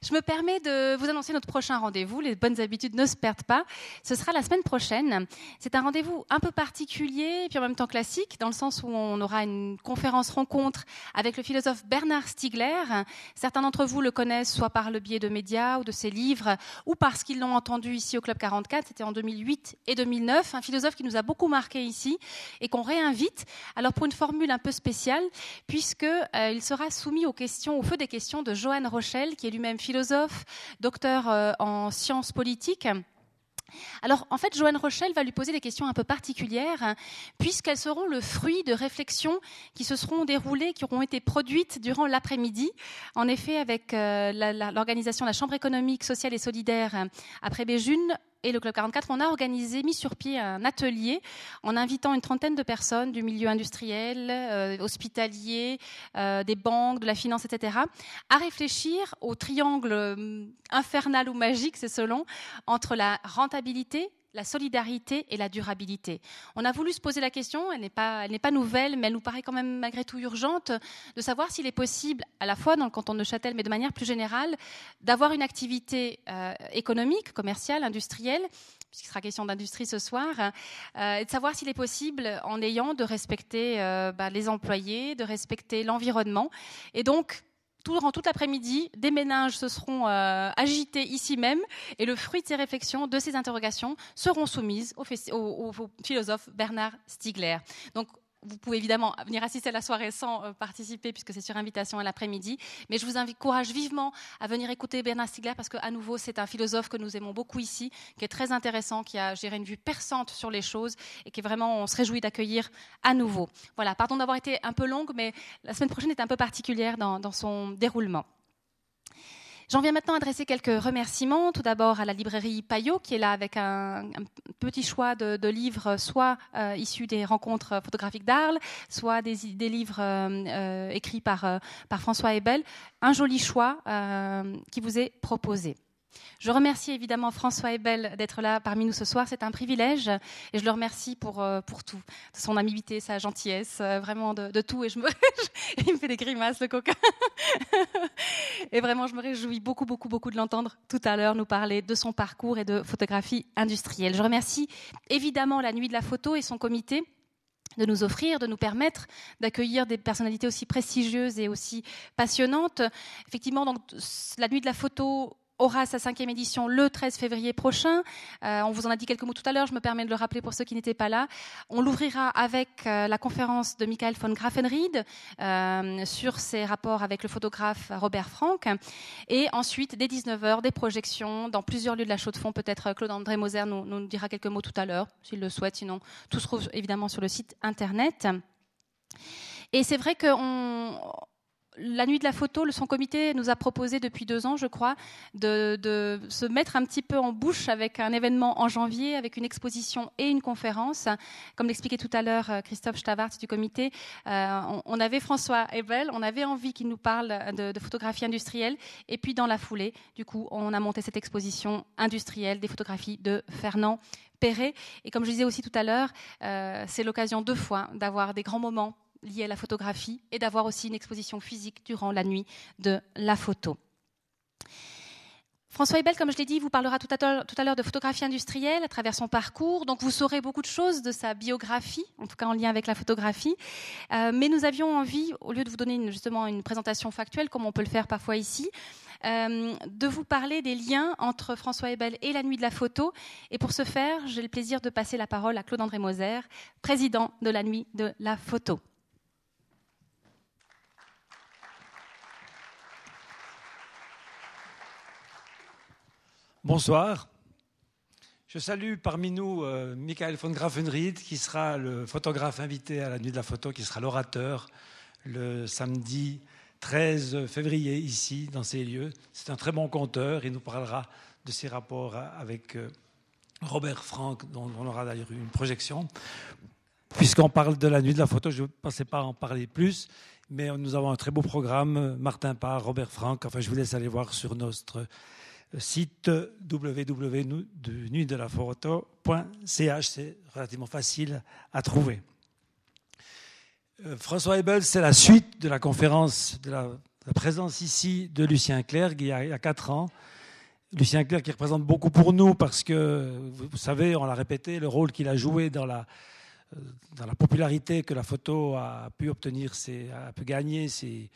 Je me permets de vous annoncer notre prochain rendez-vous. Les bonnes habitudes ne se perdent pas. Ce sera la semaine prochaine. C'est un rendez-vous un peu particulier, puis en même temps classique, dans le sens où on aura une conférence rencontre avec le philosophe Bernard Stiegler. Certains d'entre vous le connaissent soit par le biais de médias ou de ses livres, ou parce qu'ils l'ont entendu ici au Club 44. C'était en 2008 et 2009. Un philosophe qui nous a beaucoup marqué ici et qu'on réinvite. Alors pour une formule un peu spéciale, puisque euh, sera soumis aux questions, au feu des questions de Johan Rochelle, qui est lui-même philosophe, docteur euh, en sciences politiques. Alors, en fait, Joanne Rochelle va lui poser des questions un peu particulières, puisqu'elles seront le fruit de réflexions qui se seront déroulées, qui auront été produites durant l'après-midi. En effet, avec euh, l'organisation de la Chambre économique, sociale et solidaire après Béjune, et le Club 44, on a organisé, mis sur pied un atelier en invitant une trentaine de personnes du milieu industriel, euh, hospitalier, euh, des banques, de la finance, etc., à réfléchir au triangle euh, infernal ou magique, c'est selon, entre la rentabilité, la solidarité et la durabilité. On a voulu se poser la question, elle n'est pas, nouvelle, mais elle nous paraît quand même malgré tout urgente, de savoir s'il est possible, à la fois dans le canton de Châtel, mais de manière plus générale, d'avoir une activité euh, économique, commerciale, industrielle, puisqu'il sera question d'industrie ce soir, euh, et de savoir s'il est possible, en ayant de respecter euh, bah, les employés, de respecter l'environnement, et donc durant toute l'après-midi, des ménages se seront euh, agités ici même et le fruit de ces réflexions, de ces interrogations, seront soumises au, philosophe Bernard Stiegler. Vous pouvez évidemment venir assister à la soirée sans euh, participer puisque c'est sur invitation à l'après-midi. Mais je vous encourage vivement à venir écouter Bernard Stiegler parce qu'à nouveau, c'est un philosophe que nous aimons beaucoup ici, qui est très intéressant, qui a géré une vue perçante sur les choses et qui vraiment, on se réjouit d'accueillir à nouveau. Voilà, pardon d'avoir été un peu longue, mais la semaine prochaine est un peu particulière dans son déroulement. J'en viens maintenant à adresser quelques remerciements. Tout d'abord à la librairie Payot, qui est là avec un, petit choix de, livres, soit euh, issus des rencontres photographiques d'Arles, soit des, livres euh, euh, écrits par, par François Ebel. Un joli choix qui vous est proposé. Je remercie évidemment François Ebel d'être là parmi nous ce soir. C'est un privilège et je le remercie pour, euh, pour tout, son amabilité, sa gentillesse, euh, vraiment de, tout. Et je me, il me fait des grimaces, le coquin. et vraiment, je me réjouis beaucoup, beaucoup, beaucoup de l'entendre tout à l'heure nous parler de son parcours et de photographie industrielle. Je remercie évidemment la Nuit de la Photo et son comité de nous offrir, de nous permettre d'accueillir des personnalités aussi prestigieuses et aussi passionnantes. Effectivement, donc, la nuit de la photo aura sa cinquième édition le 13 février prochain. Euh, on vous en a dit quelques mots tout à l'heure, je me permets de le rappeler pour ceux qui n'étaient pas là. On l'ouvrira avec euh, la conférence de Michael von Grafenried euh, sur ses rapports avec le photographe Robert Frank. Et ensuite, dès 19h, des projections dans plusieurs lieux de la Chaux-de-Fonds. Peut-être Claude-André Moser nous, nous dira quelques mots tout à l'heure, s'il le souhaite. Sinon, tout se trouve évidemment sur le site Internet. Et c'est vrai qu'on la nuit de la photo, son comité nous a proposé depuis deux ans, je crois, de, se mettre un petit peu en bouche avec un événement en janvier, avec une exposition et une conférence. Comme l'expliquait tout à l'heure euh, Christophe Stavart du comité, euh, on, avait François Ebel, on avait envie qu'il nous parle de, photographie industrielle, et puis dans la foulée, du coup, on a monté cette exposition industrielle des photographies de Fernand Perret. Et comme je disais aussi tout à l'heure, euh, c'est l'occasion deux fois d'avoir des grands moments liées à la photographie et d'avoir aussi une exposition physique durant la nuit de la photo. François Ebel, comme je l'ai dit, vous parlera tout à l'heure de photographie industrielle à travers son parcours. Donc vous saurez beaucoup de choses de sa biographie, en tout cas en lien avec la photographie. Euh, mais nous avions envie, au lieu de vous donner justement une présentation factuelle, comme on peut le faire parfois ici, euh, de vous parler des liens entre François Ebel et la nuit de la photo. Et pour ce faire, j'ai le plaisir de passer la parole à Claude-André Moser, président de la nuit de la photo. Bonsoir. Je salue parmi nous euh, Michael von Grafenried, qui sera le photographe invité à la Nuit de la Photo, qui sera l'orateur le samedi 13 février ici, dans ces lieux. C'est un très bon conteur. Il nous parlera de ses rapports avec euh, Robert Frank, dont on aura d'ailleurs une projection. Puisqu'on parle de la Nuit de la Photo, je ne pensais pas en parler plus, mais nous avons un très beau programme. Martin Parr, Robert Frank. Enfin, je vous laisse aller voir sur notre site www.nuitdelaphoto.ch. C'est relativement facile à trouver. Euh, François Hebel, c'est la suite de la conférence de la présence ici de Lucien Clerc il y a, quatre ans. Lucien Clerc qui représente beaucoup pour nous parce que, vous savez, on l'a répété, le rôle qu'il a joué dans la, dans la popularité que la photo a pu obtenir, a pu gagner ces,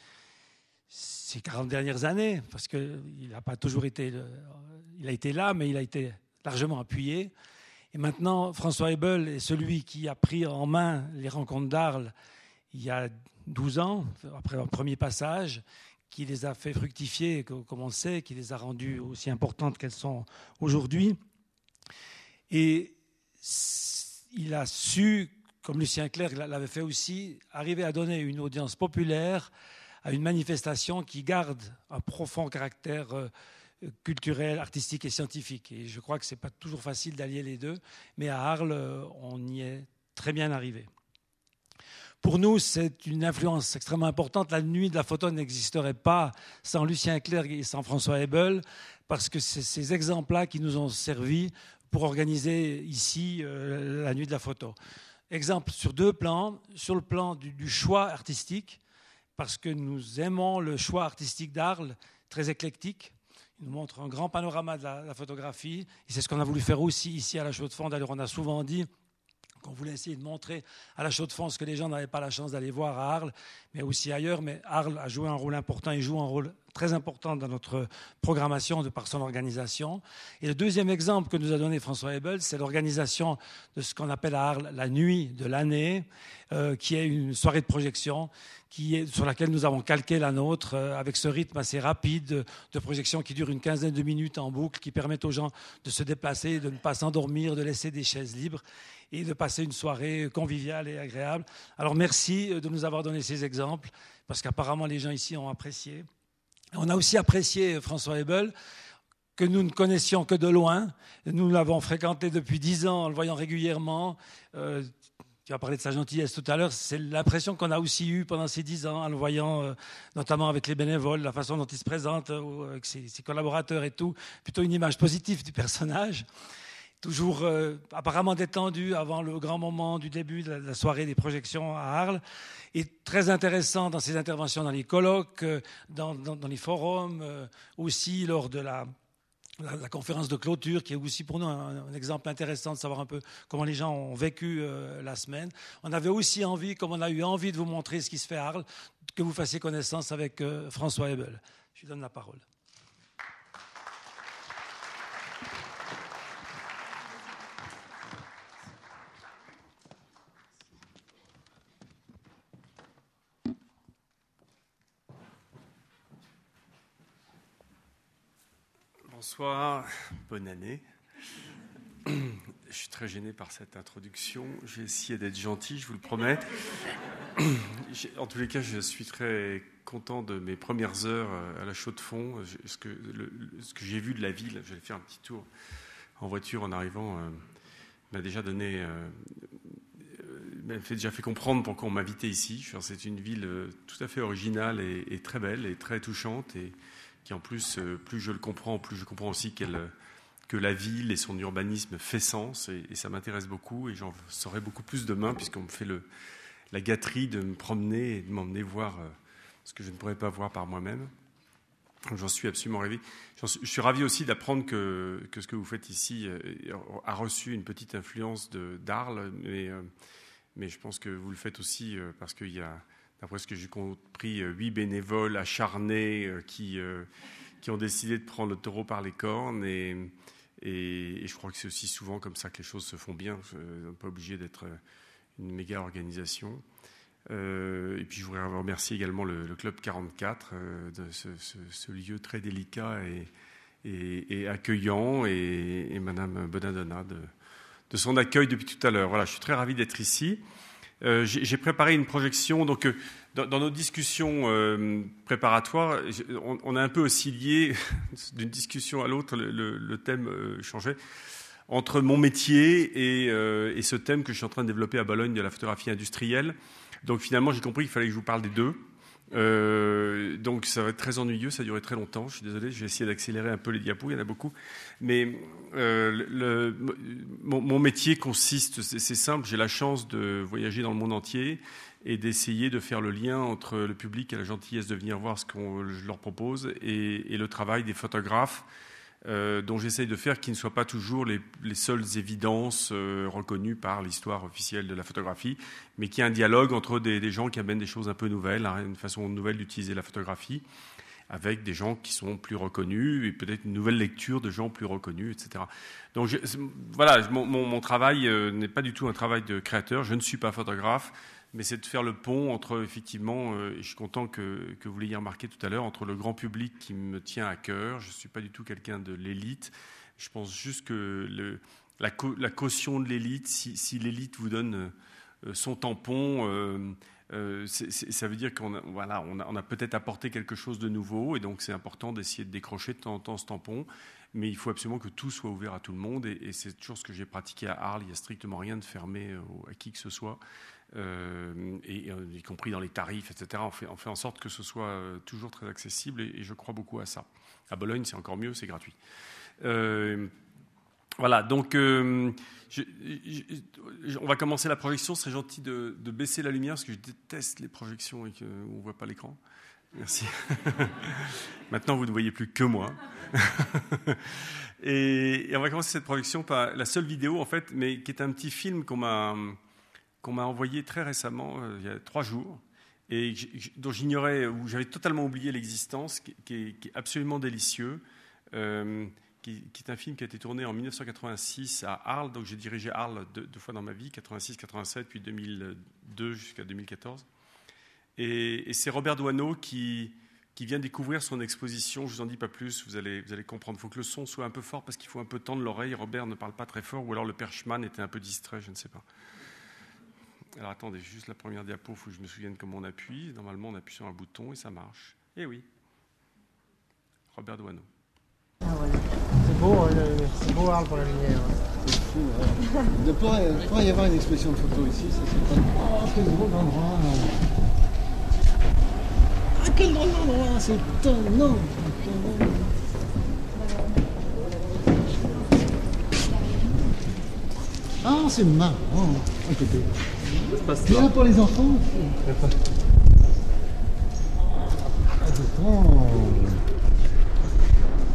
ces 40 dernières années, parce qu'il n'a pas toujours été, il a été là, mais il a été largement appuyé. Et maintenant, François Hebel est celui qui a pris en main les rencontres d'Arles il y a 12 ans, après un premier passage, qui les a fait fructifier, comme on sait, qui les a rendues aussi importantes qu'elles sont aujourd'hui. Et il a su, comme Lucien Clerc l'avait fait aussi, arriver à donner une audience populaire à une manifestation qui garde un profond caractère euh, culturel, artistique et scientifique. Et je crois que ce n'est pas toujours facile d'allier les deux, mais à Arles, on y est très bien arrivé. Pour nous, c'est une influence extrêmement importante. La nuit de la photo n'existerait pas sans Lucien Clerc et sans François Hebel, parce que c'est ces exemples-là qui nous ont servi pour organiser ici euh, la nuit de la photo. Exemple sur deux plans. Sur le plan du choix artistique, parce que nous aimons le choix artistique d'Arles, très éclectique. Il nous montre un grand panorama de la, photographie. Et c'est ce qu'on a voulu faire aussi ici à la Chaux-de-Fonds. D'ailleurs, on a souvent dit qu'on voulait essayer de montrer à la Chaux-de-Fonds ce que les gens n'avaient pas la chance d'aller voir à Arles, mais aussi ailleurs. Mais Arles a joué un rôle important, il joue un rôle très important dans notre programmation de par son organisation. Et le deuxième exemple que nous a donné François Hebel, c'est l'organisation de ce qu'on appelle à Arles la nuit de l'année, euh, qui est une soirée de projection qui est, sur laquelle nous avons calqué la nôtre euh, avec ce rythme assez rapide de projection qui dure une quinzaine de minutes en boucle, qui permet aux gens de se déplacer, de ne pas s'endormir, de laisser des chaises libres et de passer une soirée conviviale et agréable. Alors merci euh, de nous avoir donné ces exemples, parce qu'apparemment les gens ici ont apprécié. On a aussi apprécié François Hebel, que nous ne connaissions que de loin. Nous l'avons fréquenté depuis dix ans en le voyant régulièrement. Euh, tu as parlé de sa gentillesse tout à l'heure. C'est l'impression qu'on a aussi eue pendant ces dix ans en le voyant, euh, notamment avec les bénévoles, la façon dont il se présente, euh, avec ses, collaborateurs et tout. Plutôt une image positive du personnage. Toujours apparemment détendu avant le grand moment du début de la soirée des projections à Arles est très intéressant dans ses interventions dans les colloques, euh, dans, les forums, euh, aussi lors de la, conférence de clôture, qui est aussi pour nous un, exemple intéressant de savoir un peu comment les gens ont vécu euh, la semaine. On avait aussi envie, comme on a eu envie de vous montrer ce qui se fait à Arles, que vous fassiez connaissance avec François Hebel. Je lui donne la parole. Bonsoir, bonne année. Je suis très gêné par cette introduction. J'ai essayé d'être gentil, je vous le promets. En tous les cas, je suis très content de mes premières heures à la chaux de fond. Ce que, j'ai vu de la ville, j'allais faire un petit tour en voiture en arrivant, euh, m'a déjà donné, euh, m'a déjà fait comprendre pourquoi on m'invitait ici. C'est une ville euh, tout à fait originale et, très belle et très touchante. Qui en plus, euh, plus je le comprends, plus je comprends aussi que la ville et son urbanisme fait sens, et, ça m'intéresse beaucoup, et j'en saurai beaucoup plus demain, puisqu'on me fait la gâterie de me promener et de m'emmener voir euh, ce que je ne pourrais pas voir par moi-même. J'en suis absolument ravi. je suis ravi aussi d'apprendre que, ce que vous faites ici euh, a reçu une petite influence d'Arles, mais je pense que vous le faites aussi parce qu'il y a d'après ce que j'ai compris, euh, huit bénévoles acharnés euh, qui, euh, qui ont décidé de prendre le taureau par les cornes. Et, et, je crois que c'est aussi souvent comme ça que les choses se font bien. On n'est pas obligé d'être une méga organisation. et puis je voudrais remercier également le, Club 44 de ce, lieu très délicat et, et accueillant et, Madame Bonadonna de, de, son accueil depuis tout à l'heure. Voilà, je suis très ravi d'être ici. Euh, j'ai préparé une projection. Donc, euh, dans, nos discussions euh, préparatoires, on, a un peu oscillé d'une discussion à l'autre, le, thème changeait entre mon métier et, et, ce thème que je suis en train de développer à Bologne de la photographie industrielle. Donc finalement, j'ai compris qu'il fallait que je vous parle des deux. Euh, donc ça va être très ennuyeux, ça a très longtemps. Je suis désolé, je vais essayer d'accélérer un peu les diapos, il y en a beaucoup. Mais euh, le, mon, métier consiste, c'est simple, j'ai la chance de voyager dans le monde entier et d'essayer de faire le lien entre le public et la gentillesse de venir voir ce qu'on leur propose et, le travail des photographes euh, dont j'essaye de faire qui ne soient pas toujours les, seules évidences euh, reconnues par l'histoire officielle de la photographie, mais qui ait un dialogue entre des, gens qui amènent des choses un peu nouvelles, hein, une façon nouvelle d'utiliser la photographie, avec des gens qui sont plus reconnus et peut-être une nouvelle lecture de gens plus reconnus, etc. Donc voilà, mon, travail euh, n'est pas du tout un travail de créateur, je ne suis pas photographe, mais c'est de faire le pont entre, effectivement, euh, et je suis content que, vous l'ayez remarqué tout à l'heure, entre le grand public qui me tient à cœur, je ne suis pas du tout quelqu'un de l'élite, je pense juste que la, caution de l'élite, si, l'élite vous donne euh, son tampon, euh, ça veut dire qu'on a, voilà, on a, peut-être apporté quelque chose de nouveau, et donc c'est important d'essayer de décrocher de temps en temps ce tampon, mais il faut absolument que tout soit ouvert à tout le monde, et, c'est toujours ce que j'ai pratiqué à Arles, il n'y a strictement rien de fermé à qui que ce soit. Euh, et, euh, y compris dans les tarifs, etc. On fait, en sorte que ce soit euh, toujours très accessible et, je crois beaucoup à ça. À Bologne, c'est encore mieux, c'est gratuit. voilà, donc on va commencer la projection. Ce serait gentil de, baisser la lumière parce que je déteste les projections et qu'on ne voit pas l'écran. Merci. Maintenant, vous ne voyez plus que moi. et, et, on va commencer cette projection par la seule vidéo, en fait, mais qui est un petit film qu'on m'a qu'on m'a envoyé très récemment, euh, il y a trois jours, et dont j'ignorais, où j'avais totalement oublié l'existence, qui, est absolument délicieux, euh, qui, est un film qui a été tourné en 1986 à Arles. Donc j'ai dirigé Arles deux, fois dans ma vie, 86-87, puis 2002 jusqu'à 2014. Et, c'est Robert Doisneau qui, qui vient découvrir son exposition. Je vous en dis pas plus, vous allez, vous allez comprendre. Il faut que le son soit un peu fort parce qu'il faut un peu tendre l'oreille. Robert ne parle pas très fort, ou alors le perchman était un peu distrait, je ne sais pas. Alors attendez, juste la première diapo, il faut que je me souvienne comment on appuie. Normalement, on appuie sur un bouton et ça marche. Eh oui. Robert Douaneau. Ah voilà. C'est beau, hein, c'est beau Arles pour la lumière. C'est fou. Hein. Il pourrait, y avoir une exposition de photos ici, ça c'est pas. Oh, quel drôle d'endroit. Ah, quel drôle d'endroit, c'est étonnant. Ah, c'est marrant. À côté. C'est là pour les enfants étrange.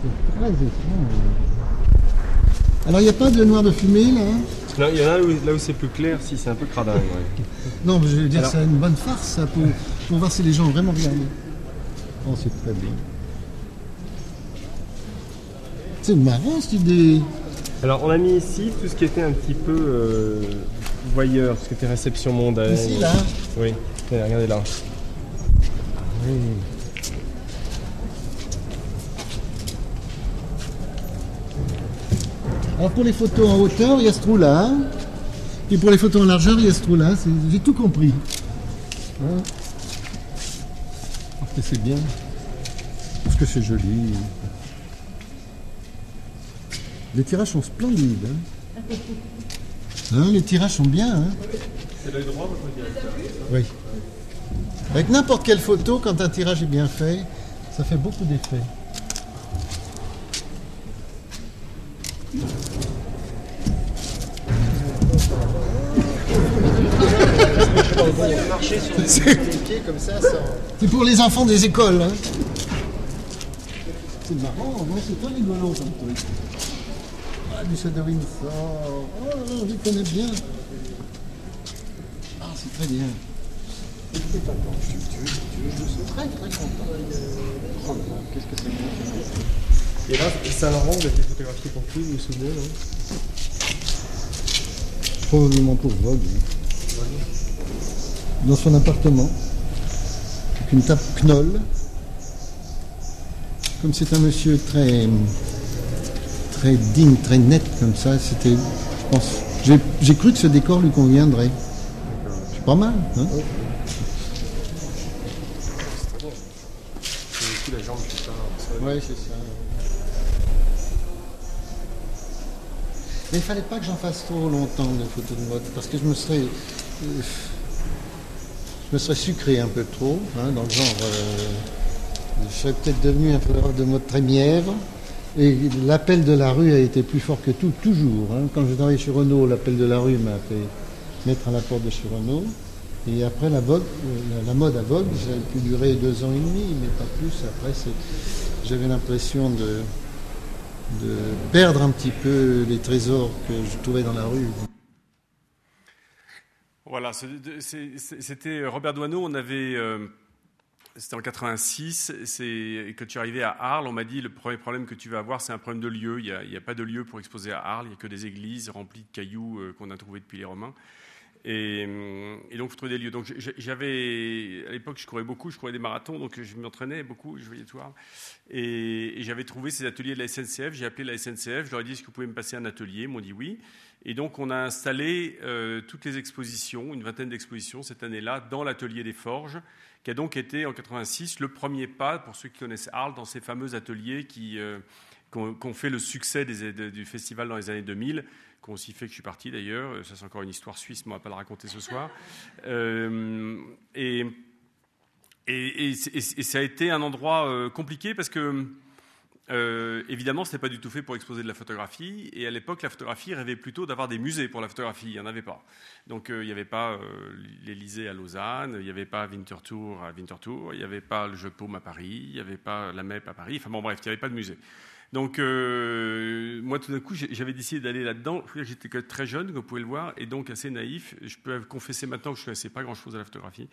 C'est très étrange. Alors il n'y a pas de noir de fumée là hein? Non, il y en a là où, c'est plus clair, si c'est un peu cradin. non, mais je veux dire, c'est une bonne farce ça, pour, pour voir si les gens ont vraiment regardé. Oh, c'est très bien. C'est marrant cette idée. Alors on a mis ici tout ce qui était un petit peu euh, voyeur, tout ce qui était réception mondaine. Ici, là Oui, regardez là. Oui. Alors pour les photos en hauteur, il y a ce trou là. Et pour les photos en largeur, il y a ce trou là. J'ai tout compris. Hein Parce que c'est bien. Parce que c'est joli. Les tirages sont splendides. Hein. Hein, les tirages sont bien. Hein. C'est l'œil droit, votre directeur Oui. Avec n'importe quelle photo, quand un tirage est bien fait, ça fait beaucoup d'effets. C'est pour les enfants des écoles. Hein. C'est marrant, c'est pas rigolo comme truc. Ah, Michel de Windsor. Oh, je connais bien. Ah, c'est très bien. Je suis très très content. Oh qu'est-ce que c'est bien. Et là, Saint-Laurent, vous avez photographié pour qui, vous vous souvenez Probablement pour Vogue. Dans son appartement. Avec une table Knoll. Comme c'est un monsieur très très digne, très net comme ça. C'était, je pense, j'ai cru que ce décor lui conviendrait. C'est pas mal, hein Oui, c'est ça. Mais il fallait pas que j'en fasse trop longtemps de photos de mode, parce que je me serais, je me serais sucré un peu trop, hein, dans le genre, euh, je serais peut-être devenu un photographe de mode très mièvre. Et l'appel de la rue a été plus fort que tout, toujours. Hein. Quand je travaillais chez Renault, l'appel de la rue m'a fait mettre à la porte de chez Renault. Et après la, vogue, la, la mode à Vogue, ça a pu durer deux ans et demi, mais pas plus. Après, j'avais l'impression de, perdre un petit peu les trésors que je trouvais dans la rue. Voilà, c'était Robert Doisneau. On avait, euh, c'était en 86. C'est quand tu arrivé à Arles, on m'a dit le premier problème que tu vas avoir, c'est un problème de lieu. Il n'y a, pas de lieu pour exposer à Arles. Il n'y a que des églises remplies de cailloux euh, qu'on a trouvés depuis les Romains. Et, et, donc, il faut trouver des lieux. Donc, j'avais, à l'époque, je courais beaucoup, je courais des marathons, donc je m'entraînais beaucoup, je voyais tout. Et, et j'avais trouvé ces ateliers de la SNCF. J'ai appelé la SNCF, je leur ai dit est-ce que vous pouvez me passer un atelier? Ils m'ont dit oui. Et donc, on a installé euh, toutes les expositions, une vingtaine d'expositions cette année-là, dans l'atelier des Forges, qui a donc été en 86 le premier pas, pour ceux qui connaissent Arles, dans ces fameux ateliers qui, euh, ont, fait le succès du festival dans les années 2000 qui ont aussi fait que je suis parti d'ailleurs. Ça, c'est encore une histoire suisse, mais on ne va pas la raconter ce soir. Euh, et, et, ça a été un endroit compliqué parce que euh, évidemment, ce n'était pas du tout fait pour exposer de la photographie. Et à l'époque, la photographie rêvait plutôt d'avoir des musées pour la photographie. Il n'y en avait pas. Donc, euh, il n'y avait pas euh, l'Élysée à Lausanne, il n'y avait pas Winterthur à Winterthur, il n'y avait pas le Jeu Paume à Paris, il n'y avait pas la MEP à Paris. Enfin, bon, bref, il n'y avait pas de musée. Donc, moi, tout d'un coup, j'avais décidé d'aller là-dedans. J'étais très jeune, comme vous pouvez le voir, et donc assez naïf. Je peux confesser maintenant que je ne connaissais pas grand-chose à la photographie.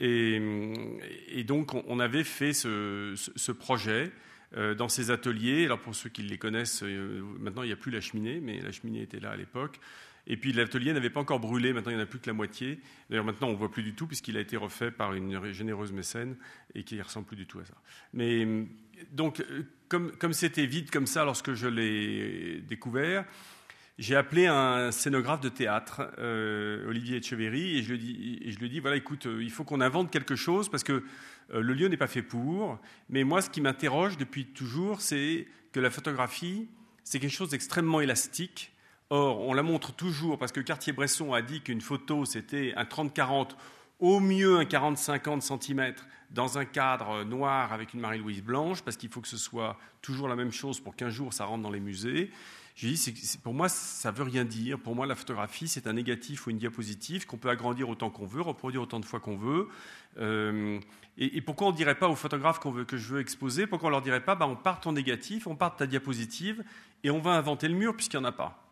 Et, donc, on, avait fait ce projet. Euh, dans ces ateliers. Alors pour ceux qui les connaissent, euh, maintenant il n'y a plus la cheminée, mais la cheminée était là à l'époque. Et puis l'atelier n'avait pas encore brûlé, maintenant il n'y en a plus que la moitié. D'ailleurs maintenant on ne voit plus du tout puisqu'il a été refait par une généreuse mécène et qui ne ressemble plus du tout à ça. Mais donc euh, comme c'était vide comme ça lorsque je l'ai découvert, j'ai appelé un scénographe de théâtre, Olivier Echeverry, et je, lui ai dit, voilà, écoute, il faut qu'on invente quelque chose, parce que le lieu n'est pas fait pour. Mais moi, ce qui m'interroge depuis toujours, c'est que la photographie, c'est quelque chose d'extrêmement élastique. Or, on la montre toujours parce que Cartier-Bresson a dit qu'une photo, c'était un 30-40, au mieux un 40-50 cm dans un cadre noir avec une Marie-Louise blanche, parce qu'il faut que ce soit toujours la même chose pour qu'un jour ça rentre dans les musées. J'ai dit, pour moi, ça ne veut rien dire. Pour moi, la photographie, c'est un négatif ou une diapositive qu'on peut agrandir autant qu'on veut, reproduire autant de fois qu'on veut. Euh, et, pourquoi on ne dirait pas aux photographes veut, que je veux exposer, pourquoi on ne leur dirait pas, bah, on part ton négatif, on part ta diapositive, et on va inventer le mur puisqu'il n'y en a pas.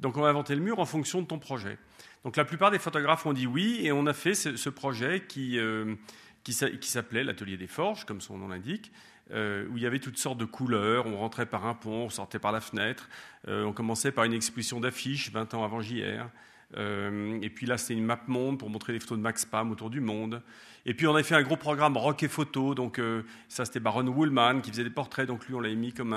Donc on va inventer le mur en fonction de ton projet. Donc la plupart des photographes ont dit oui, et on a fait ce, projet qui, euh, qui s'appelait l'Atelier des Forges, comme son nom l'indique, euh, où il y avait toutes sortes de couleurs. On rentrait par un pont, on sortait par la fenêtre. Euh, on commençait par une exposition d'affiches 20 ans avant JR. Euh, et puis là, c'était une map monde pour montrer les photos de Max Pam autour du monde. Et puis on avait fait un gros programme rock et photo. Donc ça, c'était Baron Woolman qui faisait des portraits. Donc lui, on l'avait mis comme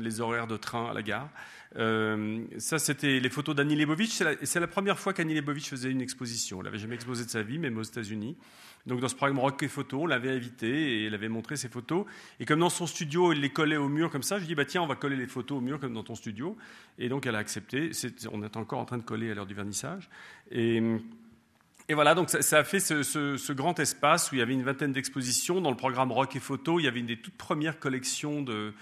les horaires de train à la gare. ça, c'était les photos d'Annie Lebovitch. C'est la, première fois qu'Annie Lebovitch faisait une exposition. Elle n'avait jamais exposé de sa vie, même aux États-Unis. Donc dans ce programme Rock et Photo, on l'avait invité et il avait montré ses photos. Et comme dans son studio, il les collait au mur comme ça, je dis bah tiens, on va coller les photos au mur comme dans ton studio. Et donc elle a accepté. on est encore en train de coller à l'heure du vernissage. Et, voilà, donc ça, a fait ce, grand espace où il y avait une vingtaine d'expositions. Dans le programme Rock et Photo, il y avait une des toutes premières collections de,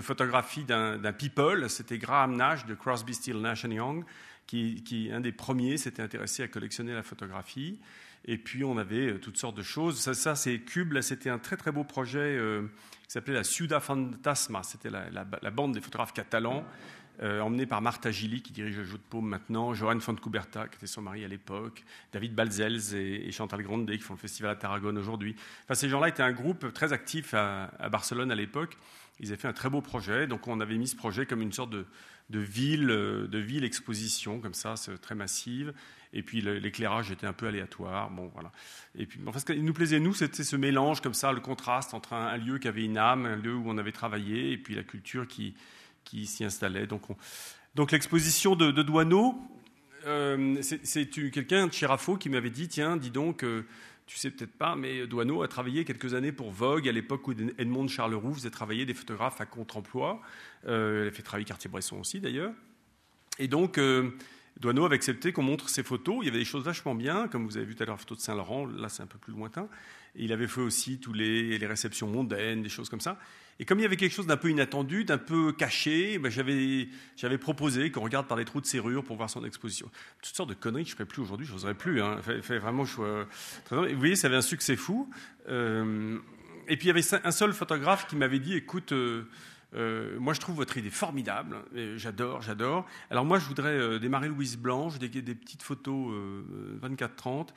photographies d'un people. C'était Graham Nash de Crosby, Still, Nash Young, qui un des premiers s'était intéressé à collectionner la photographie. Et puis on avait euh, toutes sortes de choses. Ça, c'est Cube. C'était un très très beau projet euh, qui s'appelait la Ciudad Fantasma. C'était la, bande des photographes catalans, euh, emmenée par Martha Gilly, qui dirige le jeu de paume maintenant, Johan Fontcuberta, qui était son mari à l'époque, David Balzels et, Chantal Grande, qui font le festival à Tarragone aujourd'hui. Enfin, ces gens-là étaient un groupe très actif à Barcelone à l'époque. Ils avaient fait un très beau projet. Donc on avait mis ce projet comme une sorte de, de ville, de ville exposition, comme ça, très massive. Et puis l'éclairage était un peu aléatoire. Bon, voilà. Et puis, enfin, ce qui nous plaisait, nous, c'était ce mélange comme ça, le contraste entre un, lieu qui avait une âme, un lieu où on avait travaillé, et puis la culture qui, qui s'y installait. Donc, donc l'exposition de, de Douaneau, euh, c'est quelqu'un de Chirafo qui m'avait dit, tiens, dis donc, euh, tu sais peut-être pas, mais Douaneau a travaillé quelques années pour Vogue, à l'époque où Edmond Charleroux faisait travailler des photographes à contre-emploi. Euh, elle a fait travailler Cartier-Bresson aussi, d'ailleurs. Et donc, Douaneau avait accepté qu'on montre ses photos. Il y avait des choses vachement bien, comme vous avez vu tout à l'heure la photo de Saint-Laurent, là c'est un peu plus lointain. Il avait fait aussi tous les, réceptions mondaines, des choses comme ça. Et comme il y avait quelque chose d'un peu inattendu, d'un peu caché, ben j'avais, proposé qu'on regarde par les trous de serrure pour voir son exposition. Toutes sortes de conneries que je ne ferais plus aujourd'hui, je n'oserais plus. Hein. Fait, vraiment, je, vous voyez, ça avait un succès fou. Euh, et puis il y avait un seul photographe qui m'avait dit, écoute, euh, euh, moi, je trouve votre idée formidable. J'adore, j'adore. Alors moi, je voudrais euh, démarrer Louise Blanche, des, petites photos 24-30,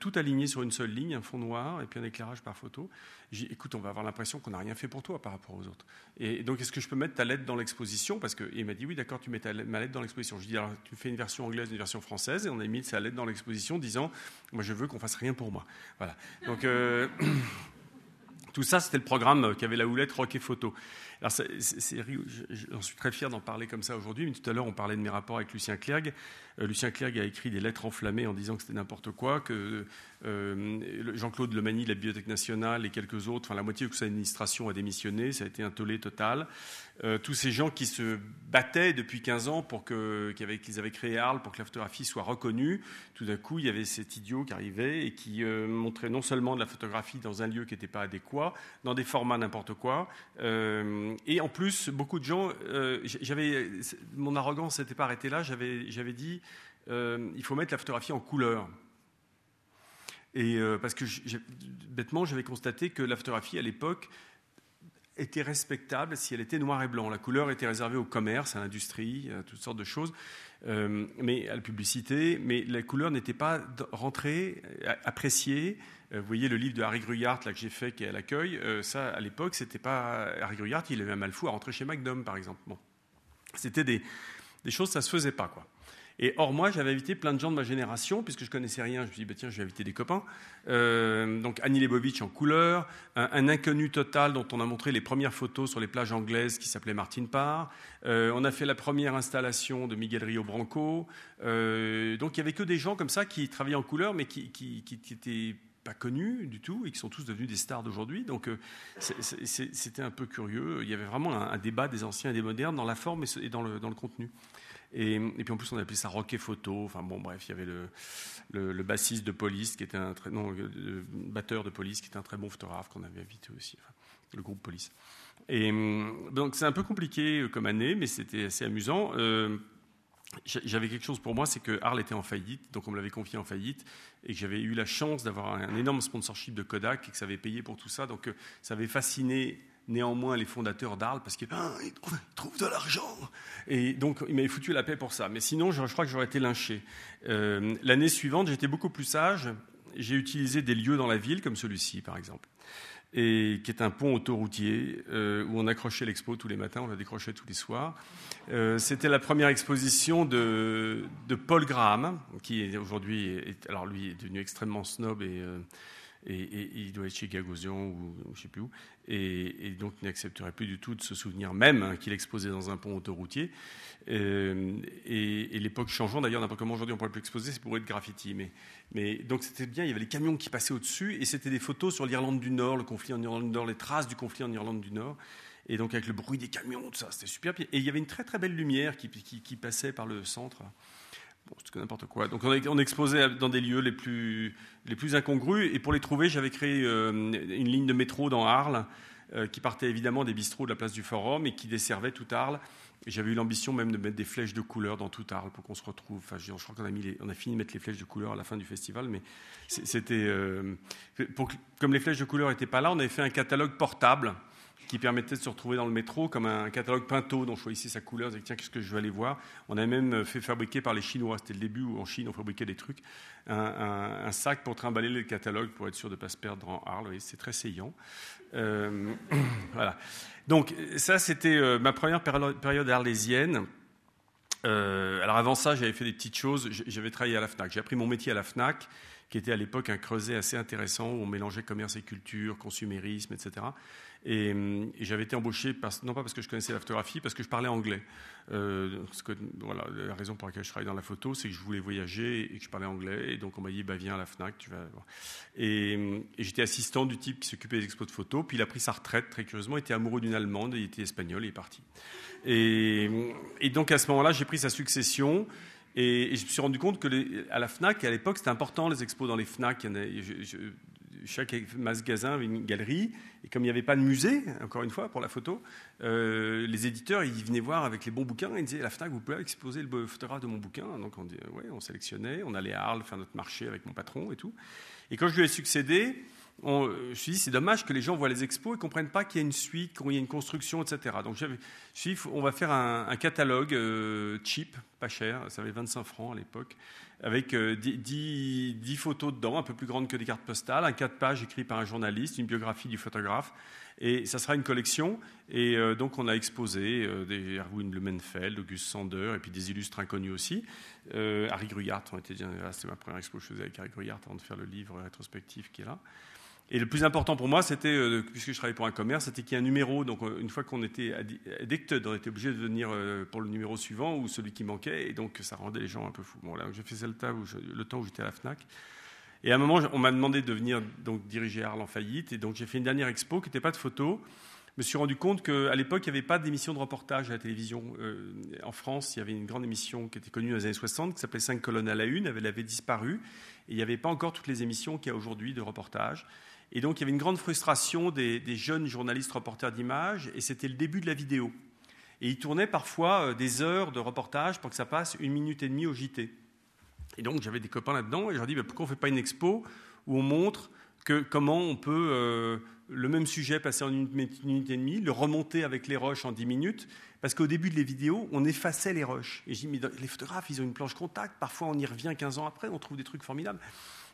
tout aligné sur une seule ligne, un fond noir et puis un éclairage par photo. J'ai écoute, on va avoir l'impression qu'on n'a rien fait pour toi par rapport aux autres. Et donc, est-ce que je peux mettre ta lettre dans l'exposition? Parce qu'il m'a dit, oui, d'accord, tu mets ta, ma lettre dans l'exposition. Je dis, alors, tu fais une version anglaise, une version française, et on a mis sa lettre dans l'exposition, disant, moi, je veux qu'on fasse rien pour moi. Voilà. Donc, tout ça, c'était le programme qui avait la houlette rock et photo. Alors, j'en suis très fier d'en parler comme ça aujourd'hui, mais tout à l'heure, on parlait de mes rapports avec Lucien Clergue. Euh, Lucien Clergue a écrit des lettres enflammées en disant que c'était n'importe quoi, que euh, Jean-Claude Lemanie de la Bibliothèque nationale et quelques autres, enfin la moitié de sa administration a démissionné, ça a été un tollé total. Euh, tous ces gens qui se battaient depuis 15 ans pour qu'ils avaient créé Arles pour que la photographie soit reconnue, tout d'un coup, il y avait cet idiot qui arrivait et qui montrait non seulement de la photographie dans un lieu qui n'était pas adéquat, dans des formats n'importe quoi, et en plus, beaucoup de gens, j'avais, mon arrogance n'était pas arrêtée là, j'avais, dit, euh, il faut mettre la photographie en couleur. Et euh, parce que bêtement, j'avais constaté que la photographie à l'époque était respectable si elle était noir et blanc. La couleur était réservée au commerce, à l'industrie, à toutes sortes de choses, euh, mais à la publicité. Mais la couleur n'était pas rentrée, appréciée. Vous voyez le livre de Harry Gruyart là, que j'ai fait, qui est à l'accueil. ça, à l'époque, c'était pas Harry Gruyart. Il avait un mal fou à rentrer chez Magnum, par exemple. Bon. C'était des, choses, ça se faisait pas, quoi. Et or, moi, j'avais invité plein de gens de ma génération, puisque je connaissais rien. Je me suis dit, bah, tiens, je vais inviter des copains. Euh, donc, Annie Lebovitch en couleur, un, inconnu total dont on a montré les premières photos sur les plages anglaises qui s'appelait Martin Parr. Euh, on a fait la première installation de Miguel Rio Branco. Euh, donc, il y avait que des gens comme ça qui travaillaient en couleur, mais qui, étaient connus du tout et qui sont tous devenus des stars d'aujourd'hui. Donc c'était un peu curieux. Il y avait vraiment un, débat des anciens et des modernes dans la forme et dans le, dans le contenu. Et, puis en plus, on appelait ça rock et photo. Enfin bon, bref, il y avait le, le, bassiste de police qui était un très. Non, le batteur de police qui était un très bon photographe qu'on avait invité aussi. le groupe police. Et donc c'est un peu compliqué euh, comme année, mais c'était assez amusant. Euh, j'avais quelque chose pour moi, c'est que Arles était en faillite, donc on me l'avait confié en faillite, et que j'avais eu la chance d'avoir un énorme sponsorship de Kodak et que ça avait payé pour tout ça. Donc euh, ça avait fasciné néanmoins les fondateurs d'Arles parce qu'ils ah, trouvent de l'argent. Et donc, il m'avait foutu la paix pour ça. Mais sinon, je, crois que j'aurais été lynché. Euh, l'année suivante, j'étais beaucoup plus sage. J'ai utilisé des lieux dans la ville, comme celui-ci, par exemple, et qui est un pont autoroutier euh, où on accrochait l'expo tous les matins, on la décrochait tous les soirs. Euh, c'était la première exposition de, de Paul Graham, qui aujourd'hui, alors lui, est devenu extrêmement snob et et, il doit être chez Gagosian ou, je ne sais plus où, et, donc il n'accepterait plus du tout de se souvenir même hein, qu'il exposait dans un pont autoroutier. Euh, et, l'époque changeant, d'ailleurs, n'importe comment aujourd'hui on pourrait plus exposer, c'est pour être graffiti. Mais, donc c'était bien, il y avait les camions qui passaient au-dessus, et c'était des photos sur l'Irlande du Nord, le conflit en Irlande du Nord, les traces du conflit en Irlande du Nord. Et donc avec le bruit des camions, tout ça, c'était super. Et il y avait une très très belle lumière qui passait par le centre. Bon, c'est n'importe quoi. Donc on, exposait dans des lieux les plus, les plus incongrus. Et pour les trouver, j'avais créé euh, une ligne de métro dans Arles euh, qui partait évidemment des bistrots de la place du Forum et qui desservait tout Arles. J'avais eu l'ambition même de mettre des flèches de couleur dans tout Arles pour qu'on se retrouve. Enfin, je, crois qu'on a fini de mettre les flèches de couleur à la fin du festival, mais c'était. Euh, comme les flèches de couleur n'étaient pas là, on avait fait un catalogue portable qui permettait de se retrouver dans le métro comme un catalogue Pinto dont je choisissais sa couleur. Je tiens, qu'est-ce que je vais aller voir? On a même fait fabriquer par les Chinois, c'était le début où en Chine on fabriquait des trucs, un, sac pour trimballer le catalogue pour être sûr de ne pas se perdre en Arles. C'est très saillant. Euh, voilà. Donc ça, c'était euh, ma première période arlésienne. Euh, alors avant ça, j'avais fait des petites choses. J'avais travaillé à la FNAC. J'ai appris mon métier à la FNAC, qui était à l'époque un creuset assez intéressant où on mélangeait commerce et culture, consumérisme, etc. Et, j'avais été embauché, non pas parce que je connaissais la photographie, parce que je parlais anglais. Euh, voilà, la raison pour laquelle je travaille dans la photo, c'est que je voulais voyager et que je parlais anglais. Et donc on m'a dit, bah, viens à la FNAC, voir. Et, j'étais assistant du type qui s'occupait des expos de photos. Puis il a pris sa retraite, très curieusement, il était amoureux d'une Allemande, il était espagnol, il est parti. Et, donc à ce moment-là, j'ai pris sa succession. Et, je me suis rendu compte que à la FNAC, à l'époque, c'était important les expos dans les FNAC. Chaque magasin avait une galerie. Et comme il n'y avait pas de musée, encore une fois, pour la photo, les éditeurs, ils venaient voir avec les bons bouquins. Ils disaient, la FNAC, vous pouvez exposer le photographe de mon bouquin. Donc on, dit, ouais, on sélectionnait. On allait à Arles faire notre marché avec mon patron et tout. Et quand je lui ai succédé, on, je me suis dit, c'est dommage que les gens voient les expos et ne comprennent pas qu'il y a une suite, qu'il y a une construction, etc. Donc, je me suis dit, on va faire un, catalogue euh, cheap, pas cher, ça avait 25 francs à l'époque, avec 10, euh, photos dedans, un peu plus grandes que des cartes postales, un 4 pages écrit par un journaliste, une biographie du photographe. Et ça sera une collection. Et euh, donc, on a exposé des Erwin Blumenfeld, Auguste Sander, et puis des illustres inconnus aussi. Harry Gruyart, on était, c'était ma première expo que je faisais avec Harry Gruyart avant de faire le livre rétrospectif qui est là. Et le plus important pour moi, c'était, euh, puisque je travaillais pour un commerce, c'était qu'il y ait un numéro. Donc, euh, une fois qu'on était addicted, on était obligé de venir euh, pour le numéro suivant ou celui qui manquait. Et donc, ça rendait les gens un peu fous. Bon, là, j'ai fait ça le, temps où le temps où j'étais à la FNAC. Et à un moment, on m'a demandé de venir donc, diriger Arles en faillite. Et donc, j'ai fait une dernière expo qui n'était pas de photos. Je me suis rendu compte qu'à l'époque, il n'y avait pas d'émission de reportage à la télévision. en France, il y avait une grande émission qui était connue dans les années 60, qui s'appelait 5 colonnes à la une. Elle avait disparu. Et il n'y avait pas encore toutes les émissions qu'il y a aujourd'hui de reportage. Et donc il y avait une grande frustration des, jeunes journalistes reporters d'images, et c'était le début de la vidéo. Et ils tournaient parfois euh, des heures de reportage pour que ça passe une minute et demie au JT. Et donc j'avais des copains là-dedans, et je leur dis bah, pourquoi on ne fait pas une expo où on montre que, comment on peut euh, le même sujet passer en une minute et demie, le remonter avec les rushs en dix minutes, parce qu'au début de les vidéos, on effaçait les rushs. Et je dis, mais les photographes, ils ont une planche contact, parfois on y revient 15 ans après, on trouve des trucs formidables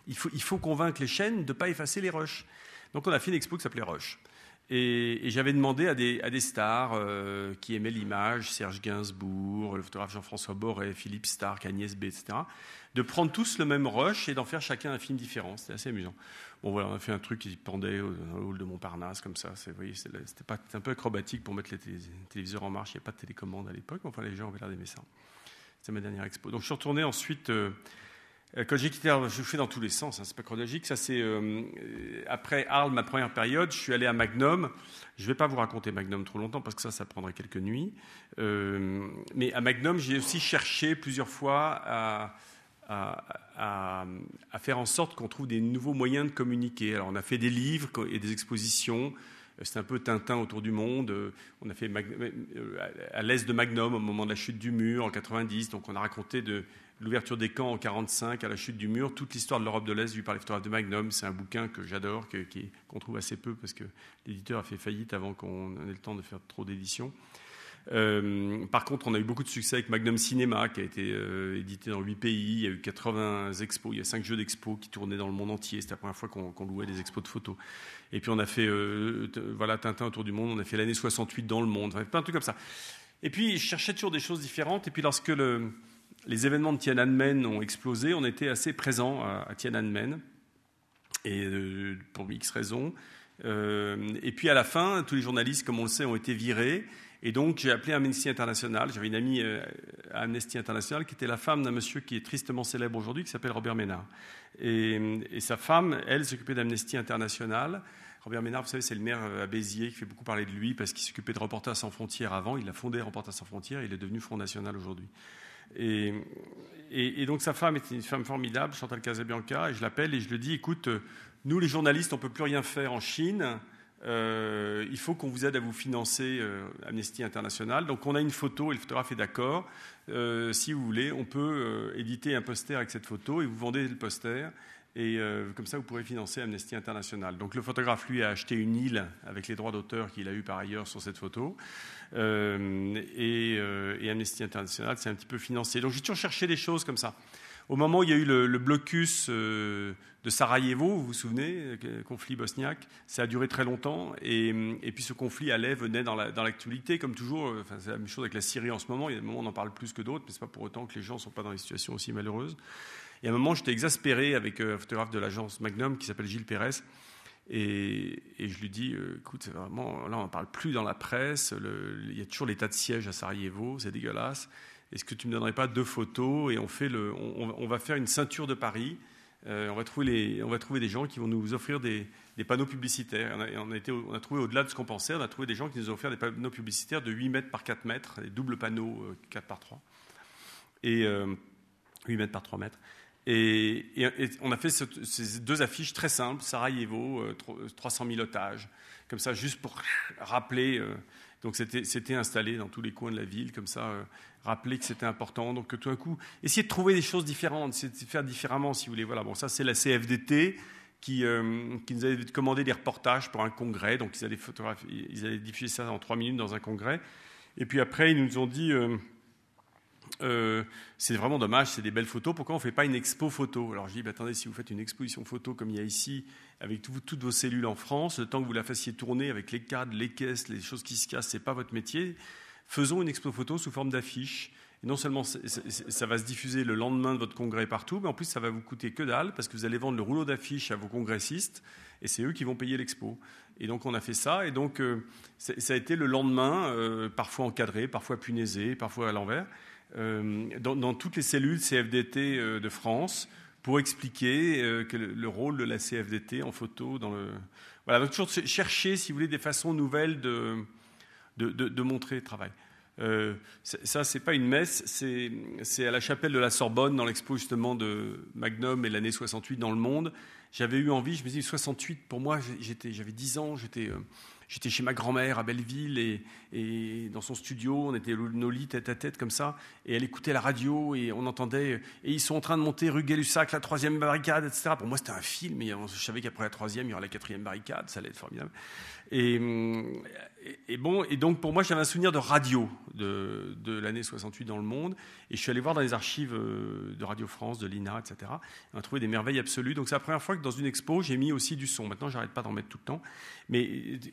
il faut, convaincre les chaînes de ne pas effacer les rushs. Donc on a fait une expo qui s'appelait Rush. Et, j'avais demandé à des, stars euh, qui aimaient l'image, Serge Gainsbourg, le photographe Jean-François Boré, Philippe Stark, Agnès B, etc., de prendre tous le même rush et d'en faire chacun un film différent. C'était assez amusant. Bon voilà, on a fait un truc qui pendait dans le hall de Montparnasse, comme ça. C'était un peu acrobatique pour mettre les téléviseurs en marche. Il n'y avait pas de télécommande à l'époque, enfin les gens avaient l'air d'aimer ça. C'était ma dernière expo. Donc je suis retourné ensuite... Euh, quand j'ai quitté Arles, je fais dans tous les sens, hein, c'est pas chronologique. Ça, c'est euh, après Arles, ma première période, je suis allé à Magnum. Je ne vais pas vous raconter Magnum trop longtemps parce que ça, ça prendrait quelques nuits. Euh, mais à Magnum, j'ai aussi cherché plusieurs fois à, faire en sorte qu'on trouve des nouveaux moyens de communiquer. Alors, on a fait des livres et des expositions. C'est un peu Tintin autour du monde. On a fait à l'est de Magnum au moment de la chute du mur en 90. Donc, on a raconté de l'ouverture des camps en 1945 à la chute du mur, toute l'histoire de l'Europe de l'Est vue par les photographes de Magnum. C'est un bouquin que j'adore, qu'on trouve assez peu parce que l'éditeur a fait faillite avant qu'on ait le temps de faire trop d'éditions. Euh, par contre, on a eu beaucoup de succès avec Magnum Cinéma, qui a été euh, édité dans 8 pays. Il y a eu 80 expos, il y a 5 jeux d'expos qui tournaient dans le monde entier. C'était la première fois qu'on louait des expos de photos. Et puis on a fait euh, voilà, Tintin autour du monde, on a fait l'année 68 dans le monde, plein de trucs comme ça. Et puis je cherchais toujours des choses différentes. Et puis lorsque le, les événements de Tiananmen ont explosé, on était assez présents à, Tiananmen, et euh, pour X raisons. Euh, et puis à la fin, tous les journalistes, comme on le sait, ont été virés. Et donc j'ai appelé Amnesty International. J'avais une amie euh, à Amnesty International qui était la femme d'un monsieur qui est tristement célèbre aujourd'hui, qui s'appelle Robert Ménard. Et, et, sa femme, elle, s'occupait d'Amnesty International. Robert Ménard, vous savez, c'est le maire à Béziers qui fait beaucoup parler de lui parce qu'il s'occupait de Reporters sans frontières avant. Il a fondé Reporters sans frontières et il est devenu Front National aujourd'hui. Et, donc sa femme était une femme formidable, Chantal Casabianca, et je l'appelle et je lui dis, écoute, nous les journalistes, on ne peut plus rien faire en Chine, euh, il faut qu'on vous aide à vous financer euh, Amnesty International. Donc on a une photo et le photographe est d'accord. Euh, si vous voulez, on peut éditer un poster avec cette photo et vous vendez le poster. Et comme ça, vous pourrez financer Amnesty International. Donc le photographe, lui, a acheté une île avec les droits d'auteur qu'il a eu par ailleurs sur cette photo. Euh, euh, et, Amnesty International c'est un petit peu financé. Donc j'ai toujours cherché des choses comme ça. Au moment où il y a eu le, blocus euh, de Sarajevo, vous vous souvenez, le conflit bosniaque, ça a duré très longtemps. Et, puis ce conflit allait, venait dans l'actualité, comme toujours. Enfin, c'est la même chose avec la Syrie en ce moment. Il y a des moments où on en parle plus que d'autres, mais ce n'est pas pour autant que les gens ne sont pas dans des situations aussi malheureuses. Et à un moment, j'étais exaspéré avec un photographe de l'agence Magnum qui s'appelle Gilles Pérez, et, je lui dis, euh, écoute, vraiment, là, on n'en parle plus dans la presse. il y a toujours l'état de siège à Sarajevo, c'est dégueulasse. Est-ce que tu ne me donnerais pas deux photos et on, fait le, on, va faire une ceinture de Paris euh, on, va trouver les, des gens qui vont nous offrir des, panneaux publicitaires. On a, trouvé au-delà de ce qu'on pensait, on a trouvé des gens qui nous ont offert des panneaux publicitaires de 8 mètres par 4 mètres, des doubles panneaux 4 euh, par 3. Et 8 mètres par 3 mètres. Et, on a fait ces deux affiches très simples, Sarajevo, 300 000 otages, comme ça, juste pour rappeler. donc c'était installé dans tous les coins de la ville, comme ça, rappeler que c'était important. Donc tout d'un coup, essayer de trouver des choses différentes, de faire différemment, si vous voulez. Voilà, bon, ça c'est la CFDT qui, euh, qui, nous avait commandé des reportages pour un congrès. Donc ils allaient, ils allaient diffuser ça en trois minutes dans un congrès. Et puis après, ils nous ont dit. Euh, c'est vraiment dommage, c'est des belles photos. Pourquoi on ne fait pas une expo photo? Alors je dis, bah, attendez, si vous faites une exposition photo comme il y a ici, avec toutes vos cellules en France, le temps que vous la fassiez tourner avec les cadres, les caisses, les choses qui se cassent, c'est pas votre métier faisons une expo photo sous forme d'affiche. Et non seulement ça va se diffuser le lendemain de votre congrès partout, mais en plus ça va vous coûter que dalle parce que vous allez vendre le rouleau d'affiches à vos congressistes et c'est eux qui vont payer l'expo. Et donc on a fait ça et donc euh, ça a été le lendemain, euh, parfois encadré, parfois punaisé, parfois à l'envers, euh, dans, toutes les cellules CFDT de France pour expliquer que le, rôle de la CFDT en photo voilà donc toujours chercher si vous voulez des façons nouvelles de montrer le travail. Euh, ça, c'est pas une messe, c'est à la chapelle de la Sorbonne, dans l'expo justement de Magnum et l'année 68 dans le monde. J'avais eu envie, je me dis 68, pour moi, j'avais 10 ans, euh, J'étais chez ma grand-mère à Belleville et, dans son studio, on était nos lits tête à tête comme ça, et elle écoutait la radio et on entendait, et ils sont en train de monter rue Gay-Lussac, la troisième barricade, etc. Pour moi, c'était un film, et je savais qu'après la troisième, il y aurait la quatrième barricade, ça allait être formidable. Et, et, bon, et donc pour moi, j'avais un souvenir de radio de, de l'année 68 dans le monde. Et je suis allé voir dans les archives euh, de Radio France, de l'INA, etc. On a trouvé des merveilles absolues. Donc c'est la première fois que dans une expo, j'ai mis aussi du son. Maintenant, j'arrête pas d'en mettre tout le temps. Mais,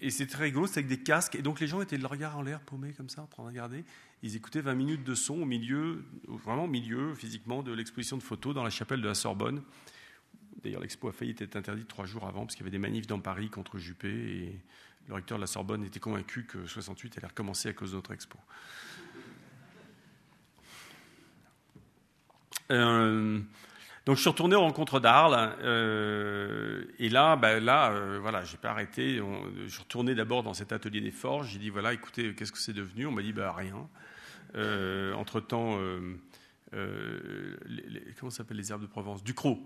et c'est très rigolo, c'est avec des casques. Et donc les gens étaient de le regard en l'air, paumés comme ça, en train de regarder. Ils écoutaient 20 minutes de son au milieu, vraiment au milieu, physiquement, de l'exposition de photos dans la chapelle de la Sorbonne. D'ailleurs, l'expo a failli être interdite trois jours avant, parce qu'il y avait des manifs dans Paris contre Juppé. Et le recteur de la Sorbonne était convaincu que 68 allait recommencer à cause de notre expo. Euh, donc je suis retourné aux rencontres d'Arles euh, et là, ben là, euh, voilà, j'ai pas arrêté. je suis retourné d'abord dans cet atelier des forges. J'ai dit voilà, écoutez, qu'est-ce que c'est devenu? On m'a dit bah rien. entre temps, comment s'appellent les herbes de Provence? Ducrot.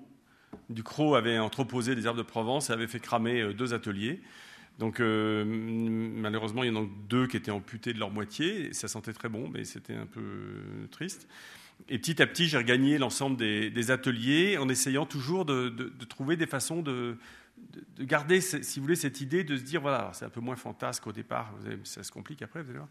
Ducrot avait entreposé des herbes de Provence et avait fait cramer deux ateliers. Donc euh, malheureusement, il y en a deux qui étaient amputés de leur moitié. Ça sentait très bon, mais c'était un peu triste. Et petit à petit, j'ai regagné l'ensemble des, ateliers en essayant toujours de, trouver des façons de, garder, si vous voulez, cette idée de se dire, voilà, c'est un peu moins fantasque au départ, ça se complique après, vous allez voir.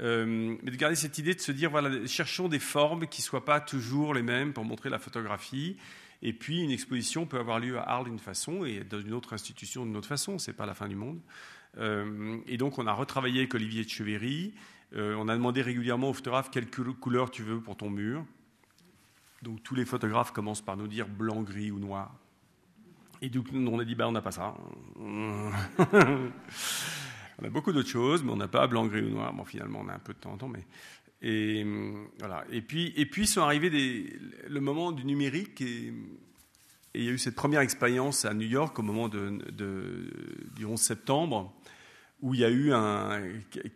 Euh, mais de garder cette idée de se dire, voilà, cherchons des formes qui ne soient pas toujours les mêmes pour montrer la photographie, et puis, une exposition peut avoir lieu à Arles d'une façon et dans une autre institution d'une autre façon. Ce n'est pas la fin du monde. Euh, et donc, on a retravaillé avec Olivier de Cheverry. Euh, on a demandé régulièrement aux photographes quelle couleur tu veux pour ton mur. Donc, tous les photographes commencent par nous dire blanc, gris ou noir. Et donc, on a dit, bah, on n'a pas ça. on a beaucoup d'autres choses, mais on n'a pas blanc, gris ou noir. Bon, finalement, on a un peu de temps en temps, mais et, voilà. et, puis, sont arrivés le moment du numérique et, il y a eu cette première expérience à New York au moment du 11 septembre où il y a eu un,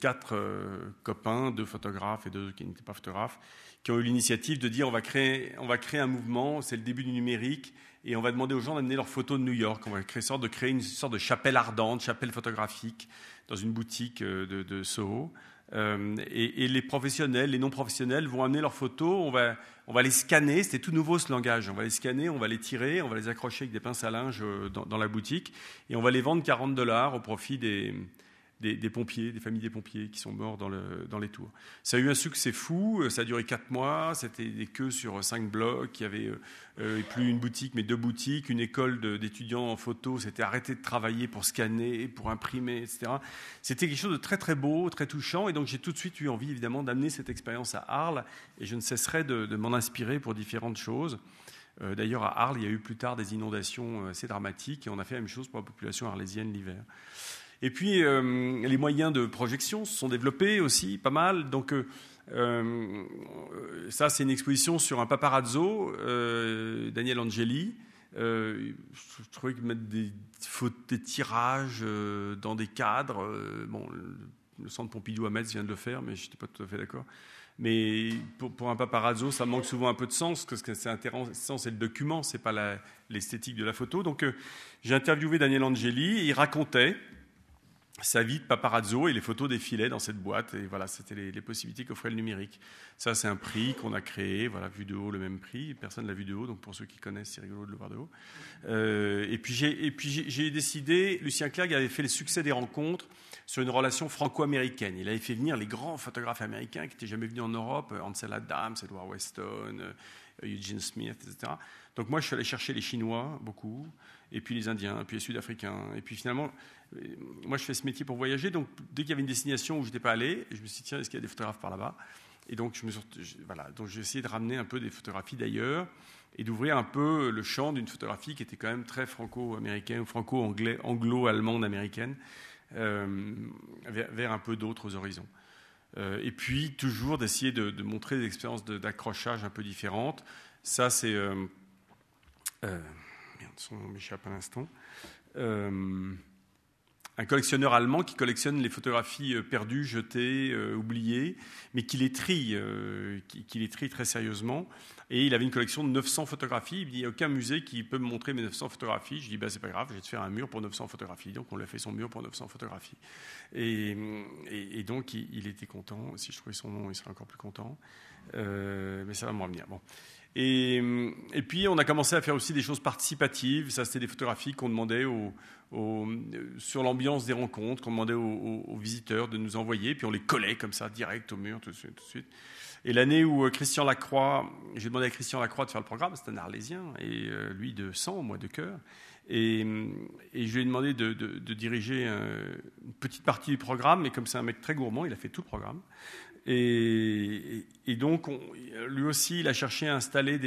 quatre euh, copains, deux photographes et deux qui n'étaient pas photographes, qui ont eu l'initiative de dire on va créer, on va créer un mouvement, c'est le début du numérique, et on va demander aux gens d'amener leurs photos de New York. On va créer une sorte de chapelle ardente, chapelle photographique dans une boutique euh, de, de Soho. Euh, et, les professionnels, les non professionnels vont amener leurs photos, on va, on va les scanner, c'était tout nouveau ce langage, on va les scanner, on va les tirer, on va les accrocher avec des pinces à linge dans la boutique, et on va les vendre 40 dollars au profit des, des, pompiers, des familles des pompiers qui sont morts dans, le, dans, les tours. Ça a eu un succès fou, euh, ça a duré quatre mois, c'était des queues sur cinq blocs, il y avait euh, euh, plus une boutique mais deux boutiques, une école d'étudiants en photo s'était arrêtée de travailler pour scanner, pour imprimer, etc. C'était quelque chose de très très beau, très touchant, et donc j'ai tout de suite eu envie évidemment d'amener cette expérience à Arles, et je ne cesserai de, m'en inspirer pour différentes choses. D'ailleurs, à Arles, il y a eu plus tard des inondations assez dramatiques, et on a fait la même chose pour la population arlésienne l'hiver. Et puis, euh, les moyens de projection se sont développés aussi, pas mal. Donc, euh, euh, ça, c'est une exposition sur un paparazzo, Daniel Angeli. je trouvais que mettre des, des tirages dans des cadres, bon, le centre Pompidou à Metz vient de le faire, mais je n'étais pas tout à fait d'accord. Mais pour, un paparazzo, ça manque souvent un peu de sens, parce que c'est intéressant, c'est le document, c'est pas l'esthétique de la photo. Donc j'ai interviewé Daniel Angeli, et il racontait sa vie de paparazzo et les photos défilaient dans cette boîte. Et voilà, c'était les, possibilités qu'offrait le numérique. Ça, c'est un prix qu'on a créé. Voilà, vu de haut, le même prix. Personne ne l'a vu de haut, donc pour ceux qui connaissent, c'est rigolo de le voir de haut. Euh, et puis, j'ai décidé, Lucien Clerc avait fait le succès des rencontres sur une relation franco-américaine. Il avait fait venir les grands photographes américains qui n'étaient jamais venus en Europe, Ansel Adams, Edward Weston, euh, Eugene Smith, etc. Donc moi, je suis allé chercher les Chinois, beaucoup, et puis les Indiens, et puis les Sud-Africains. Et puis finalement, moi, je fais ce métier pour voyager, donc dès qu'il y avait une destination où je n'étais pas allé, je me suis dit, tiens, est-ce qu'il y a des photographes par là-bas? Et donc, voilà, j'ai essayé de ramener un peu des photographies d'ailleurs et d'ouvrir un peu le champ d'une photographie qui était quand même très franco-américaine ou franco-anglo-allemande américaine euh, vers, un peu d'autres horizons. Euh, et puis, toujours d'essayer de, montrer des expériences d'accrochage un peu différentes. Ça, c'est. Euh, merde, son m'échappe à l'instant un collectionneur allemand qui collectionne les photographies euh, perdues, jetées, euh, oubliées, mais qui les trie, euh, qui, les trie très sérieusement. Et il avait une collection de 900 photographies. Il dit, il n'y a aucun musée qui peut me montrer mes 900 photographies. Je dis, bah, c'est pas grave, je vais te faire un mur pour 900 photographies. Donc, on lui a fait son mur pour 900 photographies. Et, donc, il, était content. Si je trouvais son nom, il serait encore plus content. mais ça va me revenir. Bon. Et, et, puis, on a commencé à faire aussi des choses participatives. Ça, c'était des photographies qu'on demandait aux, sur l'ambiance des rencontres, qu'on demandait aux, visiteurs de nous envoyer, puis on les collait comme ça, direct au mur, tout de suite. De. Et l'année où euh, Christian Lacroix, j'ai demandé à Christian Lacroix de faire le programme, c'est un Arlésien, et euh, lui de sang, moi de cœur. Et, et, je lui ai demandé de, diriger une petite partie du programme, mais comme c'est un mec très gourmand, il a fait tout le programme. Et, donc, lui aussi, il a cherché à installer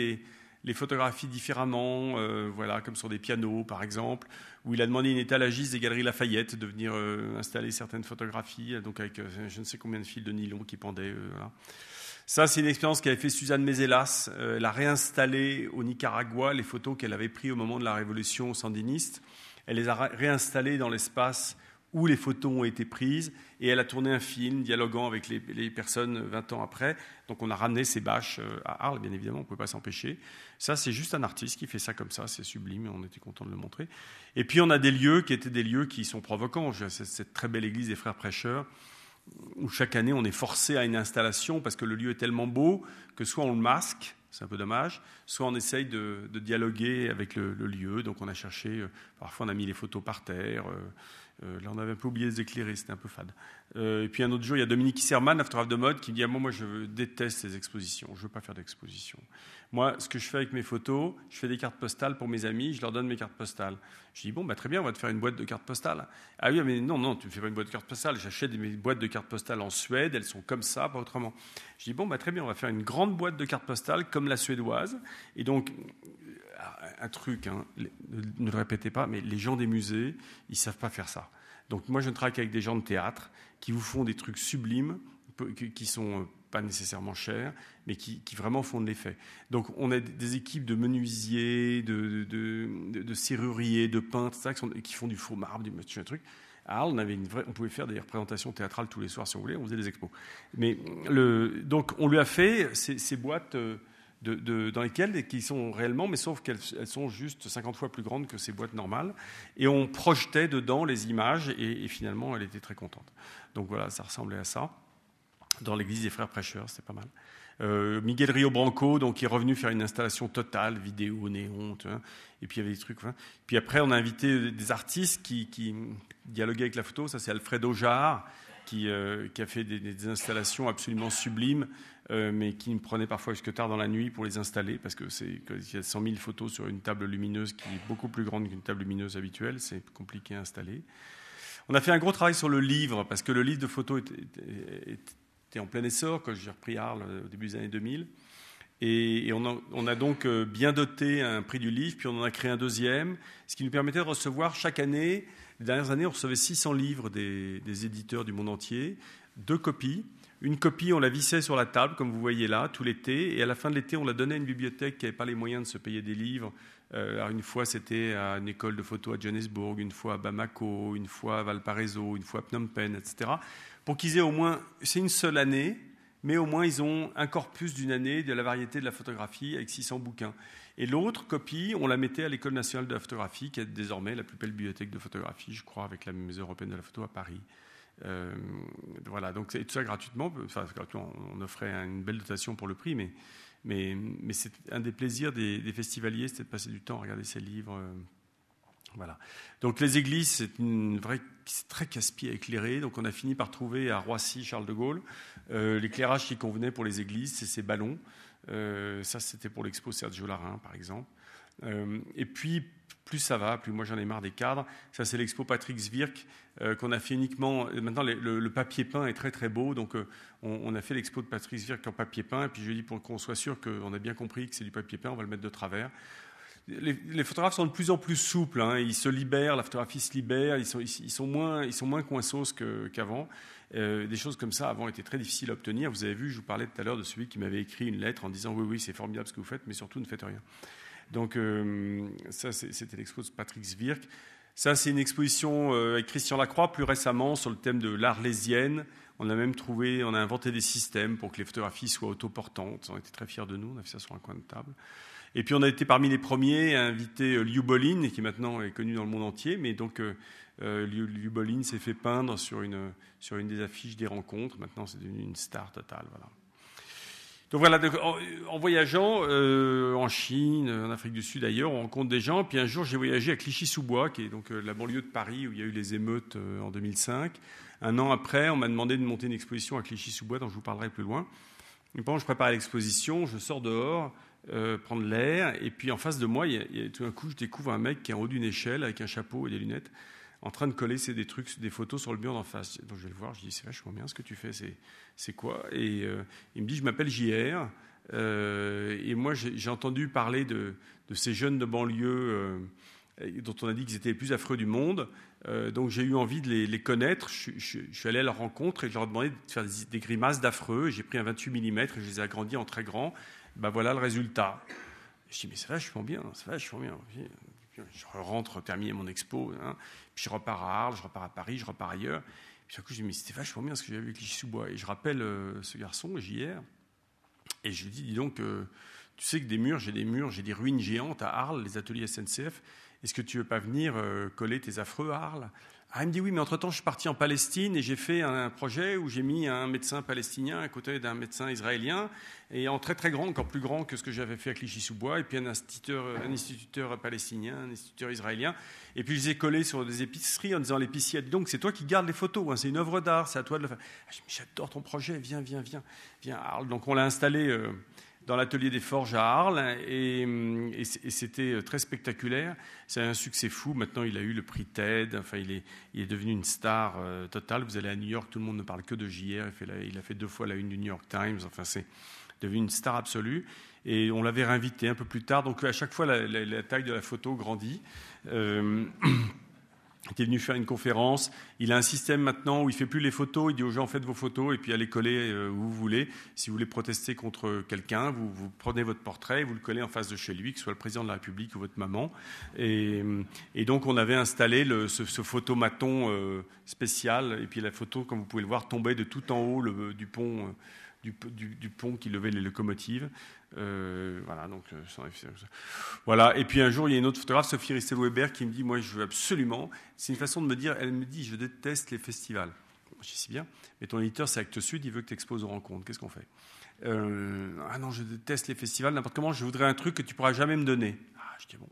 les photographies différemment, euh, voilà, comme sur des pianos par exemple, où il a demandé à une étalagiste des Galeries Lafayette de venir euh, installer certaines photographies, donc avec euh, je ne sais combien de fils de nylon qui pendaient. Ça, c'est une expérience qu'avait fait Suzanne Mézelas. elle a réinstallé au Nicaragua les photos qu'elle avait prises au moment de la révolution sandiniste. Elle les a réinstallées dans l'espace où les photos ont été prises, et elle a tourné un film dialoguant avec les, personnes 20 ans après. Donc on a ramené ces bâches euh, à Arles, bien évidemment, on ne pouvait pas s'empêcher. Ça, c'est juste un artiste qui fait ça comme ça, c'est sublime, et on était content de le montrer. Et puis on a des lieux qui étaient des lieux qui sont provocants. Cette très belle église des Frères Prêcheurs, où chaque année on est forcé à une installation parce que le lieu est tellement beau que soit on le masque, c'est un peu dommage. Soit on essaye de, dialoguer avec le, lieu. Donc on a cherché, euh, parfois on a mis les photos par terre. Euh, là, on avait un peu oublié les éclairer, c'était un peu fade. Euh, et puis un autre jour, il y a Dominique Isserman, photographe de mode, qui me dit ah, moi, moi, je déteste ces expositions, je ne veux pas faire d'exposition. Moi, ce que je fais avec mes photos, je fais des cartes postales pour mes amis, je leur donne mes cartes postales. Je dis bon, bah, très bien, on va te faire une boîte de cartes postales. Ah oui, mais non, non, tu ne fais pas une boîte de cartes postales. J'achète des boîtes de cartes postales en Suède, elles sont comme ça, pas autrement. Je dis bon, bah, très bien, on va faire une grande boîte de cartes postales comme la suédoise. Et donc, un truc, hein, ne le répétez pas, mais les gens des musées, ils ne savent pas faire ça. Donc moi, je travaille avec des gens de théâtre qui vous font des trucs sublimes, qui sont euh, pas nécessairement chers, mais qui, vraiment font de l'effet. Donc on a des équipes de menuisiers, de, serruriers, de peintres, qui, font du faux marbre, du machin, truc. À on, avait une vraie, on pouvait faire des représentations théâtrales tous les soirs si on voulait, on faisait des expos. Mais donc on lui a fait ces, boîtes euh, dans lesquelles, qui sont réellement, mais sauf qu'elles sont juste 50 fois plus grandes que ces boîtes normales. Et on projetait dedans les images, et, finalement, elle était très contente. Donc voilà, ça ressemblait à ça. Dans l'église des frères prêcheurs, c'était pas mal. Euh, Miguel Rio Branco, donc, est revenu faire une installation totale, vidéo, néon, et puis il y avait des trucs. Puis après, on a invité des artistes qui, dialoguaient avec la photo. Ça, c'est Alfredo Jarre, qui, euh, a fait des, installations absolument sublimes euh, mais qui me prenait parfois jusque tard dans la nuit pour les installer, parce que c'est y a 100 000 photos sur une table lumineuse qui est beaucoup plus grande qu'une table lumineuse habituelle, c'est compliqué à installer. On a fait un gros travail sur le livre, parce que le livre de photos était, en plein essor quand j'ai repris Arles au début des années 2000. Et, on, a, donc euh, bien doté un prix du livre, puis on en a créé un deuxième, ce qui nous permettait de recevoir chaque année, les dernières années, on recevait 600 livres des éditeurs du monde entier, deux copies Une copie, on la vissait sur la table, comme vous voyez là, tout l'été. Et à la fin de l'été, on la donnait à une bibliothèque qui n'avait pas les moyens de se payer des livres. Euh, une fois, c'était à une école de photo à Johannesburg, une fois à Bamako, une fois à Valparaiso, une fois à Phnom Penh, etc. Pour qu'ils aient au moins, c'est une seule année, mais au moins ils ont un corpus d'une année de la variété de la photographie avec 600 bouquins. Et l'autre copie, on la mettait à l'École nationale de la photographie, qui est désormais la plus belle bibliothèque de photographie, je crois, avec la Musée européenne de la photo à Paris. Euh, voilà, donc tout ça gratuitement. Enfin, on offrait une belle dotation pour le prix, mais, mais, mais c'est un des plaisirs des, festivaliers, c'était de passer du temps à regarder ces livres. Euh, voilà. Donc les églises, c'est une vraie, très casse-pied à éclairer. Donc on a fini par trouver à Roissy, Charles de Gaulle, euh, l'éclairage qui convenait pour les églises, c'est ces ballons. ça, c'était pour l'expo Sergio Larin, par exemple. et puis plus ça va, plus moi j'en ai marre des cadres. Ça, c'est l'expo Patrick Zwirk euh, qu'on a fait uniquement. Maintenant, le, papier peint est très très beau, donc euh, on, a fait l'expo de Patrick Zwirk en papier peint. Et puis je dis pour qu'on soit sûr qu'on a bien compris que c'est du papier peint, on va le mettre de travers. Les, photographes sont de plus en plus souples, hein. ils se libèrent, la photographie se libère, ils sont, ils, sont moins, ils sont qu'avant. Euh, des choses comme ça avant étaient très difficiles à obtenir. Vous avez vu, je vous parlais tout à l'heure de celui qui m'avait écrit une lettre en disant oui, oui, c'est formidable ce que vous faites, mais surtout ne faites rien. Donc euh, ça, c'était l'expo de Patrick Zwirk. Ça, c'est une exposition euh, avec Christian Lacroix plus récemment sur le thème de l'arlésienne. On a même trouvé, on a inventé des systèmes pour que les photographies soient autoportantes. On était très fiers de nous, on a fait ça sur un coin de table. Et puis on a été parmi les premiers à inviter euh, Liu Bolin, qui maintenant est connu dans le monde entier, mais donc Liu, Bolin s'est fait peindre sur une, sur une des affiches des rencontres. Maintenant, c'est devenu une star totale. Voilà. Donc voilà, en, voyageant euh, en Chine, en Afrique du Sud d'ailleurs, on rencontre des gens. Puis un jour, j'ai voyagé à Clichy-sous-Bois, qui est donc euh, la banlieue de Paris où il y a eu les émeutes euh, en 2005. Un an après, on m'a demandé de monter une exposition à Clichy-sous-Bois, dont je vous parlerai plus loin. Pendant que je prépare l'exposition, je sors dehors, prendre l'air, et puis en face de moi, tout d'un coup, je découvre un mec qui est en haut d'une échelle avec un chapeau et des lunettes en train de coller des trucs, des photos sur le mur d'en face. Donc je vais le voir, je dis c'est vachement bien ce que tu fais, c'est quoi? Et euh, il me dit je m'appelle JR. Euh, et moi j'ai entendu parler de, ces jeunes de banlieue euh, dont on a dit qu'ils étaient les plus affreux du monde. donc j'ai eu envie de les, connaître. Je, suis allé à leur rencontre et je leur ai demandé de faire des, grimaces d'affreux. J'ai pris un 28 mm et je les ai agrandis en très grand. Ben voilà le résultat. Je dis mais c'est vachement bien, c'est vachement bien. Je rentre terminer mon expo. Hein. Je repars à Arles, je repars à Paris, je repars ailleurs. Puis d'un coup, je dis, mais c'était vachement bien ce que j'avais vu Clichy-sous-Bois. Et je rappelle euh, ce garçon, JR, et je lui dis, dis donc, euh, tu sais que des murs, j'ai des murs, j'ai des ruines géantes à Arles, les ateliers SNCF. Est-ce que tu veux pas venir euh, coller tes affreux à Arles? Ah, il me dit oui, mais entre-temps, je suis parti en Palestine et j'ai fait un projet où j'ai mis un médecin palestinien à côté d'un médecin israélien, et en très très grand, encore plus grand que ce que j'avais fait à Clichy-sous-Bois, et puis un instituteur, palestinien, un instituteur israélien. Et puis je les ai collés sur des épiceries en disant à l'épicier, donc c'est toi qui gardes les photos, hein, c'est une œuvre d'art, c'est à toi de le faire. Ah, j'adore ton projet, viens, viens, viens, viens. Donc on l'a installé. Euh, dans l'atelier des forges à Arles et, c'était très spectaculaire. C'est un succès fou. Maintenant, il a eu le prix TED. Enfin, il est, il est devenu une star euh, totale. Vous allez à New York, tout le monde ne parle que de JR. Il a fait deux fois la une du New York Times. Enfin, c'est devenu une star absolue. Et on l'avait réinvité un peu plus tard. Donc, à chaque fois, la, taille de la photo grandit. Euh, est venu faire une conférence. Il a un système maintenant où il fait plus les photos. Il dit aux gens faites vos photos et puis allez coller euh, où vous voulez. Si vous voulez protester contre quelqu'un, vous, prenez votre portrait, vous le collez en face de chez lui, que ce soit le président de la République ou votre maman. Et, et donc on avait installé ce, ce, photomaton euh, spécial. Et puis la photo, comme vous pouvez le voir, tombait de tout en haut du pont. Du, pont qui levait les locomotives. Euh, voilà, donc, euh, voilà. Et puis un jour, il y a une autre photographe, Sophie Ristel-Weber, qui me dit Moi, je veux absolument. C'est une façon de me dire Elle me dit Je déteste les festivals. Je Si bien, mais ton éditeur, c'est Actes Sud, il veut que tu exposes aux rencontres. Qu'est-ce qu'on fait? Euh, Ah non, je déteste les festivals. N'importe comment, je voudrais un truc que tu pourras jamais me donner. Ah, je dis Bon.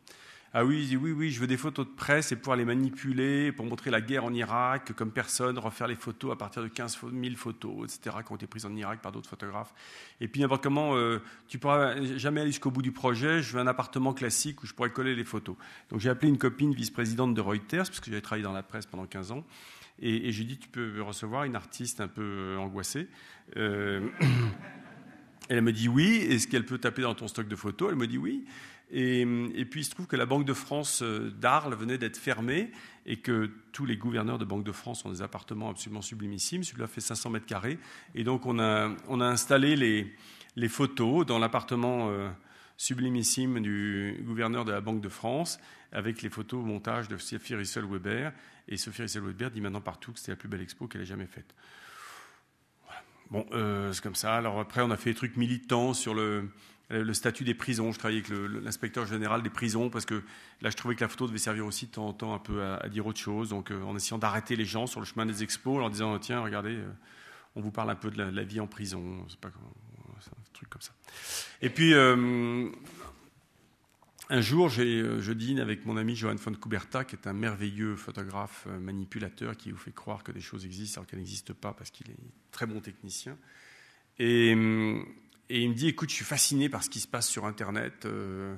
Ah oui, oui, oui, je veux des photos de presse et pouvoir les manipuler pour montrer la guerre en Irak comme personne, refaire les photos à partir de 15 000 photos, etc., qui ont été prises en Irak par d'autres photographes. Et puis n'importe comment, euh, tu pourras jamais aller jusqu'au bout du projet. Je veux un appartement classique où je pourrais coller les photos. Donc j'ai appelé une copine vice-présidente de Reuters, parce que j'avais travaillé dans la presse pendant 15 ans. Et, et j'ai dit, tu peux recevoir une artiste un peu angoissée. Euh, elle me dit oui. Est-ce qu'elle peut taper dans ton stock de photos? Elle me dit oui. Et, puis il se trouve que la Banque de France euh, d'Arles venait d'être fermée et que tous les gouverneurs de Banque de France ont des appartements absolument sublimissimes. Celui-là fait 500 mètres carrés. Et donc on a, installé les, photos dans l'appartement euh, sublimissime du gouverneur de la Banque de France avec les photos montage de Sophie Rissel-Weber. Et Sophie Rissel-Weber dit maintenant partout que c'était la plus belle expo qu'elle ait jamais faite. Bon, euh, c'est comme ça. Alors après, on a fait des trucs militants sur le, le statut des prisons. Je travaillais avec l'inspecteur général des prisons parce que là, je trouvais que la photo devait servir aussi de temps en temps un peu à, dire autre chose. Donc, euh, en essayant d'arrêter les gens sur le chemin des expos, en leur disant tiens, regardez, euh, on vous parle un peu de la, vie en prison. C'est pas un truc comme ça. Et puis, euh, un jour, je dîne avec mon ami Johan von Kuberta, qui est un merveilleux photographe manipulateur qui vous fait croire que des choses existent alors qu'elles n'existent pas parce qu'il est très bon technicien. Et et il me dit, écoute, je suis fasciné par ce qui se passe sur Internet. Euh,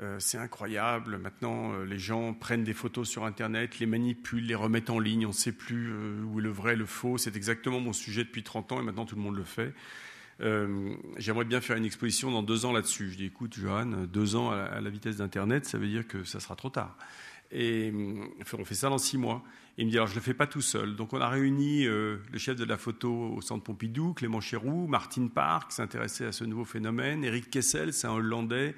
euh, c'est incroyable. Maintenant, euh, les gens prennent des photos sur Internet, les manipulent, les remettent en ligne. On ne sait plus où est le vrai, le faux. C'est exactement mon sujet depuis 30 ans et maintenant tout le monde le fait. J'aimerais bien faire une exposition dans deux ans là-dessus. Je dis, écoute, Johan, deux ans à la vitesse d'Internet, ça veut dire que ça sera trop tard. Et on fait ça dans six mois. Il me dit alors je ne le fais pas tout seul. Donc on a réuni euh, le chef de la photo au centre Pompidou, Clément Chéroux, Martin Park, qui s'intéressait à ce nouveau phénomène, Eric Kessel, c'est un Hollandais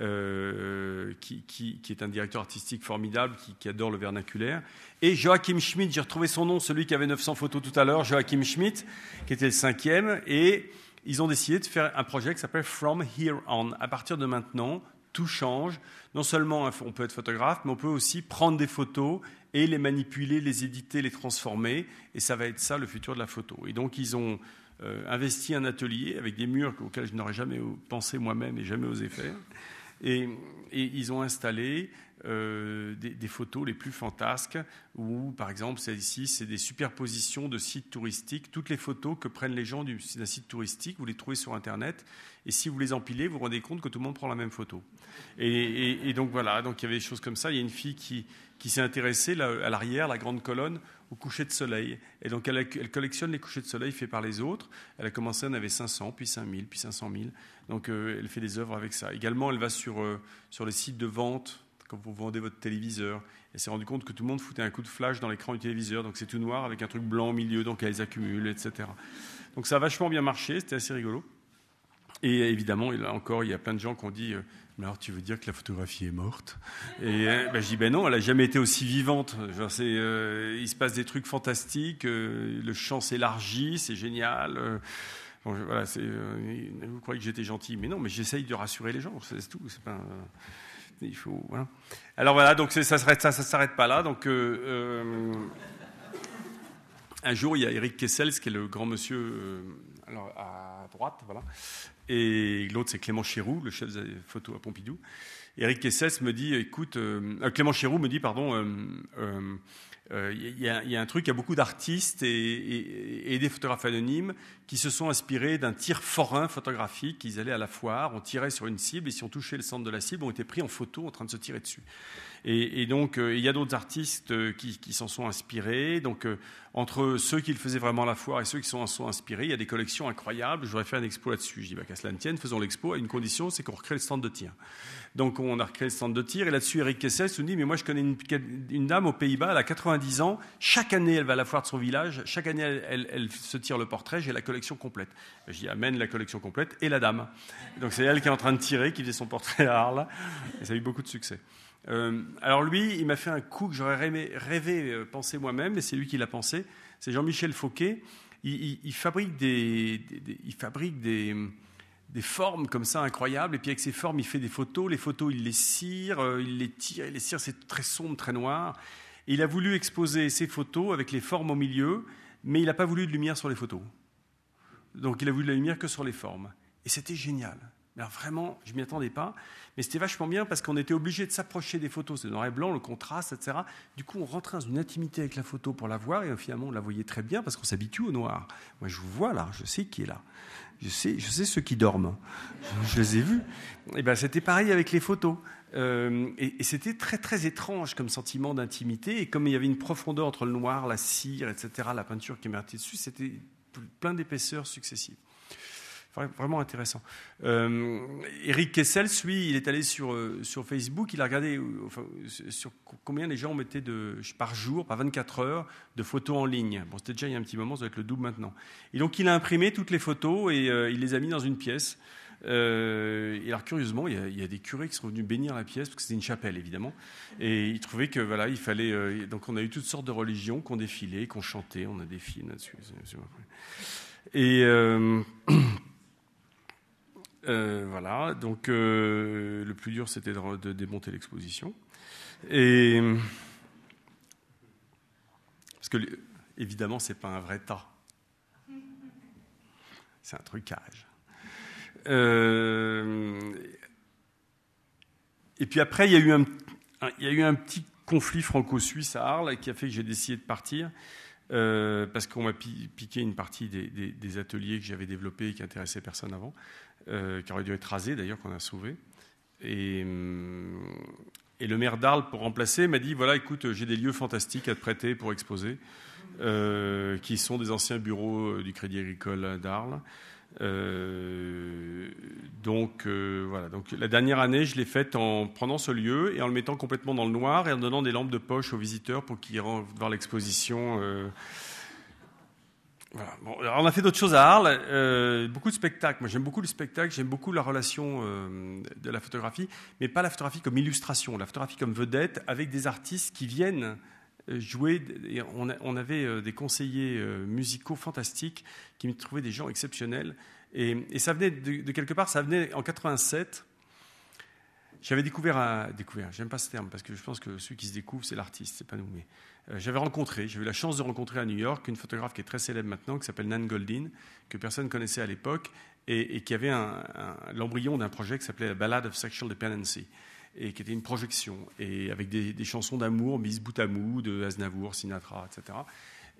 euh, qui, est un directeur artistique formidable, qui, adore le vernaculaire, et Joachim Schmidt, j'ai retrouvé son nom, celui qui avait 900 photos tout à l'heure, Joachim Schmidt, qui était le cinquième, et ils ont décidé de faire un projet qui s'appelle From Here On. À partir de maintenant, tout change. Non seulement on peut être photographe, mais on peut aussi prendre des photos et les manipuler, les éditer, les transformer. Et ça va être ça le futur de la photo. Et donc ils ont euh, investi un atelier avec des murs auxquels je n'aurais jamais pensé moi-même et jamais osé faire. Et, ils ont installé euh, des, photos les plus fantasques, où, par exemple, celle-ci, c'est des superpositions de sites touristiques. Toutes les photos que prennent les gens d'un site touristique, vous les trouvez sur Internet, et si vous les empilez, vous vous rendez compte que tout le monde prend la même photo. Et, donc voilà, donc il y avait des choses comme ça. Il y a une fille qui, qui s'est intéressée à l'arrière, la grande colonne, au coucher de soleil. Et donc elle, collectionne les couchers de soleil faits par les autres. Elle a commencé, elle en avait 500, puis 5000, puis 500 000. Donc euh, elle fait des œuvres avec ça. Également, elle va sur, euh, sur les sites de vente, quand vous vendez votre téléviseur. Elle s'est rendue compte que tout le monde foutait un coup de flash dans l'écran du téléviseur. Donc c'est tout noir avec un truc blanc au milieu, donc elle les accumule, etc. Donc ça a vachement bien marché, c'était assez rigolo. Et évidemment, là encore, il y a plein de gens qui ont dit euh, mais alors, tu veux dire que la photographie est morte? Et euh, ben, je dis, ben non, elle n'a jamais été aussi vivante. Euh, il se passe des trucs fantastiques, euh, le champ s'élargit, c'est génial. vous croyez que j'étais gentil, mais non, mais j'essaye de rassurer les gens, c'est tout. Pas, Alors voilà, donc ça ne s'arrête, pas là. Donc, un jour, il y a Eric Kessels, qui est le grand monsieur alors, à droite, voilà, et l'autre, c'est Clément Chéroux, le chef de photo à Pompidou. Eric Kessès me dit, écoute, euh, euh, Clément Chéroux me dit, pardon, il euh, y, a un truc, il y a beaucoup d'artistes et, des photographes anonymes qui se sont inspirés d'un tir forain photographique. Ils allaient à la foire, on tirait sur une cible et si on touchait le centre de la cible, on était pris en photo en train de se tirer dessus. Et, donc, il y a d'autres artistes qui, qui s'en sont inspirés. Donc, entre ceux qui le faisaient vraiment la foire et ceux qui s'en sont inspirés, il y a des collections incroyables. Je voudrais faire une expo là-dessus. Je dis, bah, qu'à cela ne tienne, faisons l'expo à une condition, c'est qu'on recrée le stand de tir. Donc, on a recréé le stand de tir. Et là-dessus, Eric Kessel nous dit, mais moi, je connais une, dame aux Pays-Bas, elle a 90 ans. Chaque année, elle va à la foire de son village. Chaque année, elle, se tire le portrait. J'ai la collection complète. Je dis, amène la collection complète et la dame. Donc, c'est elle qui est en train de tirer, qui faisait son portrait à Arles. Et ça a eu beaucoup de succès. Euh, alors lui, il m'a fait un coup que j'aurais rêvé, euh, penser moi-même, et c'est lui qui l'a pensé c'est Jean-Michel Fauquet. Il, fabrique, des, il fabrique des, formes comme ça incroyables, et puis avec ces formes, il fait des photos. Les photos, il les cire, euh, il les tire, il les cire, c'est très sombre, très noir. Et il a voulu exposer ces photos avec les formes au milieu, mais il n'a pas voulu de lumière sur les photos. Donc il a voulu de la lumière que sur les formes. Et c'était génial. Alors vraiment, je m'y attendais pas. Mais c'était vachement bien parce qu'on était obligé de s'approcher des photos. C'est noir et blanc, le contraste, etc. Du coup, on rentrait dans une intimité avec la photo pour la voir et finalement, on la voyait très bien parce qu'on s'habitue au noir. Moi, je vous vois là, je sais qui est là. Je sais, je sais ceux qui dorment. Je, les ai vus. Et ben, c'était pareil avec les photos. Euh, et, c'était très très étrange comme sentiment d'intimité. Et comme il y avait une profondeur entre le noir, la cire, etc., la peinture qui émergeait dessus, c'était plein d'épaisseurs successives. Vraiment intéressant. Euh, Eric Kessel, lui, il est allé sur, euh, sur Facebook, il a regardé enfin, sur combien les gens mettaient par jour, par 24 heures, de photos en ligne. Bon, c'était déjà il y a un petit moment, ça doit être le double maintenant. Et donc, il a imprimé toutes les photos et il les a mis dans une pièce. Euh, et alors curieusement, il y, a, des curés qui sont venus bénir la pièce parce que c'était une chapelle évidemment, et ils trouvaient que voilà, il fallait. Euh, donc on a eu toutes sortes de religions qu'on défilait, qu'on chantait, on a des là-dessus. Et euh, voilà, donc le plus dur c'était de, démonter l'exposition, et parce que évidemment c'est pas un vrai tas, c'est un trucage. Euh, et puis après, il y a eu un, il y a eu un petit conflit franco-suisse à Arles qui a fait que j'ai décidé de partir. Euh, parce qu'on m'a piqué une partie des, ateliers que j'avais développés et qui intéressaient personne avant, euh, qui auraient dû être rasés d'ailleurs, qu'on a sauvé. Et, et, le maire d'Arles, pour remplacer, m'a dit voilà, écoute, j'ai des lieux fantastiques à te prêter pour exposer, qui sont des anciens bureaux du Crédit Agricole d'Arles. Euh, donc euh, voilà. Donc la dernière année, je l'ai faite en prenant ce lieu et en le mettant complètement dans le noir et en donnant des lampes de poche aux visiteurs pour qu'ils rentrent voir l'exposition. Euh. On a fait d'autres choses à Arles, beaucoup de spectacles. Moi, j'aime beaucoup le spectacle, j'aime beaucoup la relation de la photographie, mais pas la photographie comme illustration, la photographie comme vedette, avec des artistes qui viennent jouer. On, avait euh, des conseillers euh, musicaux fantastiques qui me trouvaient des gens exceptionnels. Et, ça venait de, quelque part, ça venait en 87. J'avais découvert, un, découvert, j'aime pas ce terme parce que je pense que celui qui se découvre, c'est l'artiste, c'est pas nous. Euh, j'avais rencontré, j'ai eu la chance de rencontrer à New York une photographe qui est très célèbre maintenant, qui s'appelle Nan Goldin, que personne connaissait à l'époque, et, qui avait l'embryon d'un projet qui s'appelait la Ballad of Sexual Dependency et qui était une projection, et avec des, chansons d'amour mises bout à de Aznavour, Sinatra, etc.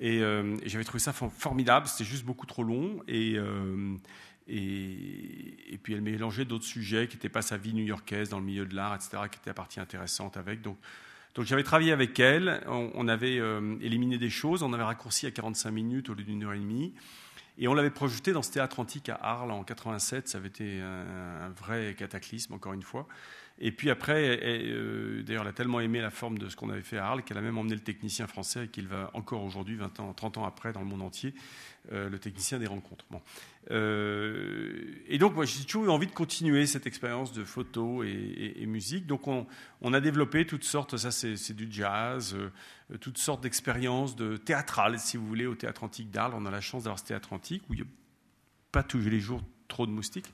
Euh, et, j'avais trouvé ça formidable, c'était juste beaucoup trop long, euh, et, et, puis elle mélangeait d'autres sujets qui n'étaient pas sa vie new-yorkaise dans le milieu de l'art, etc., qui étaient la partie intéressante avec. Donc, donc j'avais travaillé avec elle, on, avait euh, éliminé des choses, on avait raccourci à 45 minutes au lieu d'une heure et demie. Et on l'avait projeté dans ce théâtre antique à Arles en 87. Ça avait été un vrai cataclysme, encore une fois. Et puis après, euh, d'ailleurs, elle a tellement aimé la forme de ce qu'on avait fait à Arles qu'elle a même emmené le technicien français et qu'il va encore aujourd'hui, 20 ans, 30 ans après, dans le monde entier, euh, le technicien des rencontres. Euh, et donc, moi, j'ai toujours eu envie de continuer cette expérience de photo et, musique. Donc, on, a développé toutes sortes, ça c'est du jazz, toutes sortes d'expériences de théâtrales, si vous voulez, au théâtre antique d'Arles. On a la chance d'avoir ce théâtre antique où il n'y a pas tous les jours trop de moustiques.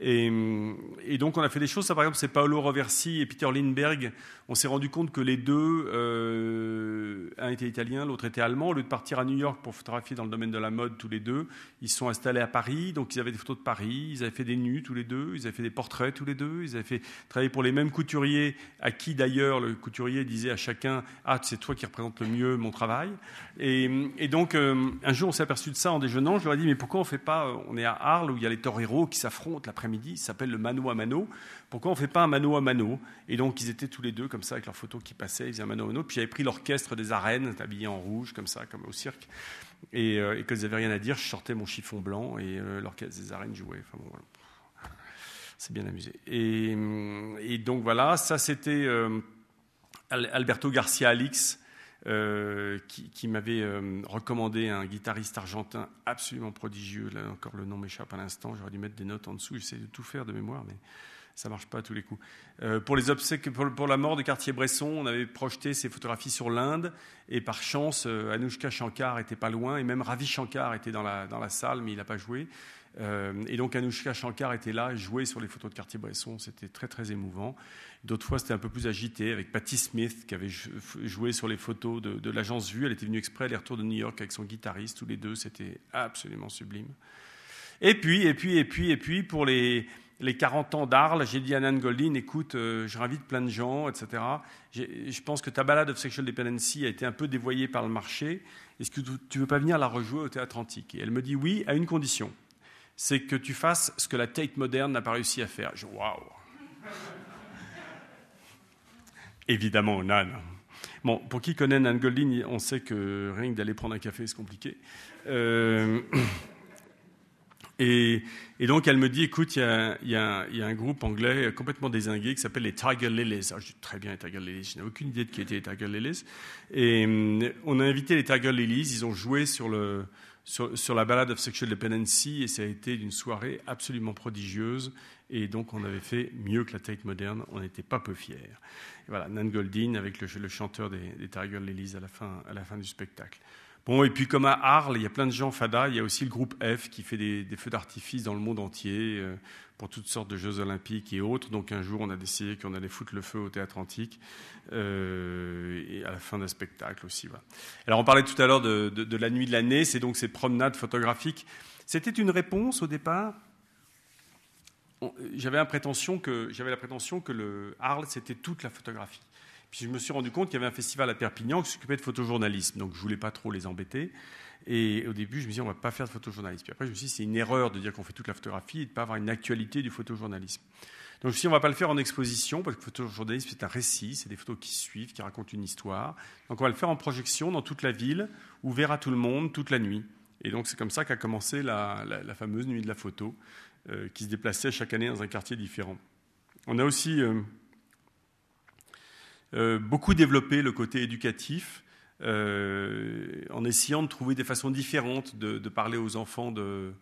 Et, donc on a fait des choses. Ça, par exemple, c'est Paolo Roversi et Peter Lindbergh. On s'est rendu compte que les deux, euh, un était italien, l'autre était allemand. Au lieu de partir à New York pour photographier dans le domaine de la mode tous les deux, ils sont installés à Paris. Donc ils avaient des photos de Paris, ils avaient fait des nus tous les deux, ils avaient fait des portraits tous les deux, ils avaient fait travailler pour les mêmes couturiers, à qui d'ailleurs le couturier disait à chacun Ah, c'est toi qui représente le mieux mon travail. Et, donc euh, un jour on s'est aperçu de ça en déjeunant. Je leur ai dit Mais pourquoi on fait pas On est à Arles où il y a les toreros qui s'affrontent midi s'appelle le mano à mano. Pourquoi on ne fait pas un mano à mano? Et donc, ils étaient tous les deux comme ça, avec leurs photos qui passaient, ils faisaient un mano à mano. Puis j'avais pris l'orchestre des arènes, habillé en rouge, comme ça, comme au cirque. Et, euh, quand ils n'avaient rien à dire, je sortais mon chiffon blanc et euh, l'orchestre des arènes jouait. Enfin, bon, C'est bien amusé. Et, et, donc, voilà, ça c'était euh, Alberto Garcia Alix. Euh, qui, m'avait euh, recommandé un guitariste argentin absolument prodigieux. Là encore, le nom m'échappe à l'instant. J'aurais dû mettre des notes en dessous. J'essaie de tout faire de mémoire, mais ça marche pas à tous les coups. Euh, pour les obsèques, pour, la mort de Cartier-Bresson, on avait projeté ses photographies sur l'Inde, et par chance, Anushka Shankar était pas loin, et même Ravi Shankar était dans la, dans la salle, mais il n'a pas joué. Et donc Anushka Shankar était là, jouait sur les photos de Cartier-Bresson. C'était très très émouvant. D'autres fois, c'était un peu plus agité, avec Patti Smith, qui avait joué sur les photos de, l'agence Vue. Elle était venue exprès aller-retour de New York avec son guitariste, tous les deux. C'était absolument sublime. Et puis, et puis, et puis, et puis, pour les, les 40 ans d'Arles, j'ai dit à Nan Goldin, écoute, euh, je réinvite plein de gens, etc. Je pense que ta balade of sexual dependency a été un peu dévoyée par le marché. Est-ce que tu veux pas venir la rejouer au théâtre antique? Et elle me dit oui, à une condition. C'est que tu fasses ce que la Tate moderne n'a pas réussi à faire. Je waouh Évidemment, Nan. Bon, pour qui connaît Nan Goldin, on sait que rien que d'aller prendre un café, c'est compliqué. Euh, Et, donc elle me dit, écoute, il y, a, un groupe anglais complètement désingué qui s'appelle les Tiger Lilies. Ah, je dis très bien les Tiger Lilies, je n'ai aucune idée de qui étaient les Tiger Lilies. Et hum, on a invité les Tiger Lilies, ils ont joué sur, le, sur, la ballade of sexual dependency et ça a été une soirée absolument prodigieuse. Et donc on avait fait mieux que la Tate moderne, on n'était pas peu fiers. voilà, Nan Goldin avec le, chanteur des, des, Tiger Lilies à la fin, à la fin du spectacle. Bon, et puis comme à Arles, il y a plein de gens fada, il y a aussi le groupe F qui fait des, feux d'artifice dans le monde entier euh, pour toutes sortes de Jeux olympiques et autres. Donc un jour, on a décidé qu'on allait foutre le feu au théâtre antique euh, et à la fin d'un spectacle aussi. Alors on parlait tout à l'heure de, la nuit de l'année, c'est donc ces promenades photographiques. C'était une réponse au départ? J'avais la prétention que, le Arles, c'était toute la photographie. Puis je me suis rendu compte qu'il y avait un festival à Perpignan qui s'occupait de photojournalisme, donc je voulais pas trop les embêter. Et au début, je me dit, on va pas faire de photojournalisme. Puis après, je me suis dit, c'est une erreur de dire qu'on fait toute la photographie et de pas avoir une actualité du photojournalisme. Donc je me suis dit, on va pas le faire en exposition, parce que le photojournalisme, c'est un récit, c'est des photos qui suivent, qui racontent une histoire. Donc on va le faire en projection dans toute la ville, ouvert à tout le monde, toute la nuit. Et donc c'est comme ça qu'a commencé la, fameuse nuit de la photo, euh, qui se déplaçait chaque année dans un quartier différent. On a aussi... Euh, euh, beaucoup développé le côté éducatif en essayant de trouver des façons différentes de, parler aux enfants de,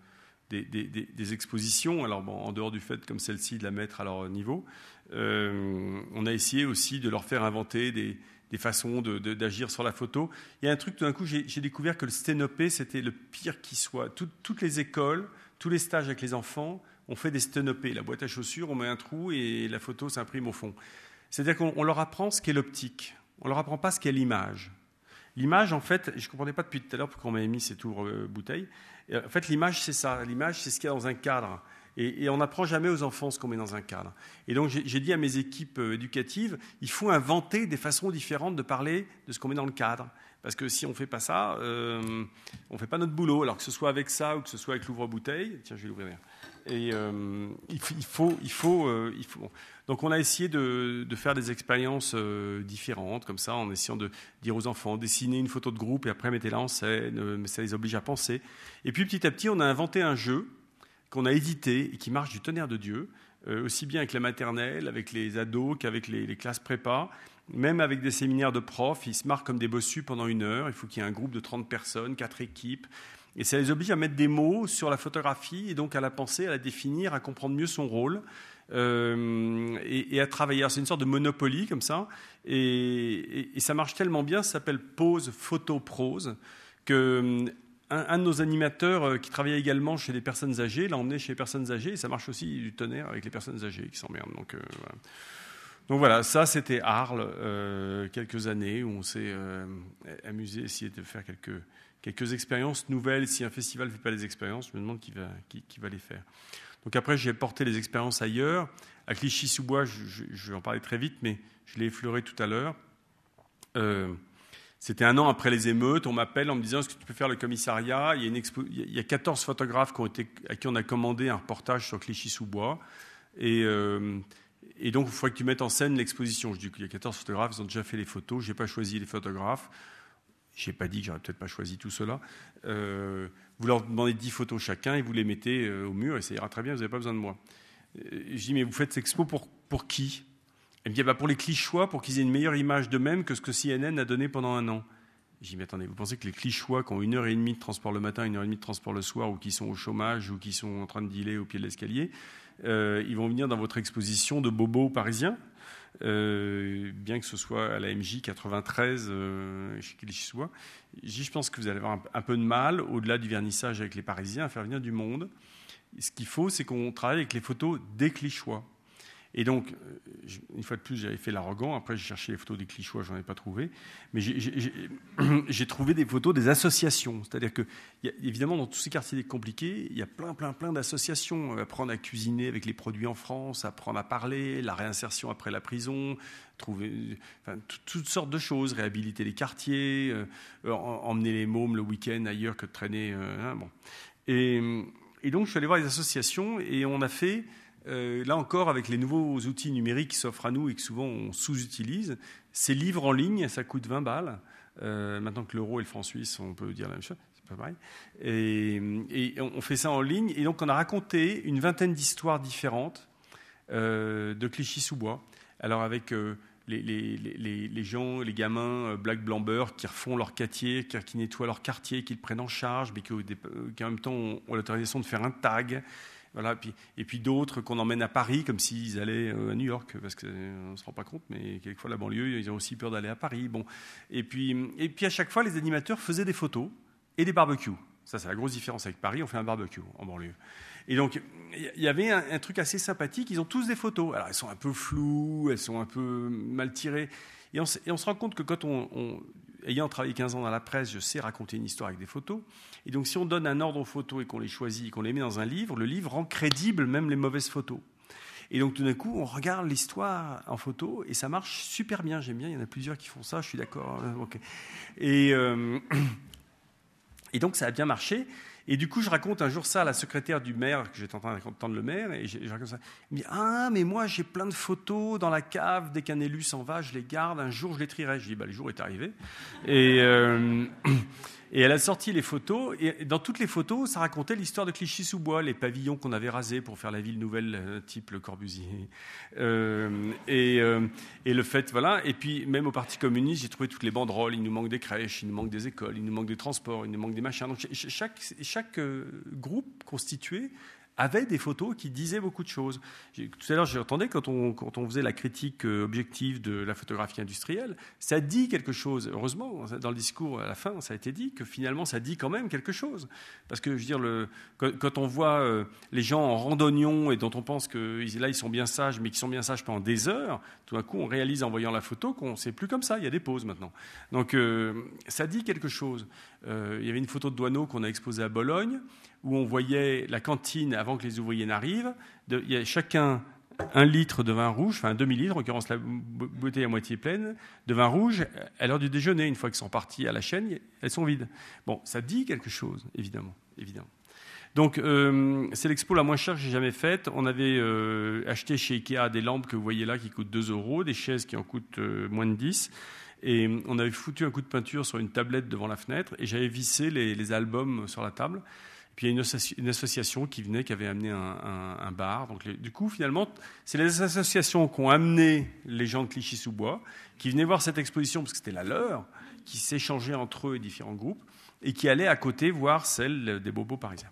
des, expositions. Alors, en dehors du fait, comme celle-ci, de la mettre à leur niveau, euh, on a essayé aussi de leur faire inventer des, façons d'agir sur la photo. Il y a un truc, tout d'un coup, j'ai découvert que le sténopé, c'était le pire qui soit. toutes les écoles, tous les stages avec les enfants, on fait des sténopés. La boîte à chaussures, on met un trou et la photo s'imprime au fond. C'est-à-dire qu'on leur apprend ce qu'est l'optique. On leur apprend pas ce qu'est l'image. L'image, en fait, je ne comprenais pas depuis tout à l'heure pourquoi on m'avait mis euh, bouteilles. En fait, l'image, c'est ça. L'image, c'est ce qu'il y a dans un cadre. Et, on n'apprend jamais aux enfants ce qu'on met dans un cadre. Et donc, j'ai dit à mes équipes euh, éducatives, il faut inventer des façons différentes de parler de ce qu'on met dans le cadre. Parce que si on ne fait pas ça, euh, on ne fait pas notre boulot. Alors que ce soit avec ça ou que ce soit avec l'ouvre-bouteille, tiens, je vais l'ouvrir. Et il, faut, il faut, il faut. Donc on a essayé de, faire des expériences euh, différentes, comme ça, en essayant de dire aux enfants, dessiner une photo de groupe et après mettez-la en scène, euh, mais ça les oblige à penser. Et puis petit à petit, on a inventé un jeu qu'on a édité et qui marche du tonnerre de Dieu, euh, aussi bien avec la maternelle, avec les ados qu'avec les, classes prépa, même avec des séminaires de profs, ils se marquent comme des bossus pendant une heure, il faut qu'il y ait un groupe de 30 personnes, quatre équipes, et ça les oblige à mettre des mots sur la photographie et donc à la penser, à la définir, à comprendre mieux son rôle. Euh, et, à travailler. C'est une sorte de monopoly comme ça, et, ça marche tellement bien, ça s'appelle Pose Photo Prose, que un, de nos animateurs euh, qui travaillait également chez les personnes âgées l'a emmené chez les personnes âgées, et ça marche aussi du tonnerre avec les personnes âgées qui s'emmerdent. Donc, euh, voilà. Donc voilà, ça c'était Arles, quelques années où on s'est amusé, essayé de faire quelques, quelques expériences nouvelles. Si un festival ne fait pas les expériences, je me demande qui va, qui va les faire. Donc après, j'ai porté les expériences ailleurs. À Clichy-sous-Bois, je, vais en parler très vite, mais je l'ai effleuré tout à l'heure. Euh, c'était un an après les émeutes. On m'appelle en me disant Est-ce que tu peux faire le commissariat? Il y, a une il y, a 14 photographes à qui on a commandé un reportage sur Clichy-sous-Bois. Et, euh, et, donc, il faudrait que tu mettes en scène l'exposition. Je dis qu'il y a 14 photographes, ils ont déjà fait les photos. Je n'ai pas choisi les photographes. Je n'ai pas dit que j'aurais peut-être pas choisi tout cela. Euh, vous leur demandez 10 photos chacun et vous les mettez euh, au mur et ça ira très bien, vous n'avez pas besoin de moi. Euh, je dis, mais vous faites cette expo pour, pour qui? Elle me dit, bah pour les Clichois, pour qu'ils aient une meilleure image d'eux-mêmes que ce que CNN a donné pendant un an. Je dis, mais attendez, vous pensez que les Clichois qui ont une heure et demie de transport le matin, une heure et demie de transport le soir, ou qui sont au chômage, ou qui sont en train de dealer au pied de l'escalier, ils vont venir dans votre exposition de bobos parisiens euh, bien que ce soit à la MJ 93 euh, chez. Je pense que vous allez avoir un, peu de mal, au-delà du vernissage avec les Parisiens, à faire venir du monde. Ce qu'il faut, c'est qu'on travaille avec les photos des Clichois. Et donc, euh, une fois de plus, j'avais fait l'arrogant. Après, j'ai cherché les photos des clichois, j'en ai pas trouvé. Mais j'ai trouvé des photos des associations. C'est-à-dire que, évidemment, dans tous ces quartiers compliqués, il y a plein, plein, plein d'associations. Apprendre à cuisiner avec les produits en France, apprendre à parler, la réinsertion après la prison, trouver toutes sortes de choses, réhabiliter les quartiers, euh, emmener les mômes le week-end ailleurs que de traîner. Euh, hein, bon. et donc, je suis allé voir les associations et on a fait euh, là encore, avec les nouveaux outils numériques qui s'offrent à nous et que souvent on sous-utilise, ces livres en ligne, ça coûte 20 balles. Euh, maintenant que l'euro et le franc suisse, on peut dire la même chose. pas pareil. Et, on fait ça en ligne. Et donc, on a raconté une vingtaine d'histoires différentes euh, de Clichy-sous-Bois. Alors, avec les, gens, les gamins black blamber qui refont leur quartier, qui, qui nettoient leur quartier, qui le prennent en charge, mais qui, en même temps ont l'autorisation de faire un tag. Et puis d'autres qu'on emmène à Paris comme s'ils allaient à New York, parce qu'on ne se rend pas compte, mais quelquefois la banlieue, ils ont aussi peur d'aller à Paris. Bon. Et, puis, et puis à chaque fois, les animateurs faisaient des photos et des barbecues. Ça, c'est la grosse différence avec Paris, on fait un barbecue en banlieue. Et donc, il y avait un, truc assez sympathique, ils ont tous des photos. Alors, elles sont un peu floues, elles sont un peu mal tirées. Et on, se rend compte que quand on, ayant travaillé 15 ans dans la presse, je sais raconter une histoire avec des photos. Et donc, si on donne un ordre aux photos et qu'on les choisit, qu'on les met dans un livre, le livre rend crédible même les mauvaises photos. Et donc, tout d'un coup, on regarde l'histoire en photo et ça marche super bien. J'aime bien, il y en a plusieurs qui font ça, je suis d'accord. Et, euh, et donc, ça a bien marché. Et du coup, je raconte un jour ça à la secrétaire du maire, que j'étais en train d'entendre le maire, et je, je raconte ça. Il me dit Ah, mais moi, j'ai plein de photos dans la cave, dès qu'un élu s'en va, je les garde, un jour, je les trierai. Je dis bah, Le jour est arrivé. Et, euh, et elle a sorti les photos, et dans toutes les photos, ça racontait l'histoire de Clichy-sous-Bois, les pavillons qu'on avait rasés pour faire la ville nouvelle, type le Corbusier. Euh, et, euh, et, le fait, voilà. Et puis, même au Parti communiste, j'ai trouvé toutes les banderoles. Il nous manque des crèches, il nous manque des écoles, il nous manque des transports, il nous manque des machins. Donc, chaque groupe constitué avait des photos qui disaient beaucoup de choses. Tout à l'heure, j'entendais quand on, quand on faisait la critique objective de la photographie industrielle, ça dit quelque chose. Heureusement, dans le discours à la fin, ça a été dit que finalement, ça dit quand même quelque chose. Parce que, je quand on voit les gens en randonnion et dont on pense que là, ils sont bien sages, mais qu'ils sont bien sages pendant des heures, tout d'un coup, on réalise en voyant la photo qu'on sait plus comme ça. Il y a des pauses maintenant. Donc, euh, ça dit quelque chose. Euh, il y avait une photo de Douaneau qu'on a exposée à Bologne où on voyait la cantine avant que les ouvriers n'arrivent. Il y a chacun un litre de vin rouge, enfin un demi-litre, en l'occurrence la bouteille à moitié pleine, de vin rouge à l'heure du déjeuner. Une fois qu'ils sont partis à la chaîne, elles sont vides. Bon, ça dit quelque chose, évidemment. évidemment. Donc, euh, c'est l'expo la moins chère que j'ai jamais faite. On avait euh, acheté chez Ikea des lampes que vous voyez là qui coûtent 2 euros, des chaises qui en coûtent euh, moins de 10. Et on avait foutu un coup de peinture sur une tablette devant la fenêtre et j'avais vissé les, les albums sur la table. Puis il y a une, associ une, association qui venait, qui avait amené un, bar. Donc du coup, finalement, c'est les associations qui ont amené les gens de Clichy-sous-Bois, qui venaient voir cette exposition parce que c'était la leur, qui s'échangeaient entre eux et différents groupes, et qui allaient à côté voir celle des bobos parisiens.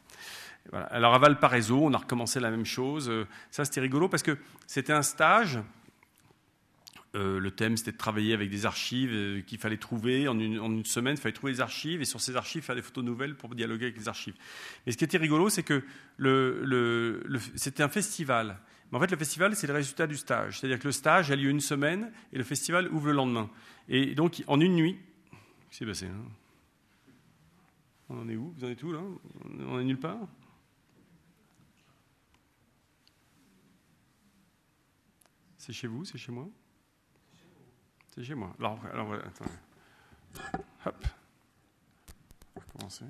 Alors à Valparaiso, on a recommencé la même chose. Ça, c'était rigolo parce que c'était un stage euh, le thème, c'était de travailler avec des archives euh, qu'il fallait trouver. En une, semaine, il fallait trouver des archives et sur ces archives, faire des photos nouvelles pour dialoguer avec les archives. Et ce qui était rigolo, c'est que c'était un festival. Mais en fait, le festival, c'est le résultat du stage. C'est-à-dire que le stage a lieu une semaine et le festival ouvre le lendemain. Et donc, en une nuit, qu'est-ce qui s'est passé hein? On en est où? Vous en êtes où là? On est nulle part? C'est chez vous C'est chez moi? C'est chez moi. Alors, alors attendez. Hop. On commencer.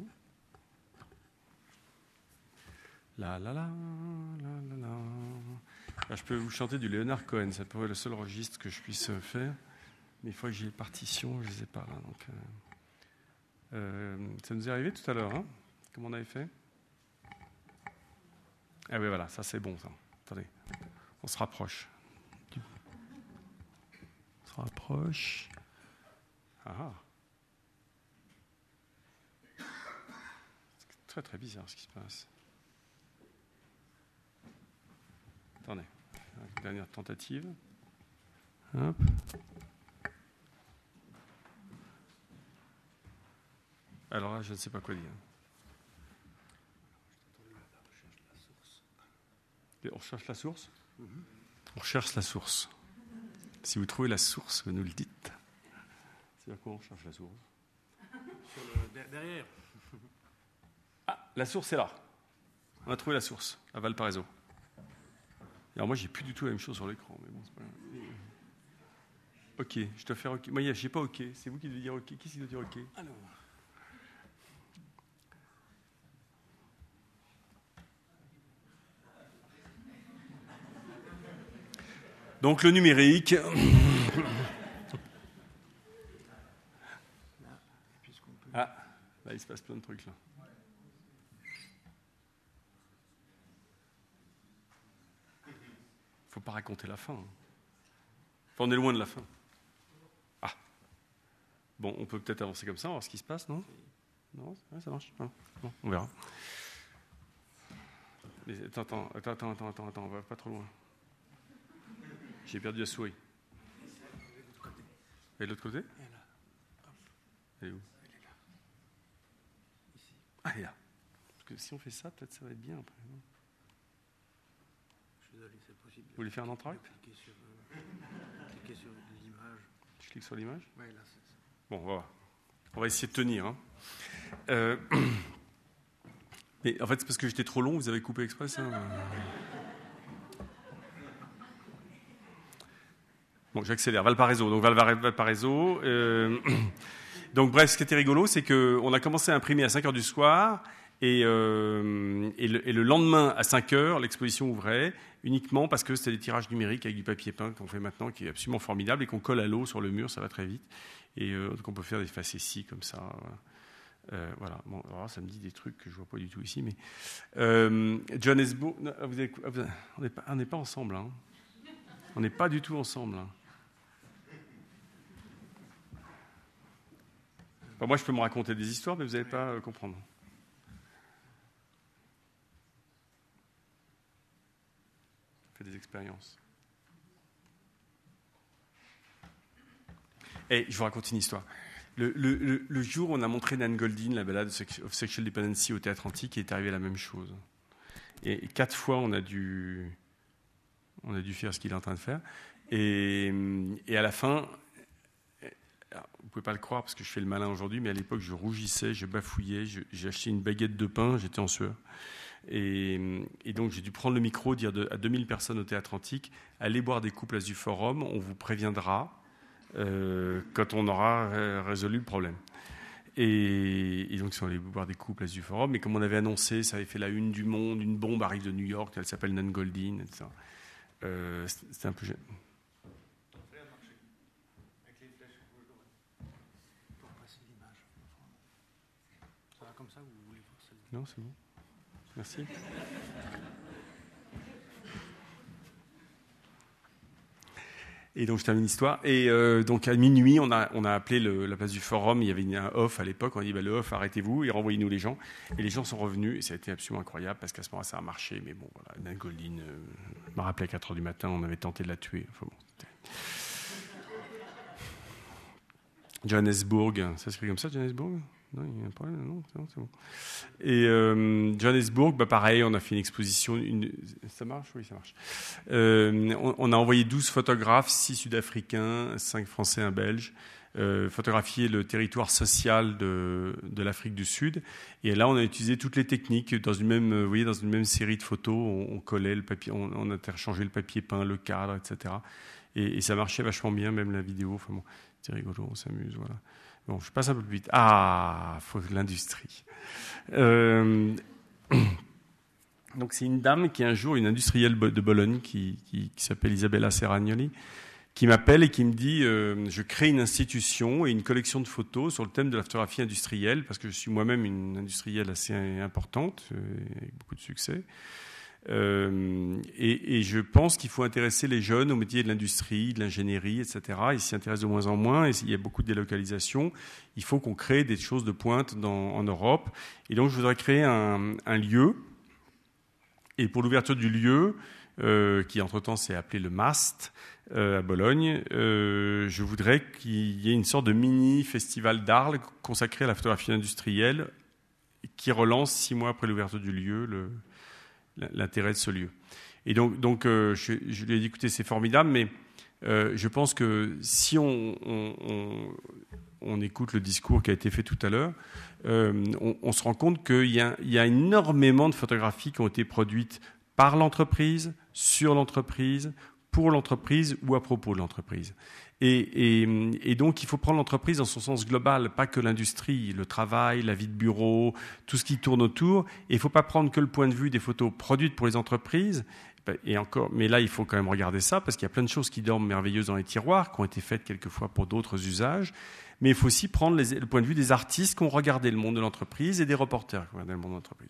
La la la, la la la. Là, je peux vous chanter du Leonard Cohen, ça pourrait être le seul registre que je puisse faire. Mais il faut que j'ai les partitions, je ne les ai pas là. Donc, euh, euh, ça nous est arrivé tout à l'heure, hein Comment on avait fait? Ah oui, voilà, ça c'est bon, ça. Attendez, on se rapproche se rapproche. Ah. C'est très très bizarre ce qui se passe. Attendez, dernière tentative. Hop. Alors là, je ne sais pas quoi dire. On recherche la source mm -hmm. On recherche la source. Si vous trouvez la source, vous nous le dites. C'est à quoi on cherche la source Sur le, Derrière. Ah, la source est là. On a trouvé la source, à Valparaiso. Alors moi, j'ai plus du tout la même chose sur l'écran, mais bon, c'est pas Ok, je dois faire OK. Moi, je n'ai pas OK. C'est vous qui devez dire OK. Qui qui doit dire OK Alors. Donc le numérique. Ah, là, il se passe plein de trucs là. Faut pas raconter la fin. hein. Enfin, on est loin de la fin. Ah. Bon, on peut peut-être avancer comme ça, voir ce qui se passe, non? Non, ça marche. Ah, Bon, on verra. Mais attends, attends, attends, attends, attends, attends, on va pas trop loin. J'ai perdu la souris. Et de l'autre côté Elle est où Ah, elle est là. Parce que si on fait ça, peut-être ça va être bien après. non? Je suis désolé, c'est possible. Vous voulez faire un entracte? Cliquez sur, euh, cliquez sur l'image. Je clique sur l'image? Ouais, là, c'est ça. Bon, on va voir. On va essayer de tenir. hein. Euh, Mais en fait, c'est parce que j'étais trop long, vous avez coupé express. hein. Bon, j'accélère. Valparaiso. Donc, Valparaiso. euh, Donc, bref, ce qui était rigolo, c'est qu'on a commencé à imprimer à 5 heures du soir. Et, euh, le, lendemain, à 5 heures, l'exposition ouvrait uniquement parce que c'était des tirages numériques avec du papier peint qu'on fait maintenant, qui est absolument formidable et qu'on colle à l'eau sur le mur, ça va très vite. Et euh, donc on peut faire des facéties comme ça. Euh, voilà. Bon, alors, ça me dit des trucs que je vois pas du tout ici, mais euh, Johannesburg. on n'est pas, pas ensemble. hein. On n'est pas du tout ensemble. hein. Moi, je peux me raconter des histoires, mais vous n'allez pas euh, comprendre. Fais des expériences. Et je vous raconte une histoire. Le, jour où on a montré Nan Goldin, la balade of Sexual Dependency au théâtre antique, il est arrivé la même chose. Et quatre fois, on a dû, on a dû faire ce qu'il est en train de faire. Et à la fin, alors, vous pouvez pas le croire parce que je fais le malin aujourd'hui, mais à l'époque, je rougissais, je bafouillais, j'ai acheté une baguette de pain, j'étais en sueur. Et, donc, j'ai dû prendre le micro, dire à 2000 personnes au théâtre antique allez boire des coups place du forum, on vous préviendra euh, quand on aura euh, résolu le problème. Et, donc, ils sont allés boire des coups place du forum. Mais comme on avait annoncé, ça avait fait la une du monde, une bombe arrive de New York, elle s'appelle Nan Goldin, etc. Euh, C'était un peu. Pour passer l'image. Ça va comme ça ou vous voulez voir ça Non, c'est bon. Merci. Et donc je termine l'histoire. Et euh, donc à minuit, on a, on a appelé la place du forum. Il y avait un off à l'époque. On a dit bah, le off, arrêtez-vous et renvoyez-nous les gens. Et les gens sont revenus. Et ça a été absolument incroyable parce qu'à ce moment-là, ça a marché. Mais bon, voilà, Nan Goldin euh, m'a rappelé à 4 h du matin. On avait tenté de la tuer. Johannesburg, ça s'écrit comme ça, Johannesburg? Non, il y a un non, c'est bon. Et euh, Johannesburg, bah pareil, on a fait une exposition. Ça marche? Oui, ça marche. Euh, on, a envoyé 12 photographes, 6 Sud-Africains, 5 Français, un Belge, euh, photographier le territoire social de, de l'Afrique du Sud. Et là, on a utilisé toutes les techniques dans une même, vous voyez, dans une même série de photos. On, collait le papier, on, on a interchangé le papier peint, le cadre, etc. Et, et ça marchait vachement bien, même la vidéo. Enfin bon, c'est rigolo, on s'amuse, voilà. Je passe un peu plus vite. Ah, faut l'industrie. Euh, donc c'est une dame qui un jour, une industrielle de Bologne qui, qui- qui s'appelle Isabella Serragnoli, qui m'appelle et qui me dit euh, je crée une institution et une collection de photos sur le thème de la photographie industrielle parce que je suis moi-même une industrielle assez importante euh, avec beaucoup de succès. Euh, et, je pense qu'il faut intéresser les jeunes au métier de l'industrie, de l'ingénierie, etc. Ils s'y intéressent de moins en moins et il y a beaucoup de délocalisation. Il faut qu'on crée des choses de pointe en Europe. Et donc, je voudrais créer un, lieu. Et pour l'ouverture du lieu, euh, qui entre-temps s'est appelé le MAST euh, à Bologne, je voudrais qu'il y ait une sorte de mini festival d'Arles consacré à la photographie industrielle qui relance six mois après l'ouverture du lieu le, l'intérêt de ce lieu. Et donc, donc euh, je, je lui ai dit, écoutez, c'est formidable, mais euh, je pense que si on, on- écoute le discours qui a été fait tout à l'heure, euh, on, se rend compte qu'il y, y a énormément de photographies qui ont été produites par l'entreprise, sur l'entreprise, pour l'entreprise ou à propos de l'entreprise. Et, donc, il faut prendre l'entreprise dans son sens global, pas que l'industrie, le travail, la vie de bureau, tout ce qui tourne autour. Et il ne faut pas prendre que le point de vue des photos produites pour les entreprises, Et encore, mais là, il faut quand même regarder ça parce qu'il y a plein de choses qui dorment merveilleuses dans les tiroirs, qui ont été faites quelquefois pour d'autres usages. Mais il faut aussi prendre le point de vue des artistes qui ont regardé le monde de l'entreprise et des reporters qui ont regardé le monde de l'entreprise.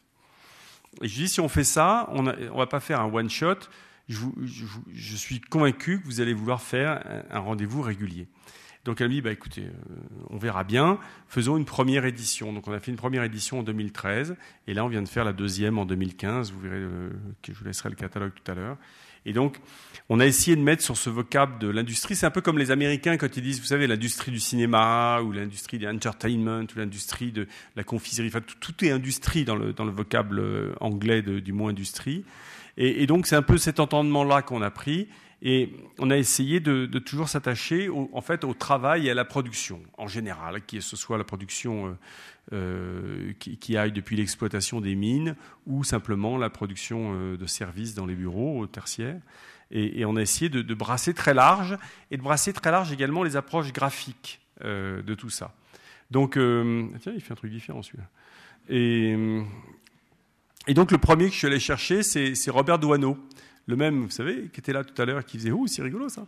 Et je dis, si on fait ça, on ne va pas faire un one-shot. Je, je, suis convaincu que vous allez vouloir faire un, rendez-vous régulier. Donc elle me dit, bah, écoutez, euh, on verra bien, faisons une première édition. Donc on a fait une première édition en 2013, et là on vient de faire la deuxième en 2015, vous verrez, euh, je vous laisserai le catalogue tout à l'heure. Et donc, on a essayé de mettre sur ce vocable de l'industrie. C'est un peu comme les Américains quand ils disent, vous savez, l'industrie du cinéma ou l'industrie de l'entertainment ou l'industrie de la confiserie. Enfin, tout, est industrie dans le, dans le vocable euh, anglais du mot industrie. Et, donc, c'est un peu cet entendement-là qu'on a pris. Et on a essayé de, toujours s'attacher en fait au travail et à la production en général, que ce soit la production euh, euh, qui, aille depuis l'exploitation des mines ou simplement la production euh, de services dans les bureaux tertiaires. Et, et on a essayé de, brasser très large et de brasser très large également les approches graphiques de tout ça. Donc, tiens, il fait un truc différent celui-là. Et, et, donc le premier que je suis allé chercher, c'est Robert Douaneau le même, vous savez, qui était là tout à l'heure, qui faisait « Ouh, c'est rigolo ça !»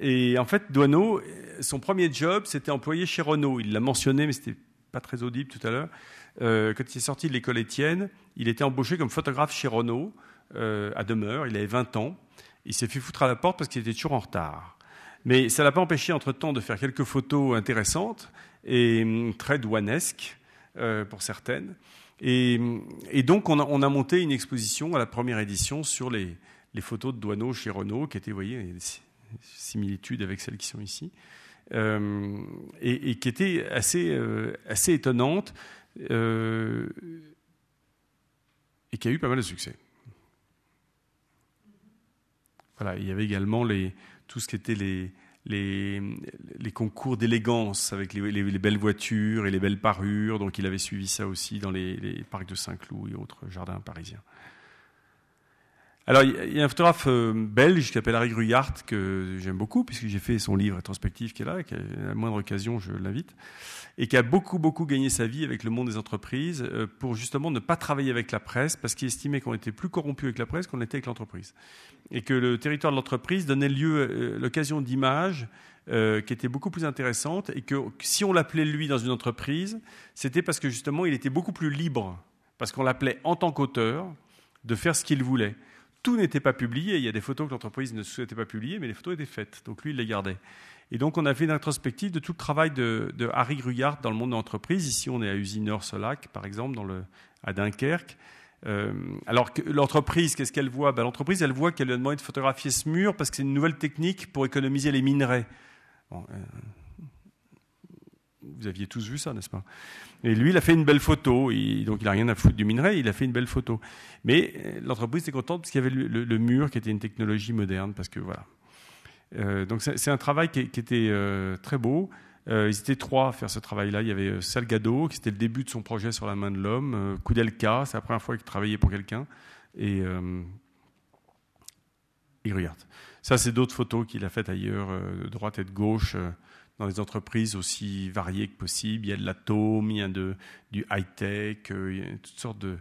Et en fait, Douaneau, son premier job, c'était employé chez Renault. Il l'a mentionné, mais c'était pas très audible tout à l'heure, euh, quand il est sorti de l'école Étienne, il était embauché comme photographe chez Renault euh, à demeure. Il avait 20 ans. Il s'est fait foutre à la porte parce qu'il était toujours en retard. Mais ça l'a pas empêché entre-temps de faire quelques photos intéressantes et hum, très douanesques euh, pour certaines. Et, donc on a, monté une exposition à la première édition sur les, photos de Douaneau chez Renault, qui étaient, vous voyez, des similitudes avec celles qui sont ici. Euh, et, qui était assez, euh, assez étonnante euh, et qui a eu pas mal de succès. Voilà, il y avait également les, tout ce qui était les, les, les concours d'élégance avec les, les, belles voitures et les belles parures. Donc il avait suivi ça aussi dans les, les parcs de Saint-Cloud et autres jardins parisiens. Alors, il y a un photographe euh, belge qui s'appelle Harry Gruyart, que j'aime beaucoup, puisque j'ai fait son livre rétrospectif qui est là, et qu'à la moindre occasion, je l'invite, et qui a beaucoup, beaucoup gagné sa vie avec le monde des entreprises euh, pour justement ne pas travailler avec la presse, parce qu'il estimait qu'on était plus corrompu avec la presse qu'on était avec l'entreprise. Et que le territoire de l'entreprise donnait lieu, euh, l'occasion d'images qui étaient beaucoup plus intéressantes, et que si on l'appelait lui dans une entreprise, c'était parce que justement, il était beaucoup plus libre, parce qu'on l'appelait en tant qu'auteur, de faire ce qu'il voulait tout n'était pas publié. Il y a des photos que l'entreprise ne souhaitait pas publier, mais les photos étaient faites. Donc lui, il les gardait. Et donc on a fait une introspective de tout le travail de, Harry Gruyard dans le monde de l'entreprise. Ici, on est à Usineur-Solac, par exemple, le, à Dunkerque. Euh, alors l'entreprise, qu'est-ce qu'elle voit? Ben, L'entreprise, elle voit qu'elle lui a demandé de photographier ce mur parce que c'est une nouvelle technique pour économiser les minerais. Euh, vous aviez tous vu ça, n'est-ce pas? Et lui, il a fait une belle photo. donc, il n'a rien à foutre du minerai, il a fait une belle photo. Mais euh, l'entreprise était contente parce qu'il y avait le, mur qui était une technologie moderne. Parce que voilà. Euh, donc, c'est un travail qui, était euh, très beau. ils étaient trois à faire ce travail-là. Il y avait Salgado, qui était le début de son projet sur la main de l'homme. Koudelka, c'est la première fois qu'il travaillait pour quelqu'un. Et, il regarde. Ça, c'est d'autres photos qu'il a faites ailleurs, de droite et de gauche dans des entreprises aussi variées que possible. Il y a de l'atome, il y a de, du high-tech, euh, il y a toutes sortes de...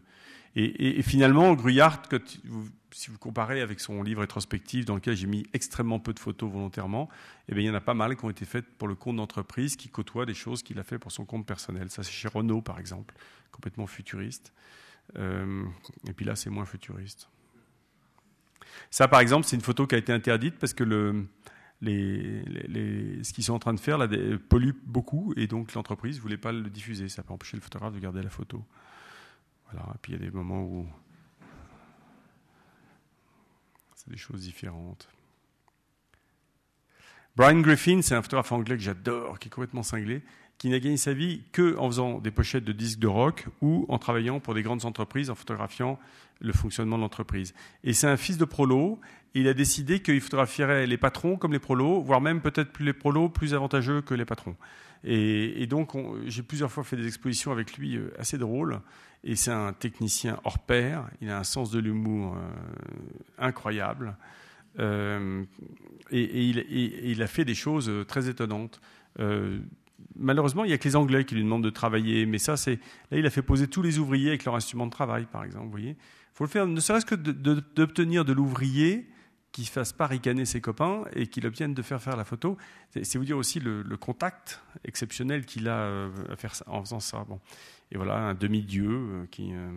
Et, finalement, Gruyard, si vous comparez avec son livre rétrospectif dans lequel j'ai mis extrêmement peu de photos volontairement, eh bien, il y en a pas mal qui ont été faites pour le compte d'entreprise qui côtoient des choses qu'il a fait pour son compte personnel. Ça, c'est chez Renault, par exemple, complètement futuriste. Euh, et puis là, c'est moins futuriste. Ça, par exemple, c'est une photo qui a été interdite parce que ce qu'ils sont en train de faire là, pollue beaucoup et donc l'entreprise ne voulait pas le diffuser. Ça peut empêcher le photographe de garder la photo. Voilà. Et puis il y a des moments où c'est des choses différentes. Brian Griffin, c'est un photographe anglais que j'adore, qui est complètement cinglé, qui n'a gagné sa vie que en faisant des pochettes de disques de rock ou en travaillant pour des grandes entreprises, en photographiant le fonctionnement de l'entreprise. Et c'est un fils de prolo. il a décidé qu'il photographierait les patrons comme les prolos, voire même peut-être plus les prolos plus avantageux que les patrons. Et, donc, j'ai plusieurs fois fait des expositions avec lui euh, assez drôles. Et c'est un technicien hors pair. Il a un sens de l'humour euh, incroyable. Euh, et, il, a fait des choses très étonnantes malheureusement, il n'y a que les Anglais qui lui demandent de travailler. Mais ça, c'est là, il a fait poser tous les ouvriers avec leur instrument de travail, par exemple. Vous voyez, faut le faire, ne serait-ce que d'obtenir de, l'ouvrier qui ne fasse pas ricaner ses copains et qu'il obtienne de faire faire la photo. C'est vous dire aussi le, contact exceptionnel qu'il a euh, en faisant ça. Bon. Et voilà, un demi-dieu euh, qui euh,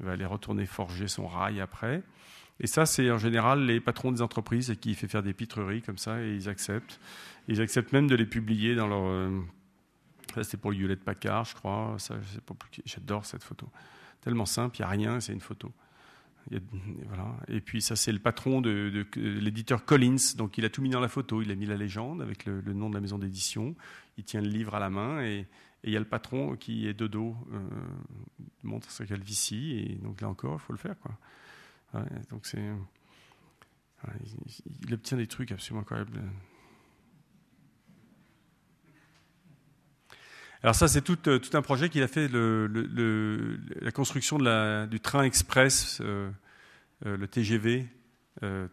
va aller retourner forger son rail après. Et ça, c'est en général les patrons des entreprises qui fait faire des pitreries comme ça et ils acceptent. Ils acceptent même de les publier dans leur. ça, c'était pour Hewlett Packard, je crois. J'adore cette photo. Tellement simple, il n'y a rien, c'est une photo. Et puis ça, c'est le patron de, l'éditeur Collins, donc il a tout mis dans la photo. Il a mis la légende avec le, nom de la maison d'édition. Il tient le livre à la main et, il y a le patron qui est de dos, euh, montre sa calvitie. Et donc là encore, il faut le faire. Quoi. donc c'est, il, obtient des trucs absolument incroyables. Alors ça, c'est tout, euh, tout, un projet qu'il a fait, la construction du train express, euh, euh, le TGV,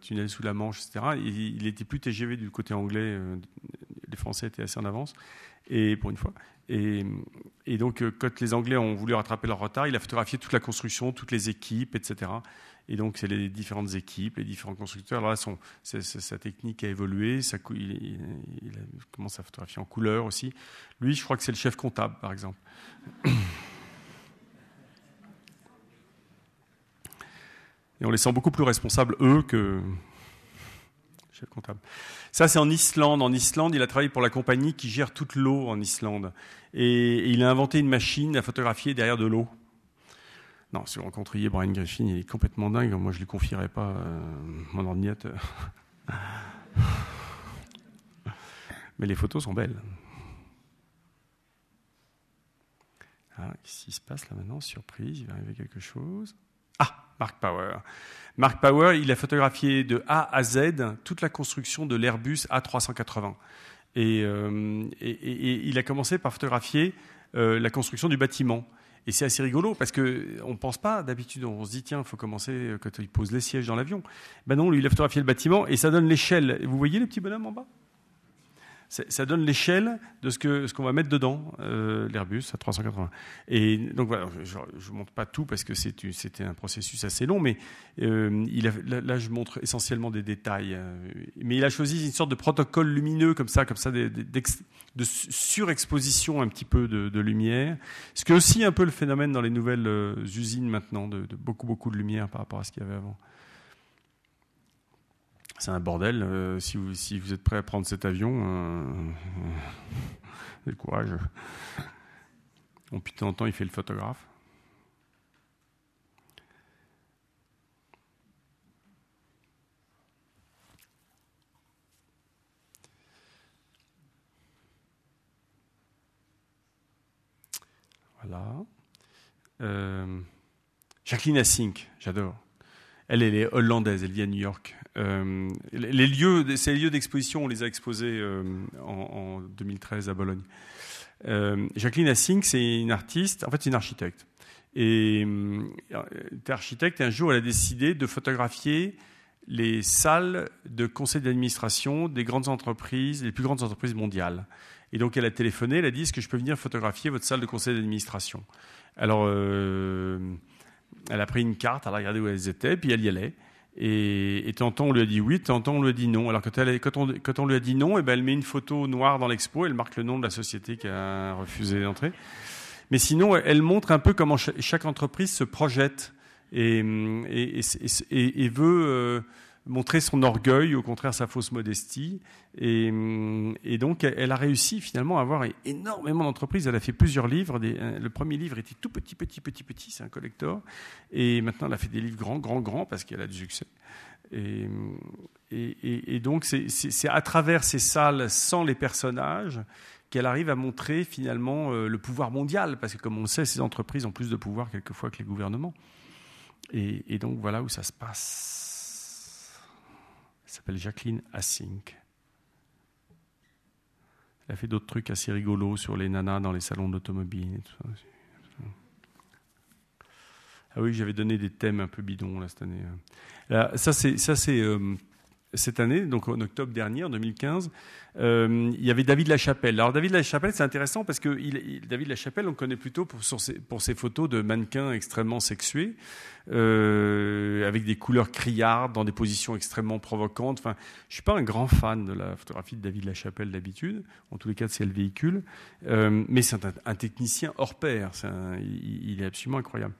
tunnel sous la Manche, etc. Il n'était plus TGV du côté anglais, les Français étaient assez en avance, et pour une fois. Et, donc, quand les Anglais ont voulu rattraper leur retard, il a photographié toute la construction, toutes les équipes, etc. Et donc, c'est les différentes équipes, les différents constructeurs. Alors là, son, sa technique a évolué. il, commence à photographier en couleur aussi. Lui, je crois que c'est le chef comptable, par exemple. Et on les sent beaucoup plus responsables, eux, que chef comptable. Ça, c'est en Islande. En Islande, il a travaillé pour la compagnie qui gère toute l'eau en Islande. et il a inventé une machine à photographier derrière de l'eau. Non, si vous rencontriez Brian Griffin, il est complètement dingue. Moi, je ne lui confierais pas euh, mon ordinateur. Mais les photos sont belles. Ah, qu'est-ce qui se passe là maintenant? Surprise, il va arriver quelque chose. Ah, Mark Power. Mark Power, il a photographié de A à Z toute la construction de l'Airbus A380. Euh, et, il a commencé par photographier euh, la construction du bâtiment. Et c'est assez rigolo parce qu'on ne pense pas, d'habitude, on se dit, tiens, il faut commencer euh, quand il pose les sièges dans l'avion. Ben non, lui, il a photographié le bâtiment et ça donne l'échelle. Vous voyez les petits bonhommes en bas? Ça donne l'échelle de ce qu'on ce qu'on va mettre dedans, euh, l'Airbus à 380. Et donc voilà, je ne montre pas tout parce que c'était un processus assez long, mais euh, là, je montre essentiellement des détails. Euh, mais il a choisi une sorte de protocole lumineux comme ça, comme ça, de, de surexposition un petit peu de, de, lumière. Ce qui est aussi un peu le phénomène dans les nouvelles usines maintenant, de, beaucoup beaucoup de lumière par rapport à ce qu'il y avait avant c'est un bordel. Euh, si, vous, êtes prêt à prendre cet avion, euh, euh courage. De temps en temps, il fait le photographe. Voilà. Euh, Jacqueline Assink, j'adore. Elle, elle est hollandaise, elle vit à New York. Euh, les lieux, ces lieux d'exposition, on les a exposés euh, en, 2013 à Bologne. Euh, Jacqueline Assink, c'est une artiste, en fait, une architecte. Et architecte, et un jour, elle a décidé de photographier les salles de conseil d'administration des grandes entreprises, les plus grandes entreprises mondiales. Et donc, elle a téléphoné, elle a dit Est-ce que je peux venir photographier votre salle de conseil d'administration? Alors, elle a pris une carte, elle a regardé où elles étaient, puis elle y allait. Et, et tantôt on lui a dit oui, tantôt on lui a dit non. Alors quand, elle, quand, on, lui a dit non, et eh ben elle met une photo noire dans l'expo, elle marque le nom de la société qui a refusé d'entrer. Mais sinon, elle montre un peu comment chaque entreprise se projette et, et, et veut euh, montrer son orgueil, au contraire sa fausse modestie. Et, et, donc, elle a réussi finalement à avoir énormément d'entreprises. Elle a fait plusieurs livres. Euh, le premier livre était tout petit, petit, petit, petit, c'est un collector. Et maintenant, elle a fait des livres grands, grands, grands parce qu'elle a du succès. Et, et donc, c'est à travers ces salles, sans les personnages, qu'elle arrive à montrer finalement euh, le pouvoir mondial. Parce que, comme on le sait, ces entreprises ont plus de pouvoir quelquefois que les gouvernements. Et, donc, voilà où ça se passe s'appelle Jacqueline Assink. Elle a fait d'autres trucs assez rigolos sur les nanas dans les salons d'automobile. Ah oui, j'avais donné des thèmes un peu bidons là, cette année. ça, c'est, ça, c'est, euh, cette année, donc en octobre dernier, en 2015, euh, il y avait David Lachapelle. Alors David Lachapelle, c'est intéressant parce que il, David Lachapelle, on connaît plutôt pour, ses, pour ses photos de mannequins extrêmement sexués, euh, avec des couleurs criardes, dans des positions extrêmement provocantes. Enfin, je suis pas un grand fan de la photographie de David Lachapelle d'habitude, en tous les cas c'est le véhicule, euh, mais c'est un, technicien hors pair. il, il, est absolument incroyable.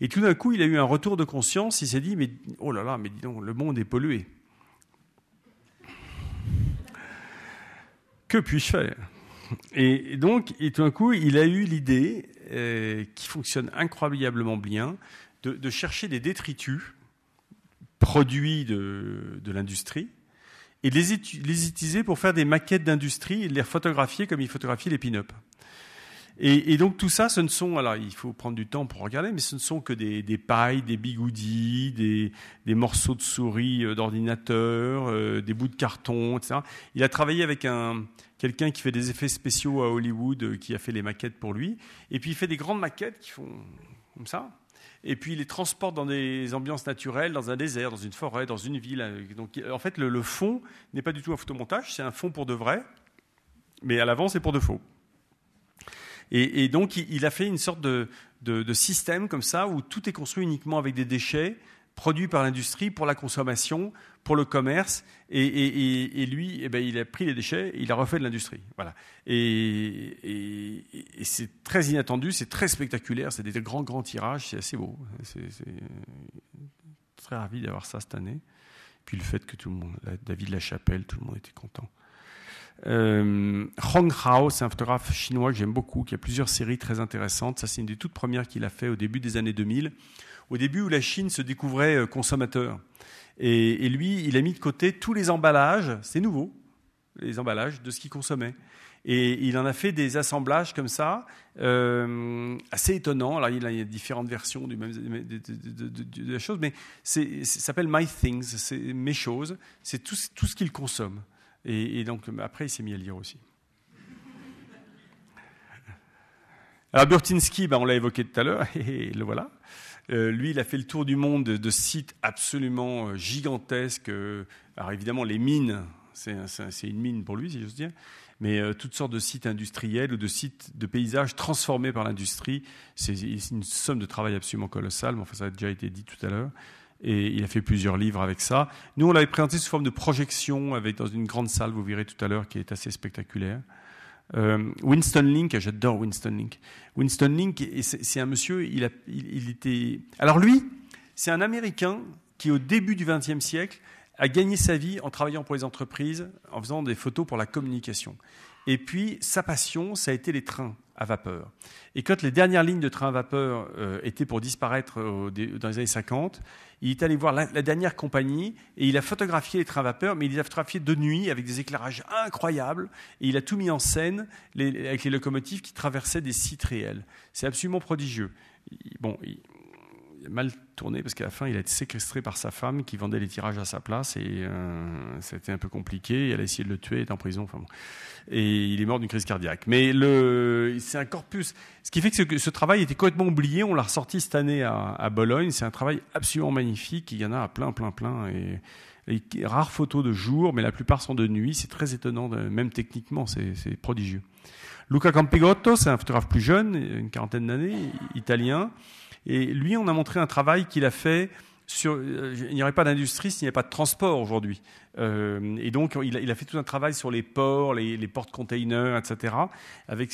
Et tout d'un coup, il a eu un retour de conscience. Il s'est dit, mais oh là là, mais dis donc, le monde est pollué. Que puis-je faire? Et donc, et tout d'un coup, il a eu l'idée, euh, qui fonctionne incroyablement bien, de, chercher des détritus produits de, l'industrie et de les, utiliser pour faire des maquettes d'industrie et les photographier comme il photographie les pin-up. Et, donc tout ça, ce ne sont, alors il faut prendre du temps pour regarder, mais ce ne sont que des, pailles, des bigoudis, des, morceaux de souris euh, d'ordinateur, euh, des bouts de carton, etc. Il a travaillé avec un, quelqu'un qui fait des effets spéciaux à Hollywood, euh, qui a fait les maquettes pour lui. Et puis il fait des grandes maquettes qui font comme ça. Et puis il les transporte dans des ambiances naturelles, dans un désert, dans une forêt, dans une ville. Donc en fait, le, le fond n'est pas du tout un photomontage, c'est un fond pour de vrai, mais à l'avant, c'est pour de faux. Et, donc, il, a fait une sorte de, système comme ça où tout est construit uniquement avec des déchets produits par l'industrie pour la consommation, pour le commerce. Et, lui, eh ben, il a pris les déchets, et il a refait de l'industrie. Voilà. Et, c'est très inattendu, c'est très spectaculaire, c'est des grands, grands tirages, c'est assez beau. C'est très ravi d'avoir ça cette année. Puis le fait que tout le monde, David Lachapelle, tout le monde était content. Euh, Hong Hao, c'est un photographe chinois que j'aime beaucoup, qui a plusieurs séries très intéressantes. Ça, c'est une des toutes premières qu'il a fait au début des années 2000, au début où la Chine se découvrait euh, consommateur. Et, lui, il a mis de côté tous les emballages, c'est nouveau, les emballages de ce qu'il consommait. Et il en a fait des assemblages comme ça, euh, assez étonnants. Alors, il y a différentes versions du même, de, de, la chose, mais ça s'appelle My Things, c'est mes choses, c'est tout ce qu'il consomme. Et, donc, après, il s'est mis à lire aussi. Alors, Burtinsky, ben, on l'a évoqué tout à l'heure, et le voilà. Euh, lui, il a fait le tour du monde de, sites absolument euh, gigantesques. Euh, alors, évidemment, les mines, c'est une mine pour lui, si j'ose dire, mais toutes sortes de sites industriels ou de sites de paysages transformés par l'industrie. C'est une somme de travail absolument colossale, mais enfin, ça a déjà été dit tout à l'heure et il a fait plusieurs livres avec ça. Nous, on l'avait présenté sous forme de projection avec, dans une grande salle, vous verrez tout à l'heure, qui est assez spectaculaire. Euh, Winston Link, j'adore Winston Link. Winston Link, c'est un monsieur, il, était... Alors lui, c'est un Américain qui, au début du XXe siècle, a gagné sa vie en travaillant pour les entreprises, en faisant des photos pour la communication. Et puis, sa passion, ça a été les trains à vapeur. Et quand les dernières lignes de trains à vapeur euh, étaient pour disparaître dans les années 50, il est allé voir la, dernière compagnie et il a photographié les trains à vapeur, mais il les a photographiés de nuit avec des éclairages incroyables et il a tout mis en scène avec les locomotives qui traversaient des sites réels. C'est absolument prodigieux. Bon, mal tourné parce qu'à la fin, il a été séquestré par sa femme qui vendait les tirages à sa place et euh, c'était un peu compliqué. Elle a essayé de le tuer, est en prison. Enfin et il est mort d'une crise cardiaque. Mais c'est un corpus. Ce qui fait que ce, travail était complètement oublié. On l'a ressorti cette année à, Bologne. C'est un travail absolument magnifique. Il y en a plein, plein, plein. Et, rares photos de jour, mais la plupart sont de nuit. C'est très étonnant, même techniquement, c'est prodigieux. Luca Campigotto, c'est un photographe plus jeune, une quarantaine d'années, italien. Et lui, on a montré un travail qu'il a fait euh, il n'y aurait pas d'industrie s'il n'y avait pas de transport aujourd'hui. Euh, et donc, il a, fait tout un travail sur les ports, les, portes-containers, etc., avec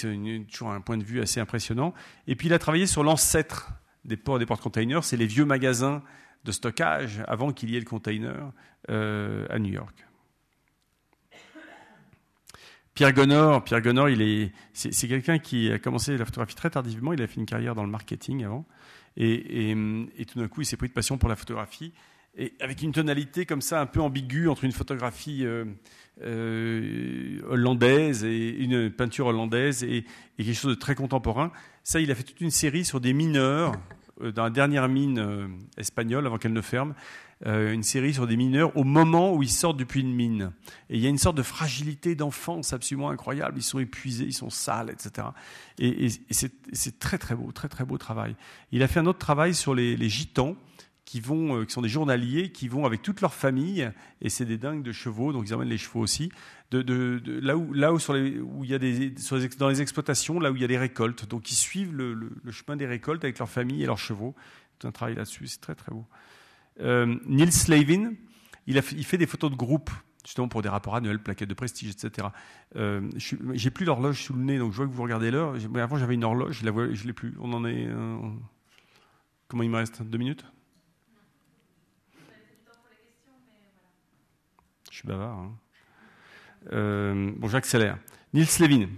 toujours un point de vue assez impressionnant. Et puis, il a travaillé sur l'ancêtre des ports et des portes-containers, c'est les vieux magasins de stockage avant qu'il y ait le container euh, à New York. Pierre Gonor, Pierre Gonor, il est, c'est, quelqu'un qui a commencé la photographie très tardivement. Il a fait une carrière dans le marketing avant. Et, tout d'un coup, il s'est pris de passion pour la photographie. Et avec une tonalité comme ça, un peu ambiguë entre une photographie euh, euh, hollandaise et une peinture hollandaise et, quelque chose de très contemporain. Ça, il a fait toute une série sur des mineurs euh, dans la dernière mine espagnole avant qu'elle ne ferme. Euh, une série sur des mineurs au moment où ils sortent depuis une mine. Et il y a une sorte de fragilité d'enfance absolument incroyable. Ils sont épuisés, ils sont sales, etc. Et, c'est très très beau, très très beau travail. Il a fait un autre travail sur les, gitans qui vont, euh, qui sont des journaliers, qui vont avec toute leur famille, et c'est des dingues de chevaux, donc ils emmènent les chevaux aussi, de, de, de là où, là où, où il y a des, dans les exploitations, là où il y a des récoltes, donc ils suivent le chemin des récoltes avec leur famille et leurs chevaux. Tout un travail là-dessus, c'est très très beau. Euh, Neil Slavin, il, fait des photos de groupe justement pour des rapports annuels, plaquettes de prestige, etc. Euh, j'ai plus l'horloge sous le nez, donc je vois que vous regardez l'heure. Avant, j'avais une horloge, je je l'ai plus. On en est. Euh, comment il me reste? Deux minutes? Je suis bavard. Hein. Euh, bon, j'accélère. Nils Levin,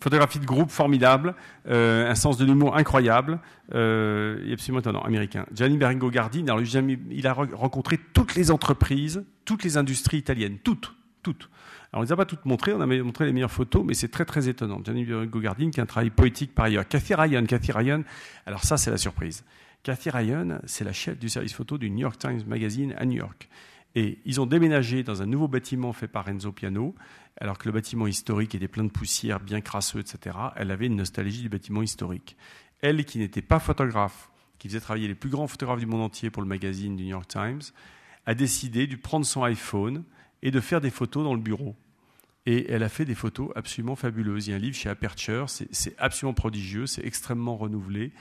photographie de groupe formidable, euh, un sens de l'humour incroyable, euh, et absolument étonnant, américain. Gianni Beringo Gardini, alors, il a rencontré toutes les entreprises, toutes les industries italiennes, toutes, toutes. Alors, on ne les a pas toutes montrées, on a montré les meilleures photos, mais c'est très, très étonnant. Gianni Beringo Gardini, qui a un travail poétique par ailleurs. Cathy Ryan, Cathy Ryan, alors ça, c'est la surprise. Cathy Ryan, c'est la chef du service photo du New York Times Magazine à New York. Et ils ont déménagé dans un nouveau bâtiment fait par Renzo Piano, alors que le bâtiment historique était plein de poussière, bien crasseux, etc. Elle avait une nostalgie du bâtiment historique. Elle, qui n'était pas photographe, qui faisait travailler les plus grands photographes du monde entier pour le magazine du New York Times, a décidé de prendre son iPhone et de faire des photos dans le bureau. Et elle a fait des photos absolument fabuleuses. Il y a un livre chez Aperture, c'est absolument prodigieux, c'est extrêmement renouvelé.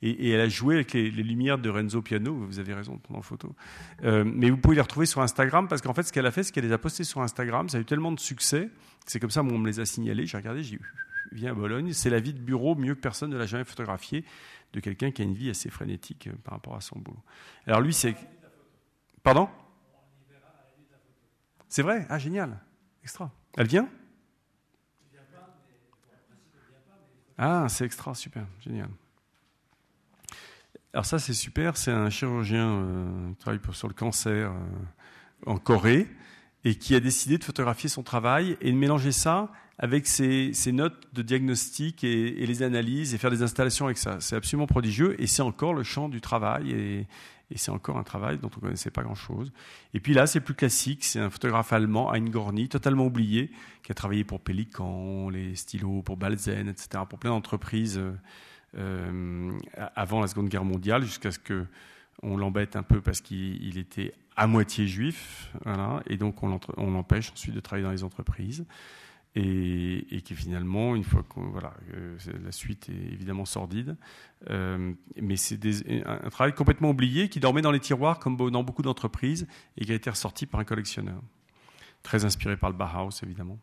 Et, elle a joué avec les, lumières de Renzo Piano, vous avez raison pendant la photo. Euh, mais vous pouvez les retrouver sur Instagram, parce qu'en fait, ce qu'elle a fait, c'est qu'elle les a postées sur Instagram. Ça a eu tellement de succès, c'est comme ça, on me les a signalés. J'ai regardé, j'ai dit, viens à Bologne. C'est la vie de bureau, mieux que personne ne l'a jamais photographié, de quelqu'un qui a une vie assez frénétique euh, par rapport à son boulot. Alors lui, c'est... Pardon? C'est vrai? Ah, génial. Extra. Elle vient? Ah, c'est extra, super, génial. Alors ça, c'est super. C'est un chirurgien euh, qui travaille sur le cancer euh, en Corée et qui a décidé de photographier son travail et de mélanger ça avec ses, notes de diagnostic et, les analyses et faire des installations avec ça. C'est absolument prodigieux et c'est encore le champ du travail et, c'est encore un travail dont on ne connaissait pas grand-chose. Et puis là, c'est plus classique. C'est un photographe allemand, Hein Gorny, totalement oublié, qui a travaillé pour Pélican, les stylos, pour Balzen, etc., pour plein d'entreprises. Euh, avant la Seconde Guerre mondiale, jusqu'à ce que on l'embête un peu parce qu'il était à moitié juif, et donc on l'empêche ensuite de travailler dans les entreprises. Et, et qui finalement, une fois que voilà, euh, la suite est évidemment sordide, euh, mais c'est un, travail complètement oublié qui dormait dans les tiroirs comme dans beaucoup d'entreprises et qui a été ressorti par un collectionneur, très inspiré par le Bauhaus évidemment.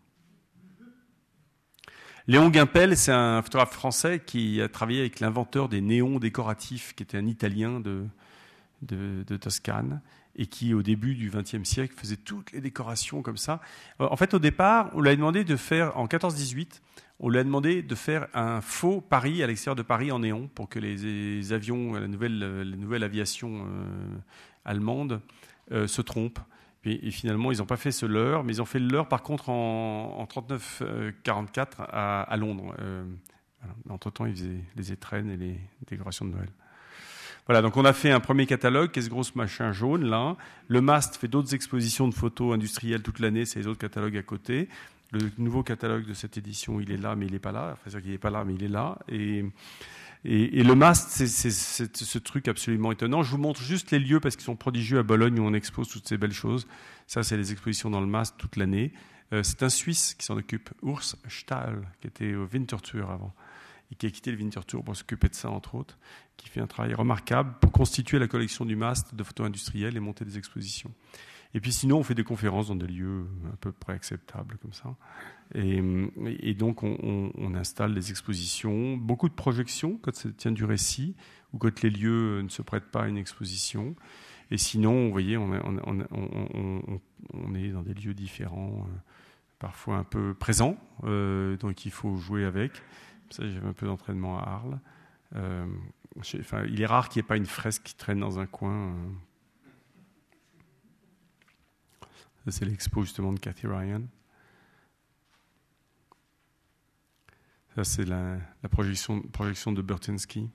Léon Guimpel, c'est un photographe français qui a travaillé avec l'inventeur des néons décoratifs, qui était un Italien de, de, Toscane, et qui, au début du XXe siècle, faisait toutes les décorations comme ça. Euh, en fait, au départ, on lui a demandé de faire, en 14-18, on lui a demandé de faire un faux Paris à l'extérieur de Paris en néon pour que les, avions, la nouvelle, nouvelle aviation euh, allemande euh, se trompent. Et, finalement, ils n'ont pas fait ce leurre, mais ils ont fait le leurre par contre en, en 39-44 à, Londres. Euh, Entre-temps, ils faisaient les étrennes et les décorations de Noël. Voilà, donc on a fait un premier catalogue, qu'est-ce gros machin jaune là. Le MAST fait d'autres expositions de photos industrielles toute l'année, c'est les autres catalogues à côté. Le nouveau catalogue de cette édition, il est là, mais il n'est pas là. Enfin, c'est qu'il n'est pas là, mais il est là. Et et, le MAST, c'est ce truc absolument étonnant. Je vous montre juste les lieux parce qu'ils sont prodigieux à Bologne où on expose toutes ces belles choses. Ça, c'est les expositions dans le MAST toute l'année. Euh, c'est un Suisse qui s'en occupe, Urs Stahl, qui était au Winterthur avant et qui a quitté le Winterthur pour s'occuper de ça, entre autres, qui fait un travail remarquable pour constituer la collection du MAST de photos industrielles et monter des expositions. Et puis sinon, on fait des conférences dans des lieux à peu près acceptables comme ça. Et, donc, on, installe des expositions, beaucoup de projections quand ça tient du récit ou quand les lieux ne se prêtent pas à une exposition. Et sinon, vous voyez, on, est dans des lieux différents, euh, parfois un peu présents, euh, donc il faut jouer avec. Ça, j'avais un peu d'entraînement à Arles. Euh, enfin, il est rare qu'il n'y ait pas une fresque qui traîne dans un coin. c'est l'expo justement de Cathy Ryan. Ça, c'est la, projection, de Burtinsky.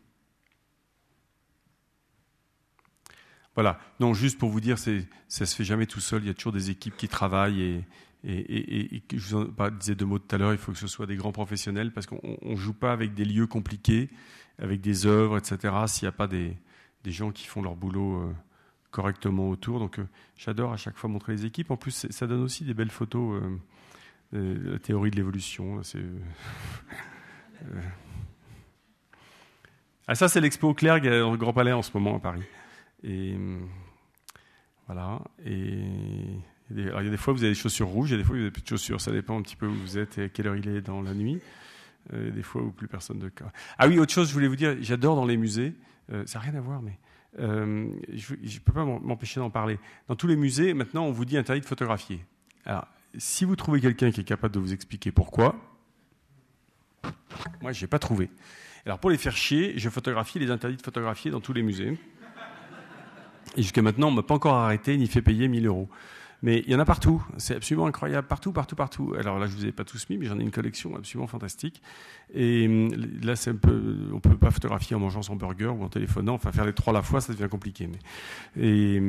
Voilà. Non, juste pour vous dire, ça ne se fait jamais tout seul. Il y a toujours des équipes qui travaillent et, et, je vous en disais deux mots tout à l'heure, il faut que ce soit des grands professionnels parce qu'on ne joue pas avec des lieux compliqués, avec des œuvres, etc. S'il n'y a pas des, gens qui font leur boulot euh, correctement autour. Donc j'adore à chaque fois montrer les équipes. En plus, ça donne aussi des belles photos. la théorie de l'évolution, c'est. Ah, ça, c'est l'expo Clergue au Grand Palais en ce moment à Paris. Et voilà. Et il y a des fois, vous avez des chaussures rouges, il y a des fois, vous avez plus de chaussures. Ça dépend un petit peu où vous êtes et à quelle heure il est dans la nuit. Euh, des fois où plus personne de cas. Ah oui, autre chose, je voulais vous dire, j'adore dans les musées, euh, ça n'a rien à voir, mais euh, je ne peux pas m'empêcher d'en parler. Dans tous les musées, maintenant, on vous dit interdit de photographier. Alors, si vous trouvez quelqu'un qui est capable de vous expliquer pourquoi, moi, je n'ai pas trouvé. Alors, pour les faire chier, je photographie les interdits de photographier dans tous les musées. Et jusqu'à maintenant, on ne m'a pas encore arrêté ni fait payer 1000 euros. Mais il y en a partout. C'est absolument incroyable. Partout, partout, partout. Alors là, je ne vous ai pas tous mis, mais j'en ai une collection absolument fantastique. Et hum, là, un peu, on ne peut pas photographier en mangeant son burger ou en téléphonant. Enfin, faire les trois à la fois, ça devient compliqué. Et,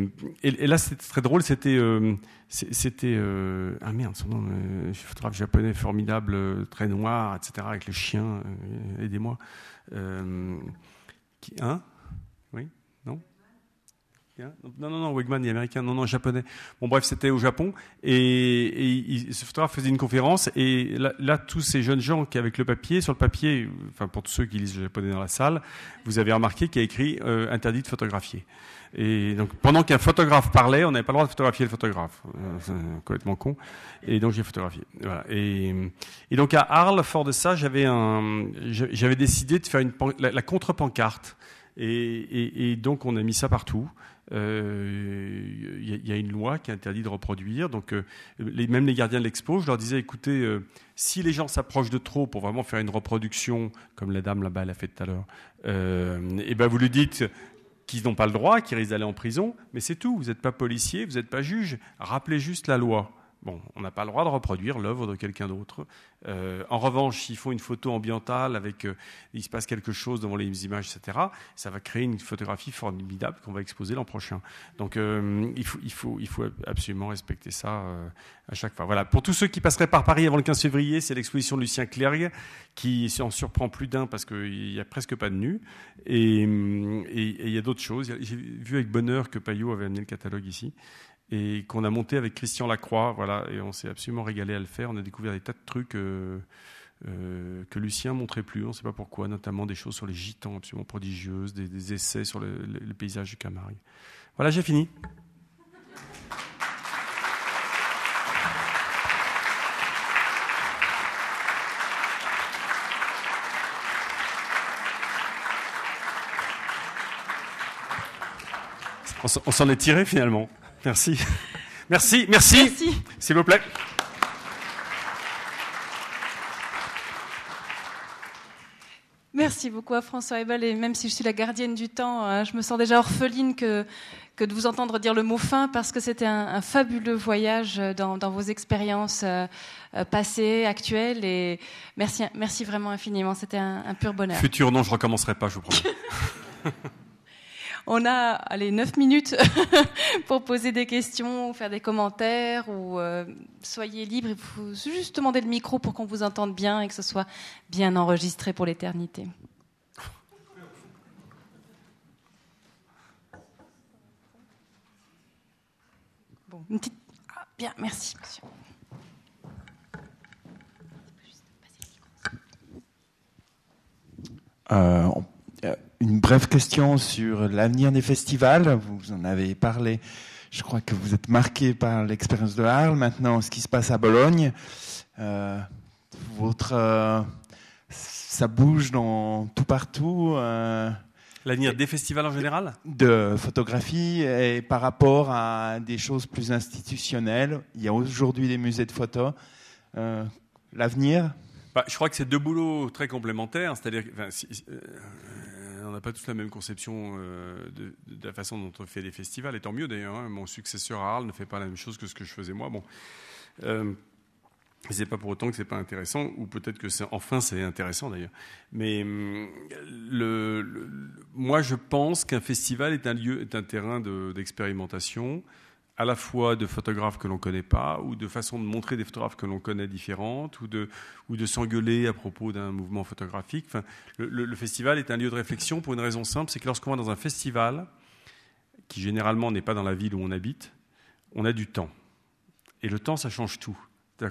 là, c'était très drôle. C'était, euh, c'était, euh... ah merde, son nom, euh, photographe japonais formidable, très noir, etc., avec le chien. Euh, aidez-moi. Euh, hein? Oui non, non, non, Wegman, il est américain, non, non, japonais. Bon, bref, c'était au Japon. Et, ce photographe faisait une conférence. Et là, tous ces jeunes gens qui, avec le papier, sur le papier, enfin, pour tous ceux qui lisent le japonais dans la salle, vous avez remarqué qu'il y a écrit euh, interdit de photographier. Et donc, pendant qu'un photographe parlait, on n'avait pas le droit de photographier le photographe. Euh, complètement con. Et donc, j'ai photographié. Et, donc, à Arles, fort de ça, j'avais décidé de faire la, contre-pancarte. Et, donc, on a mis ça partout il euh, y, a une loi qui interdit de reproduire. Donc, euh, les, même les gardiens de l'expo, je leur disais, écoutez, euh, si les gens s'approchent de trop pour vraiment faire une reproduction, comme la dame là-bas l'a fait tout à l'heure, eh ben vous lui dites qu'ils n'ont pas le droit, qu'ils risquent d'aller en prison, mais c'est tout. Vous n'êtes pas policier, vous n'êtes pas juge. Rappelez juste la loi. Bon, on n'a pas le droit de reproduire l'œuvre de quelqu'un d'autre. Euh, en revanche, s'ils font une photo ambientale avec, euh, il se passe quelque chose devant les images, etc., ça va créer une photographie formidable qu'on va exposer l'an prochain. Donc, euh, il, faut, absolument respecter ça à chaque fois. Voilà. Pour tous ceux qui passeraient par Paris avant le 15 février, c'est l'exposition de Lucien Clergue qui en surprend plus d'un parce qu'il n'y a presque pas de nu. Et, et il y a d'autres choses. J'ai vu avec bonheur que Payot avait amené le catalogue ici et qu'on a monté avec Christian Lacroix. Voilà, et on s'est absolument régalé à le faire. On a découvert des tas de trucs euh, euh, que Lucien montrait plus. On ne sait pas pourquoi, notamment des choses sur les gitans absolument prodigieuses, des, essais sur le, paysage du Camargue. Voilà, j'ai fini. On s'en est tiré finalement. Merci. Merci, merci. S'il vous plaît. Merci beaucoup à François Ebel. Et même si je suis la gardienne du temps, euh, je me sens déjà orpheline que, que de vous entendre dire le mot fin parce que c'était un, fabuleux voyage dans, vos expériences euh, euh, passées, actuelles. Et merci, merci vraiment infiniment. C'était un, un, pur bonheur. Futur, non, je recommencerai pas, je vous promets. On a allez, 9 minutes pour poser des questions, faire des commentaires, ou euh, soyez libre. Il faut juste demander le micro pour qu'on vous entende bien et que ce soit bien enregistré pour l'éternité. Bon, une petite... Ah, bien, merci. Euh, une brève question sur l'avenir des festivals. Vous en avez parlé. Je crois que vous êtes marqué par l'expérience de Arles. Maintenant, ce qui se passe à Bologne, euh, votre, euh, ça bouge dans tout partout. Euh, L'avenir des festivals en général? De photographie et par rapport à des choses plus institutionnelles. Il y a aujourd'hui des musées de photos. L'avenir? Bah, Je crois que c'est deux boulots très complémentaires. C'est-à-dire, on n'a pas tous la même conception euh, de, la façon dont on fait des festivals, et tant mieux d'ailleurs. Hein. Mon successeur à Arles ne fait pas la même chose que ce que je faisais moi. Bon. Euh, c'est pas pour autant que c'est pas intéressant, ou peut-être que c'est enfin c'est intéressant d'ailleurs. Mais hum, moi, je pense qu'un festival est un lieu, est un terrain d'expérimentation à la fois de photographes que l'on ne connaît pas, ou de façon de montrer des photographes que l'on connaît différentes, ou de, ou de s'engueuler à propos d'un mouvement photographique. Le, festival est un lieu de réflexion pour une raison simple, c'est que lorsqu'on va dans un festival, qui généralement n'est pas dans la ville où on habite, on a du temps. Et le temps, ça change tout.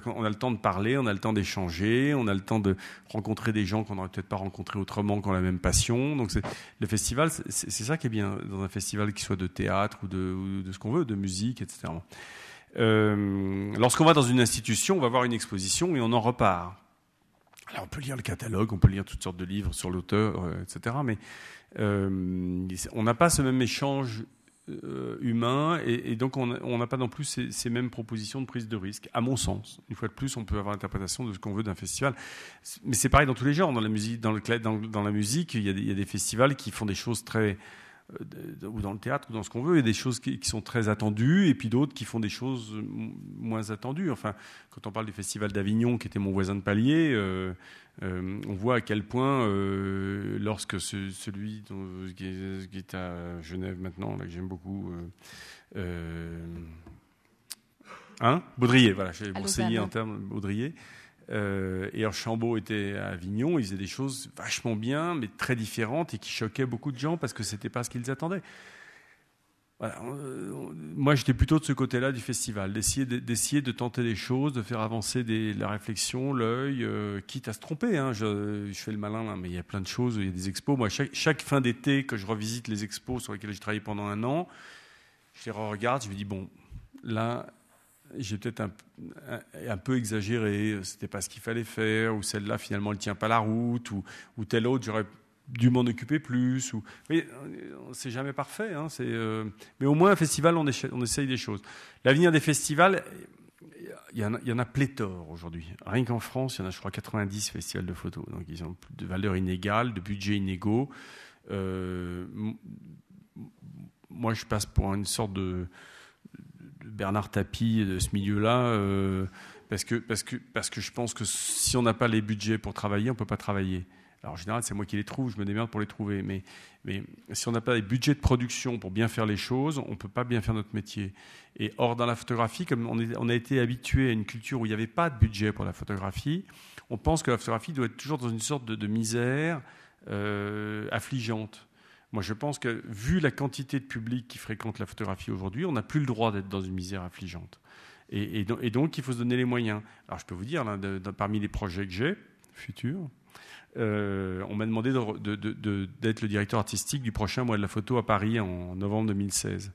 On a le temps de parler, on a le temps d'échanger, on a le temps de rencontrer des gens qu'on n'aurait peut-être pas rencontrés autrement, qui ont la même passion. Donc le festival, c'est ça qui est bien dans un festival qui soit de théâtre ou de, ce qu'on veut, de musique, etc. Euh, lorsqu'on va dans une institution, on va voir une exposition et on en repart. Alors on peut lire le catalogue, on peut lire toutes sortes de livres sur l'auteur, euh, etc. Mais euh, on n'a pas ce même échange euh, humain et, donc on n'a pas non plus ces, mêmes propositions de prise de risque, à mon sens. Une fois de plus, on peut avoir l'interprétation de ce qu'on veut d'un festival. Mais c'est pareil dans tous les genres. Dans la musique, dans, le, dans, la musique il, y a des, festivals qui font des choses très ou dans le théâtre ou dans ce qu'on veut, il y a des choses qui, sont très attendues et puis d'autres qui font des choses moins attendues. Enfin, quand on parle du festival d'Avignon, qui était mon voisin de palier, euh, euh, on voit à quel point, lorsque celui qui, est, à Genève maintenant, là, que j'aime beaucoup, hein? Baudrier, voilà, j'ai conseillé en termes Baudrier. Euh, et Archambault était à Avignon, ils faisaient des choses vachement bien, mais très différentes et qui choquaient beaucoup de gens parce que c'était pas ce qu'ils attendaient. Moi, j'étais plutôt de ce côté-là du festival, d'essayer de, tenter des choses, de faire avancer la réflexion, l'œil, euh, quitte à se tromper. Hein. Je, fais le malin, mais il y a plein de choses, il y a des expos. Moi, chaque, fin d'été, que je revisite les expos sur lesquels j'ai travaillé pendant un an, je les re-regarde, je me dis, bon, là, j'ai peut-être un, peu exagéré, c'était pas ce qu'il fallait faire, ou celle-là finalement elle tient pas la route, ou, ou telle autre j'aurais dû m'en occuper plus. Ou... Mais euh, c'est jamais parfait. Hein, euh, Mais au moins un festival, on, on essaye des choses. L'avenir des festivals, il y, en a, il y en a pléthore aujourd'hui. Rien qu'en France, il y en a, je crois, 90 festivals de photos. Donc ils ont de valeurs inégales, de budgets inégaux. Euh, moi, je passe pour une sorte de Bernard Tapie de ce milieu-là, euh, parce, que, je pense que si on n'a pas les budgets pour travailler, on ne peut pas travailler. Alors en général, c'est moi qui les trouve, je me démerde pour les trouver, mais, si on n'a pas les budgets de production pour bien faire les choses, on ne peut pas bien faire notre métier. Et or, dans la photographie, comme on, on a été habitué à une culture où il n'y avait pas de budget pour la photographie, on pense que la photographie doit être toujours dans une sorte de, misère euh, affligeante. Moi, je pense que, vu la quantité de public qui fréquente la photographie aujourd'hui, on n'a plus le droit d'être dans une misère affligeante. Et, donc, il faut se donner les moyens. Alors, je peux vous dire, parmi les projets que j'ai, futurs, euh, on m'a demandé d'être le directeur artistique du prochain mois de la photo à Paris en novembre 2016.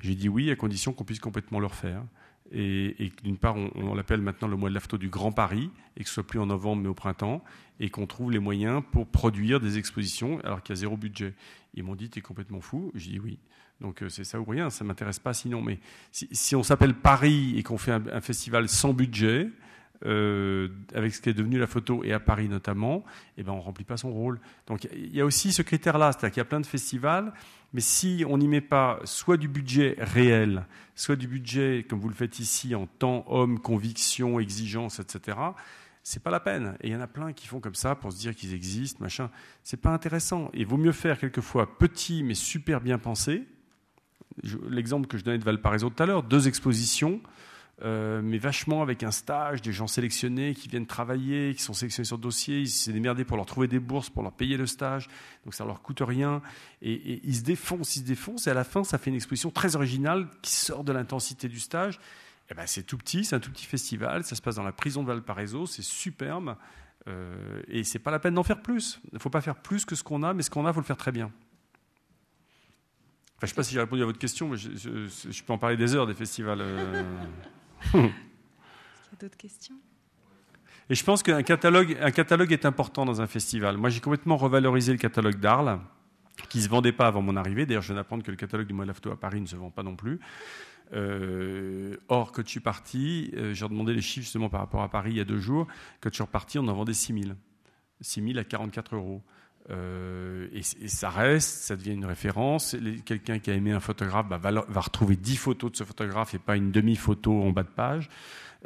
J'ai dit oui, à condition qu'on puisse complètement le refaire. Et, d'une part, on, l'appelle maintenant le mois de la photo du Grand Paris, et que ce soit plus en novembre mais au printemps, et qu'on trouve les moyens pour produire des expositions alors qu'il y a zéro budget. Ils m'ont dit, tu es complètement fou. J'ai dit oui. Donc euh, c'est ça ou rien, ça ne m'intéresse pas sinon. Mais si, on s'appelle Paris et qu'on fait un, festival sans budget, euh, avec ce qui est devenu la photo et à Paris notamment, eh ben on remplit pas son rôle. Donc il y a aussi ce critère-là, c'est-à-dire qu'il y a plein de festivals, mais si on n'y met pas soit du budget réel, soit du budget comme vous le faites ici en temps, homme, conviction, exigence, etc c'est pas la peine. Et il y en a plein qui font comme ça pour se dire qu'ils existent, machin. C'est pas intéressant. Il vaut mieux faire quelquefois petit mais super bien pensé. L'exemple que je donnais de Valparaiso tout à l'heure, deux expositions, euh, mais vachement avec un stage, des gens sélectionnés qui viennent travailler, qui sont sélectionnés sur dossier, ils s'est démerdé pour leur trouver des bourses, pour leur payer le stage, donc ça leur coûte rien, et, et ils se défoncent, ils se défoncent, et à la fin, ça fait une exposition très originale qui sort de l'intensité du stage, eh ben, c'est tout petit, c'est un tout petit festival, ça se passe dans la prison de Valparaiso, c'est superbe, euh, et c'est pas la peine d'en faire plus. Il ne faut pas faire plus que ce qu'on a, mais ce qu'on a, il faut le faire très bien. Enfin, je ne sais pas si j'ai répondu à votre question, mais je, peux en parler des heures des festivals. Euh. Est-ce qu'il y a d'autres questions? Et je pense qu'un catalogue, un catalogue est important dans un festival. Moi, j'ai complètement revalorisé le catalogue d'Arles, qui ne se vendait pas avant mon arrivée. D'ailleurs, je viens d'apprendre que le catalogue du Mois de à Paris ne se vend pas non plus. Euh, or, quand je suis parti, euh, j'ai demandé les chiffres justement par rapport à Paris il y a deux jours. Quand je suis reparti, on en vendait 6 000. 6 000 à 44 euros. Euh, et, ça reste, ça devient une référence. Quelqu'un qui a aimé un photographe bah, va, retrouver 10 photos de ce photographe et pas une demi-photo en bas de page.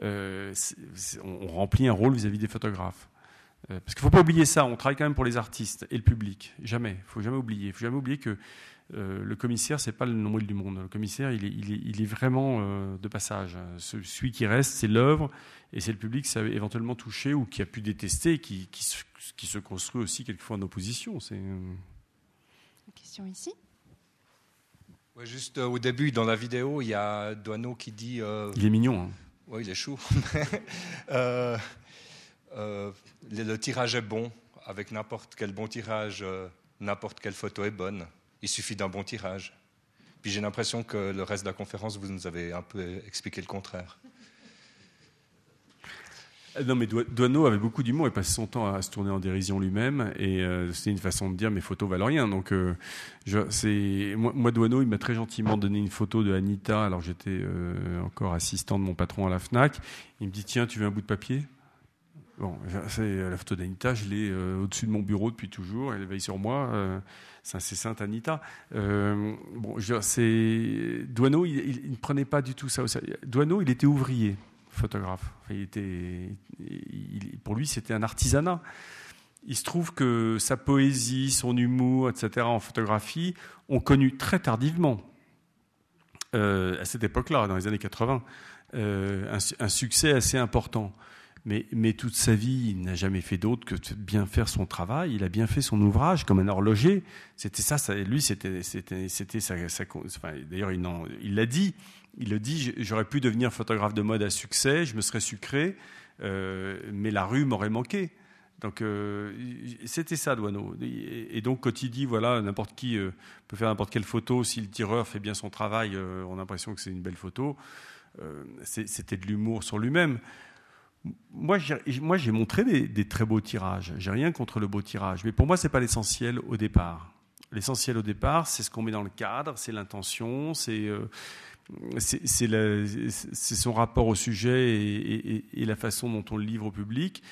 on remplit un rôle vis-à-vis des photographes. parce qu'il ne faut pas oublier ça, on travaille quand même pour les artistes et le public. Jamais. Il ne faut jamais oublier. Il faut jamais oublier que euh, le commissaire, c'est pas le nombril du monde. Le commissaire, il est, vraiment euh, de passage. Celui qui reste, c'est l'œuvre, et c'est le public qui s'est éventuellement touché ou qui a pu détester, qui, qui, se, construit aussi quelquefois en opposition. C'est question ici. Ouais, juste euh, au début, dans la vidéo, il y a Douaneau qui dit. euh, Il est mignon. hein. Oui, il est chou. Euh, euh, le, le tirage est bon. Avec n'importe quel bon tirage, euh, n'importe quelle photo est bonne. Il suffit d'un bon tirage. Puis j'ai l'impression que le reste de la conférence, vous nous avez un peu expliqué le contraire. Euh, Non, mais Doineau avait beaucoup d'humour. Il passait son temps à se tourner en dérision lui-même. Et euh, c'était une façon de dire mes photos valent rien. Donc, euh, c'est moi, moi, Doineau, il m'a très gentiment donné une photo de Anita. Alors, j'étais encore assistant de mon patron à la Fnac. Il me dit Tiens, tu veux un bout de papier? Bon, c'est la photo d'Anita. Je l'ai au-dessus de mon bureau depuis toujours. Elle veille sur moi. C'est sainte Anita. Euh, Doineau. Il, ne prenait pas du tout ça au sérieux. Doineau, il était ouvrier photographe. Il était, pour lui, c'était un artisanat. Il se trouve que sa poésie, son humour, etc., en photographie, ont connu très tardivement, euh, à cette époque-là, dans les années 80, euh, un succès assez important. Mais, toute sa vie, il n'a jamais fait d'autre que de bien faire son travail. Il a bien fait son ouvrage comme un horloger. C'était ça, lui, c'était, sa, d'ailleurs, il l'a dit. Il le dit. J'aurais pu devenir photographe de mode à succès. Je me serais sucré, euh, mais la rue m'aurait manqué. Donc euh, c'était ça, Douaneau. Et, donc quand il dit voilà n'importe qui euh, peut faire n'importe quelle photo si le tireur fait bien son travail, on a l'impression que c'est une belle photo. C'était de l'humour sur lui-même. Moi, j'ai montré des, très beaux tirages. J'ai rien contre le beau tirage, mais pour moi, c'est pas l'essentiel au départ. L'essentiel au départ, c'est ce qu'on met dans le cadre, c'est l'intention, c'est euh, son rapport au sujet et, la façon dont on le livre au public.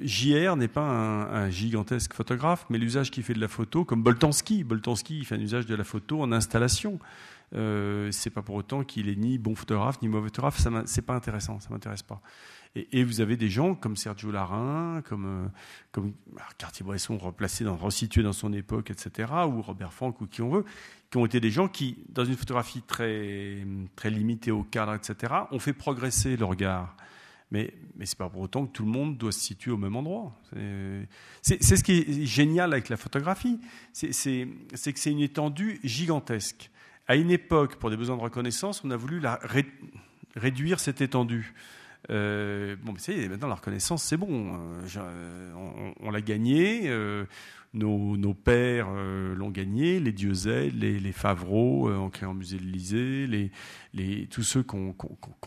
JR n'est pas un, gigantesque photographe, mais l'usage qu'il fait de la photo, comme Boltanski. Boltanski, il fait un usage de la photo en installation. Euh, c'est pas pour autant qu'il est ni bon photographe ni mauvais photographe. Ça c'est pas intéressant, ça m'intéresse pas. Et, vous avez des gens comme Sergio Larin, comme euh, Cartier-Bresson replacé, dans, resitué dans son époque, etc., ou Robert Frank ou qui on veut, qui ont été des gens qui, dans une photographie très très limitée au cadre, etc., ont fait progresser le regard. Mais, mais c'est pas pour autant que tout le monde doit se situer au même endroit. C'est- ce qui est génial avec la photographie, c'est que c'est une étendue gigantesque. À une époque, pour des besoins de reconnaissance, on a voulu réduire cette étendue. Euh, bon, mais c'est maintenant la reconnaissance, c'est bon. Je- euh, on l'a gagné. euh, nos, nos pères l'ont gagné, les Dieuzel, les, les Favreau en créant le musée de l'Élysée, les, les, tous ceux qui ont,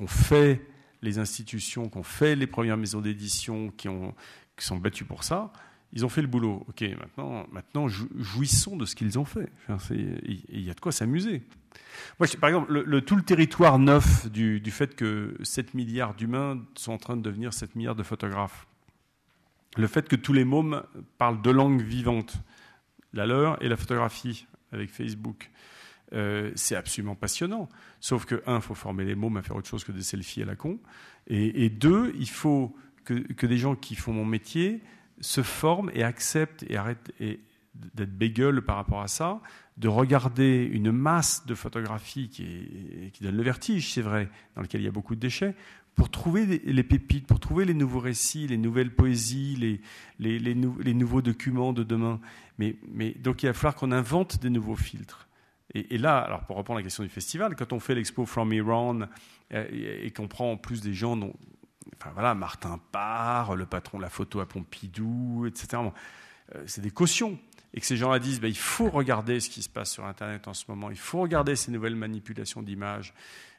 fait les institutions, qui ont fait les premières maisons d'édition, qui, qui sont battus pour ça, ils ont fait le boulot. Ok, maintenant, maintenant jou- jouissons de ce qu'ils ont fait. Il y a de quoi s'amuser. Moi, par exemple, le, le- tout le territoire neuf du, fait que 7 milliards d'humains sont en train de devenir 7 milliards de photographes, le fait que tous les mômes parlent deux langues vivantes, la leur et la photographie avec Facebook, euh, c'est absolument passionnant. Sauf que, un, il faut former les mômes à faire autre chose que des selfies à la con. Et, deux, il faut que des gens qui font mon métier se forment et acceptent et arrêtent d'être bégueules par rapport à ça, de regarder une masse de photographies qui, est- qui donne le vertige, c'est vrai, dans lequel il y a beaucoup de déchets, pour trouver les, pépites, pour trouver les nouveaux récits, les nouvelles poésies, les, les, les nou- les nouveaux documents de demain. Mais, donc il va falloir qu'on invente des nouveaux filtres. Et, et là, alors pour reprendre la question du festival, quand on fait l'expo From Iran euh, et, et qu'on prend en plus des gens dont, enfin voilà, Martin Parr, le patron de la photo à Pompidou, etc. Euh, c'est des cautions. Et que ces gens-là disent, bah, il faut regarder ce qui se passe sur Internet en ce moment, il faut regarder ces nouvelles manipulations d'images.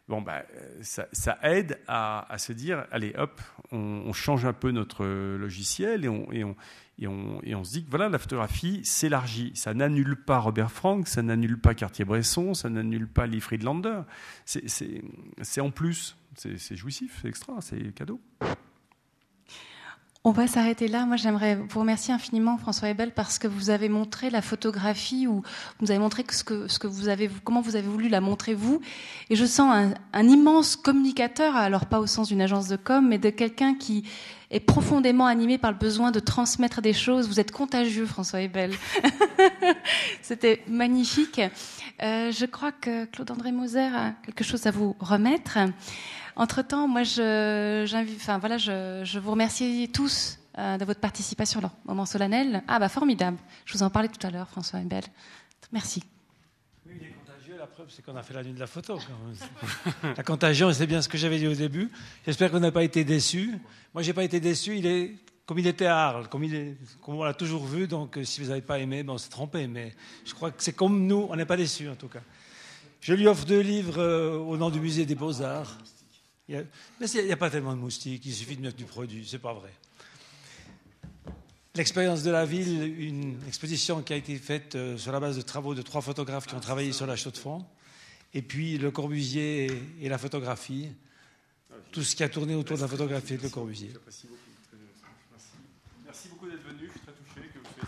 Bon, euh, ça, aide à, se dire, allez, hop, on, change un peu notre logiciel et on, et on, se dit que voilà, la photographie s'élargit. Ça n'annule pas Robert Frank, ça n'annule pas Cartier-Bresson, ça n'annule pas Lee Friedlander. C'est en plus, c'est jouissif, c'est extra, c'est cadeau. On va s'arrêter là. Moi, j'aimerais vous remercier infiniment, François Ebel, parce que vous avez montré la photographie ou vous avez montré ce que, ce que vous avez, comment vous avez voulu la montrer vous. Et je sens un, un immense communicateur, alors pas au sens d'une agence de com, mais de quelqu'un qui est profondément animé par le besoin de transmettre des choses. Vous êtes contagieux, François Ebel. C'était magnifique. Euh, je crois que Claude-André Moser a quelque chose à vous remettre. Entre-temps, moi, je, enfin, voilà, je, vous remercie tous euh, de votre participation leur moment solennel. Ah, bah, formidable. Je vous en parlais tout à l'heure, François Ebel. Merci. Oui, il est contagieux, là, preuve, c'est qu'on a fait la nuit de la photo. la contagion, c'est bien ce que j'avais dit au début. J'espère qu'on n'a pas été déçus. Moi, j'ai pas été déçu. Il est comme il était à Arles, comme on l'a toujours vu. Donc, euh, si vous n'avez pas aimé, ben, on s'est trompé. Mais je crois que c'est comme nous, on n'est pas déçus en tout cas. Je lui offre deux livres euh, au nom du musée des Beaux-Arts. Mais il n'y a, pas tellement de moustiques, il suffit de mettre du produit, c'est pas vrai. L'expérience de la ville, une exposition qui a été faite euh, sur la base de travaux de trois photographes qui ont travaillé sur la chaux de fond, et puis le Corbusier et, la photographie, tout ce qui a tourné autour de la photographie de Le Corbusier. Merci beaucoup d'être venu, je suis très touché que vous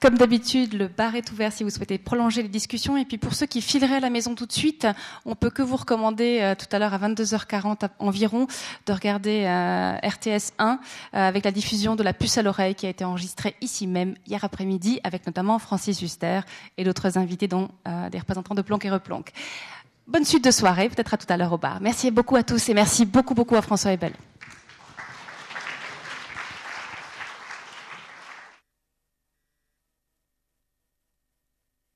Comme d'habitude, le bar est ouvert si vous souhaitez prolonger les discussions. Et puis pour ceux qui fileraient à la maison tout de suite, on peut que vous recommander euh, tout à l'heure à 22h40 environ de regarder euh, RTS 1 euh, avec la diffusion de La puce à l'oreille qui a été enregistrée ici même hier après-midi avec notamment Francis Huster et d'autres invités dont des représentants de Plonk et Replonk. Bonne suite de soirée, peut-être à tout à l'heure au bar. Merci beaucoup à tous et merci beaucoup beaucoup à François Ebel.